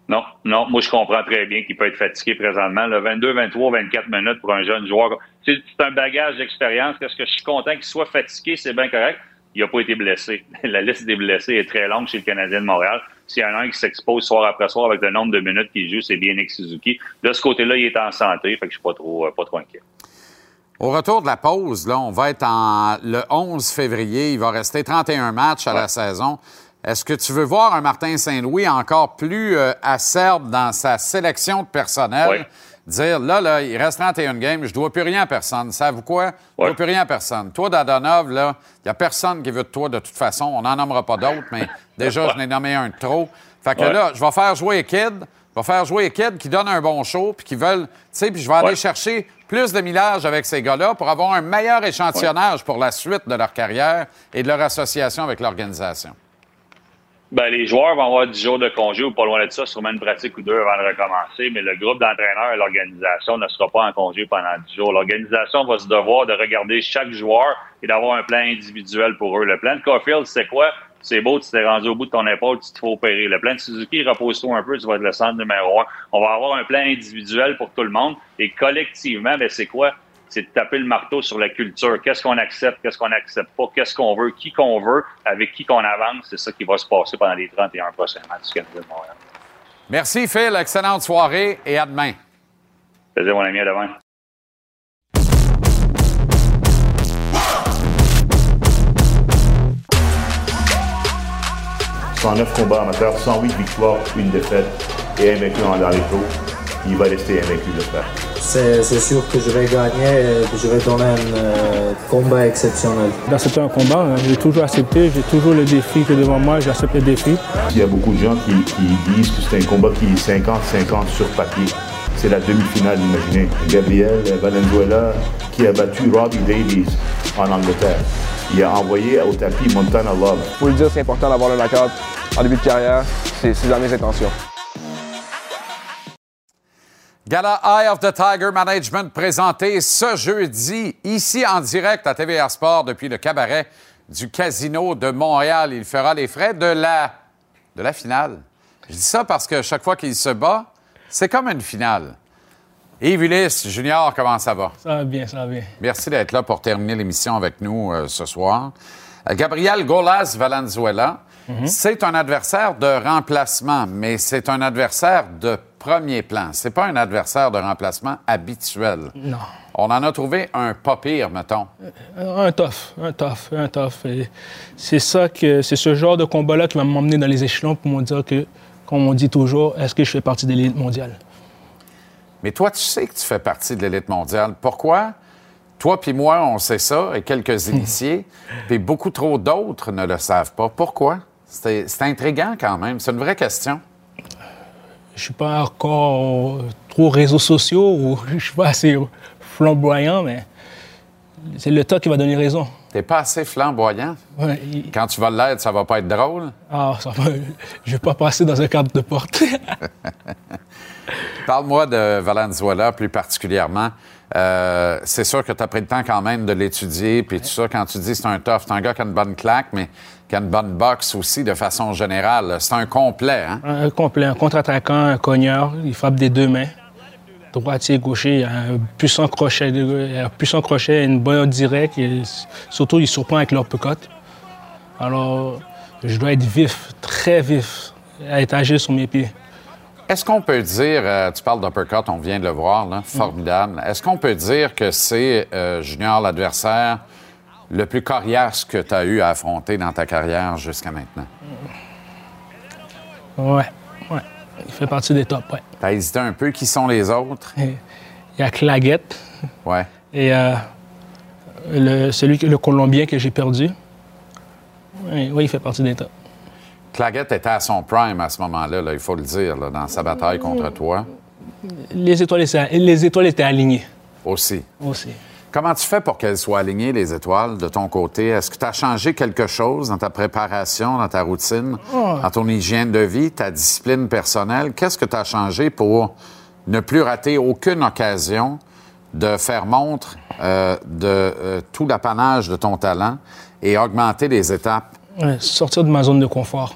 Non, non, moi je comprends très bien qu'il peut être fatigué présentement. Le 22, 23, 24 minutes pour un jeune joueur. C'est un bagage d'expérience. Est-ce que je suis content qu'il soit fatigué? C'est bien correct. Il n'a pas été blessé. La liste des blessés est très longue chez le Canadien de Montréal. S'il y en a un qui s'expose soir après soir avec le nombre de minutes qu'il joue, c'est bien Nick Suzuki. De ce côté-là, il est en santé, fait que je suis pas trop, pas trop inquiet.
Au retour de la pause, là, on va être en le 11 février. Il va rester 31 matchs à la saison. Est-ce que tu veux voir un Martin Saint-Louis encore plus euh, acerbe dans sa sélection de personnel? Dire, là, là, il reste 31 games, je dois plus rien à personne. Savez-vous quoi? Je dois plus rien à personne. Toi, Dadonov, là, il n'y a personne qui veut de toi de toute façon. On n'en nommera pas d'autres, mais déjà, je n'ai nommé un de trop. Fait que là, je vais faire jouer les kids. Je vais faire jouer les kids qui donnent un bon show, puis qui veulent, tu sais, puis je vais aller chercher plus de millage avec ces gars-là pour avoir un meilleur échantillonnage pour la suite de leur carrière et de leur association avec l'organisation.
Ben, les joueurs vont avoir 10 jours de congé ou pas loin de ça, sûrement une pratique ou deux avant de recommencer, mais le groupe d'entraîneurs et l'organisation ne sera pas en congé pendant 10 jours. L'organisation va se devoir de regarder chaque joueur et d'avoir un plan individuel pour eux. Le plan de Caulfield, c'est quoi? C'est beau, tu t'es rendu au bout de ton épaule, tu te fais opérer. Le plan de Suzuki, repose-toi un peu, tu vas être le centre numéro un. On va avoir un plan individuel pour tout le monde et collectivement, ben, c'est quoi? C'est de taper le marteau sur la culture. Qu'est-ce qu'on accepte, qu'est-ce qu'on n'accepte pas, qu'est-ce qu'on veut, qui qu'on veut, avec qui qu'on avance. C'est ça qui va se passer pendant les 31 prochains matchs du Canadien de Montréal.
Merci, Phil. Excellente soirée et à demain.
Plaisir, mon ami, à demain.
109 combats amateurs, 108 victoires, une défaite et invaincu en dans les taux. Il va rester invaincu, j'espère.
C'est c'est sûr que je vais gagner et que je vais donner un euh, combat exceptionnel.
D'accepter un combat, hein, j'ai toujours accepté, j'ai toujours le défi que devant moi, j'accepte le défi.
Il y a beaucoup de gens qui, qui disent que c'est un combat qui est 50-50 sur papier. C'est la demi-finale, imaginez. Gabriel Valenzuela qui a battu Robbie Davies en Angleterre. il a envoyé au tapis Montana Love.
Faut le dire, c'est important d'avoir le knockout en début de carrière. C'est c'est dans mes intentions.
Gala Eye of the Tiger Management présenté ce jeudi, ici en direct à TVR Sport depuis le cabaret du Casino de Montréal. Il fera les frais de la, de la finale. Je dis ça parce que chaque fois qu'il se bat, c'est comme une finale. Yves Ulysse, Junior, comment ça va?
Ça va bien, ça va bien.
Merci d'être là pour terminer l'émission avec nous euh, ce soir. Euh, Gabriel Golas Valenzuela, c'est un adversaire de remplacement, mais c'est un adversaire de premier plan. C'est pas un adversaire de remplacement habituel.
Non.
On en a trouvé un pas pire, mettons.
Un tough, un tough, un tough. C'est ça que c'est ce genre de combat-là qui va m'emmener dans les échelons pour me dire que, comme on dit toujours, est-ce que je fais partie de l'élite mondiale?
Mais toi, tu sais que tu fais partie de l'élite mondiale. Pourquoi? Toi puis moi, on sait ça, et quelques initiés, puis beaucoup trop d'autres ne le savent pas. Pourquoi? C'est intriguant quand même. C'est une vraie question.
Je suis pas encore trop réseaux sociaux ou je suis pas assez flamboyant, mais c'est le temps qui va donner raison.
T'es pas assez flamboyant?
Ouais,
Quand tu vas l'être, ça va pas être drôle?
Ah, ça va, je vais pas passer dans un cadre de porte.
Parle-moi de Valenzuela plus particulièrement. Euh, c'est sûr que tu as pris le temps quand même de l'étudier, puis tout ça. Quand tu dis c'est un tough, c'est un gars qui a une bonne claque, mais bonne boxe aussi de façon générale. C'est un complet, hein?
un complet, un contre-attaquant, un cogneur, il frappe des deux mains. Droitier, gaucher, il a un puissant crochet, il a un puissant crochet, une bonne directe, et surtout il surprend avec l'uppercut. Alors, je dois être vif, très vif, à être agile sur mes pieds.
Est-ce qu'on peut dire, euh, tu parles d'uppercut, on vient de le voir, là, formidable. Est-ce qu'on peut dire que c'est, euh, Junior, l'adversaire le plus coriace que tu as eu à affronter dans ta carrière jusqu'à maintenant?
Ouais, ouais. Il fait partie des tops, ouais.
Tu as hésité un peu. Qui sont les autres?
Il y a Claguette
Ouais.
et euh, le, celui, le Colombien que j'ai perdu. Oui, oui, il fait partie des tops.
Claggett était à son prime à ce moment-là, là, il faut le dire, là, dans sa bataille contre toi
Les étoiles, les étoiles étaient alignées
aussi.
aussi.
Comment tu fais pour qu'elles soient alignées, les étoiles, de ton côté? Est-ce que tu as changé quelque chose dans ta préparation, dans ta routine,
Oh.
dans ton hygiène de vie, ta discipline personnelle? Qu'est-ce que tu as changé pour ne plus rater aucune occasion de faire montre euh, de euh, tout l'apanage de ton talent et augmenter les étapes?
Ouais, sortir de ma zone de confort.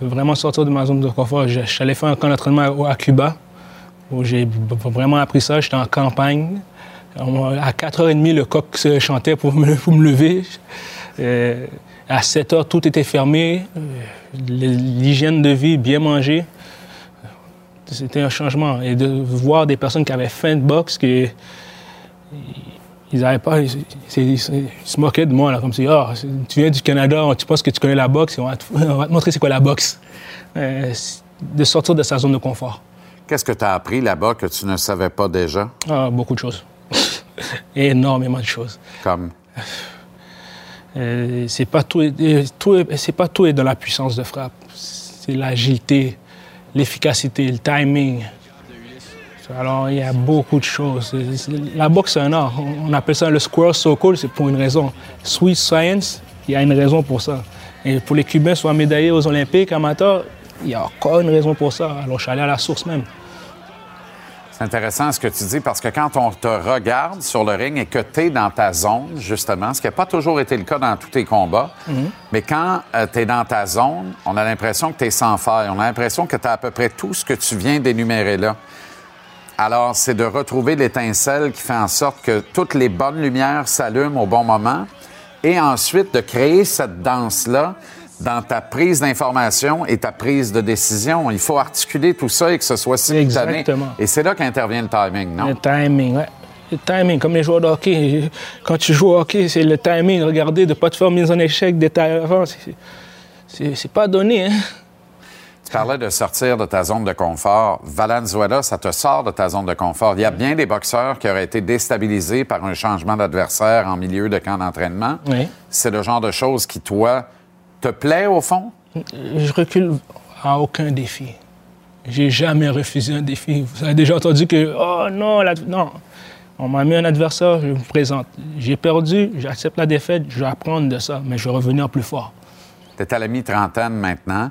Vraiment sortir de ma zone de confort. Je, je suis allé faire un camp d'entraînement à, Cuba, où j'ai vraiment appris ça. J'étais en campagne. À 4h30, le coq se chantait pour me, pour me lever. Euh, à 7h, tout était fermé. Euh, L'hygiène de vie, bien manger. C'était un changement. Et de voir des personnes qui avaient faim de boxe, qui, ils n'avaient pas. Ils, se- ils se moquaient de moi, là, comme si, c'est- tu viens du Canada, tu penses que tu connais la boxe, on va te, on va te montrer c'est quoi la boxe. Euh, de sortir de sa zone de confort.
Qu'est-ce que tu as appris là-bas que tu ne savais pas déjà?
Ah, beaucoup de choses. Énormément de choses.
Comme?
Euh, c'est pas tout, euh, tout est- c'est pas tout est dans la puissance de frappe. C'est l'agilité, l'efficacité, le timing. Alors, il y a beaucoup de choses. La boxe, c'est un art. On appelle ça le square circle, c'est pour une raison. Sweet science, il y a une raison pour ça. Et pour les Cubains, soit médaillés aux Olympiques amateurs, il y a encore une raison pour ça. Alors, je suis allé à la source même.
C'est intéressant ce que tu dis parce que quand on te regarde sur le ring et que tu es dans ta zone, justement, ce qui n'a pas toujours été le cas dans tous tes combats, mais quand tu es dans ta zone, on a l'impression que tu es sans faille. On a l'impression que tu as à peu près tout ce que tu viens d'énumérer là. Alors, c'est de retrouver l'étincelle qui fait en sorte que toutes les bonnes lumières s'allument au bon moment et ensuite de créer cette danse-là dans ta prise d'information et ta prise de décision. Il faut articuler tout ça et que ce soit simultané.
Exactement.
Et c'est là qu'intervient le timing, non?
Le timing, ouais. Le timing, comme les joueurs de hockey. Quand tu joues au hockey, c'est le timing. Regardez, de ne pas te faire mise en échec des avant. c'est pas donné, hein?
Tu parlais de sortir de ta zone de confort. Valenzuela, ça te sort de ta zone de confort. Il y a bien des boxeurs qui auraient été déstabilisés par un changement d'adversaire en milieu de camp d'entraînement.
Oui.
C'est le genre de choses qui, toi, te plaît au fond?
Je recule à aucun défi. J'ai jamais refusé un défi. Vous avez déjà entendu que, oh non, la- non. On m'a mis un adversaire, je me présente. J'ai perdu, j'accepte la défaite, je vais apprendre de ça, mais je vais revenir plus fort.
Tu es à la mi-trentaine maintenant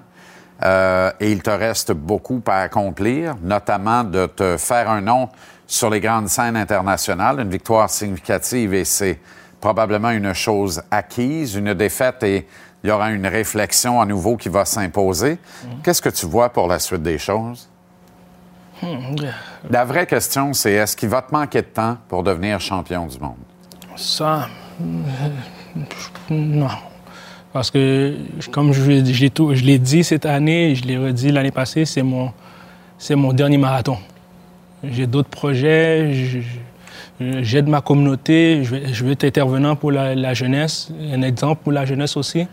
euh, et il te reste beaucoup à accomplir, notamment de te faire un nom sur les grandes scènes internationales, une victoire significative et c'est probablement une chose acquise, une défaite et il y aura une réflexion à nouveau qui va s'imposer. Qu'est-ce que tu vois pour la suite des choses? La vraie question, c'est est-ce qu'il va te manquer de temps pour devenir champion du monde?
Ça, non. Parce que, comme je, l'ai- dit cette année, je l'ai redit l'année passée, c'est mon, c'est mon dernier marathon. J'ai d'autres projets, je- je- j'aide ma communauté, je je veux être intervenant pour la jeunesse, un exemple pour la jeunesse aussi.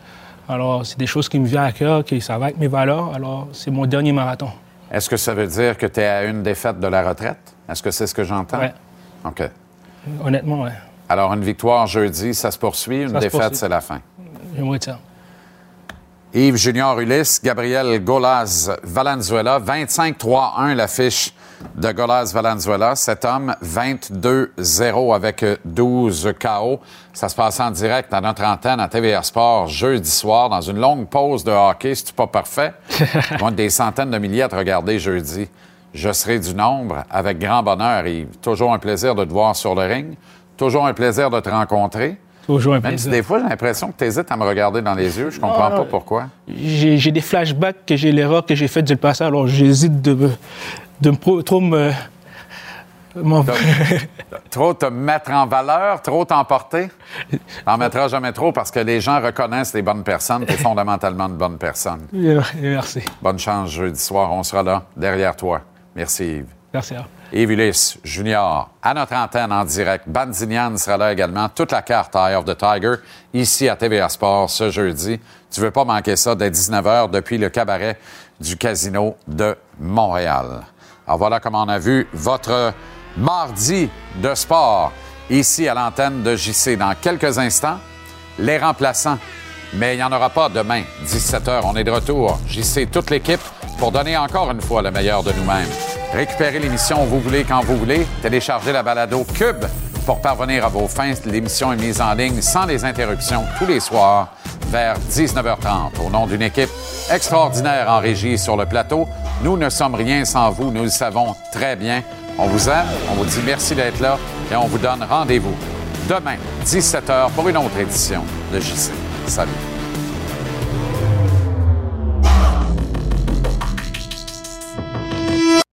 Alors, c'est des choses qui me viennent à cœur, qui ça va avec mes valeurs. Alors, c'est mon dernier marathon.
Est-ce que ça veut dire que tu es à une défaite de la retraite? Est-ce que c'est ce que j'entends?
Ouais.
OK.
Honnêtement, ouais.
Alors, une victoire jeudi, ça se poursuit. Une
Ça
défaite, c'est la fin.
J'aimerais ça.
Yves Junior Ulysse, Gabriel Golaz Valenzuela, 25-3-1 l'affiche de Golaz Valenzuela. Cet homme, 22-0 avec euh, 12 KO. Ça se passe en direct à notre antenne à TVA Sport jeudi soir dans une longue pause de hockey. C'est pas parfait? Ils vont être des centaines de milliers à te regarder jeudi. Je serai du nombre avec grand bonheur, Yves. Toujours un plaisir de te voir sur le ring. Toujours un plaisir de te rencontrer.
Toujours un
Même si des fois, j'ai l'impression que tu hésites à me regarder dans les yeux. Je comprends
Ah,
pas pourquoi.
J'ai j'ai des flashbacks que j'ai l'erreur que j'ai faite du passé, alors j'hésite de, me- de trop me.
Trop te mettre en valeur, trop t'emporter? T'en mettras jamais trop parce que les gens reconnaissent les bonnes personnes. Tu es fondamentalement une bonne personne.
Merci.
Bonne chance jeudi soir. On sera là, derrière toi. Merci Yves.
Merci. hein.
Yves Ulysse Junior, à notre antenne en direct. Bandignan sera là également. Toute la carte Eye of the Tiger, ici à TVA Sport ce jeudi. Tu veux pas manquer ça dès 19h depuis le cabaret du Casino de Montréal. Alors voilà comment on a vu votre mardi de sport ici à l'antenne de JC. Dans quelques instants, les remplaçants. Mais il n'y en aura pas demain, 17h. On est de retour. JC, toute l'équipe, pour donner encore une fois le meilleur de nous-mêmes. Récupérez l'émission où vous voulez, quand vous voulez. Téléchargez la balado Cube pour parvenir à vos fins. L'émission est mise en ligne sans les interruptions tous les soirs vers 19h30. Au nom d'une équipe extraordinaire en régie sur le plateau, nous ne sommes rien sans vous. Nous le savons très bien. On vous aime, on vous dit merci d'être là et on vous donne rendez-vous demain, 17h, pour une autre édition de JC. される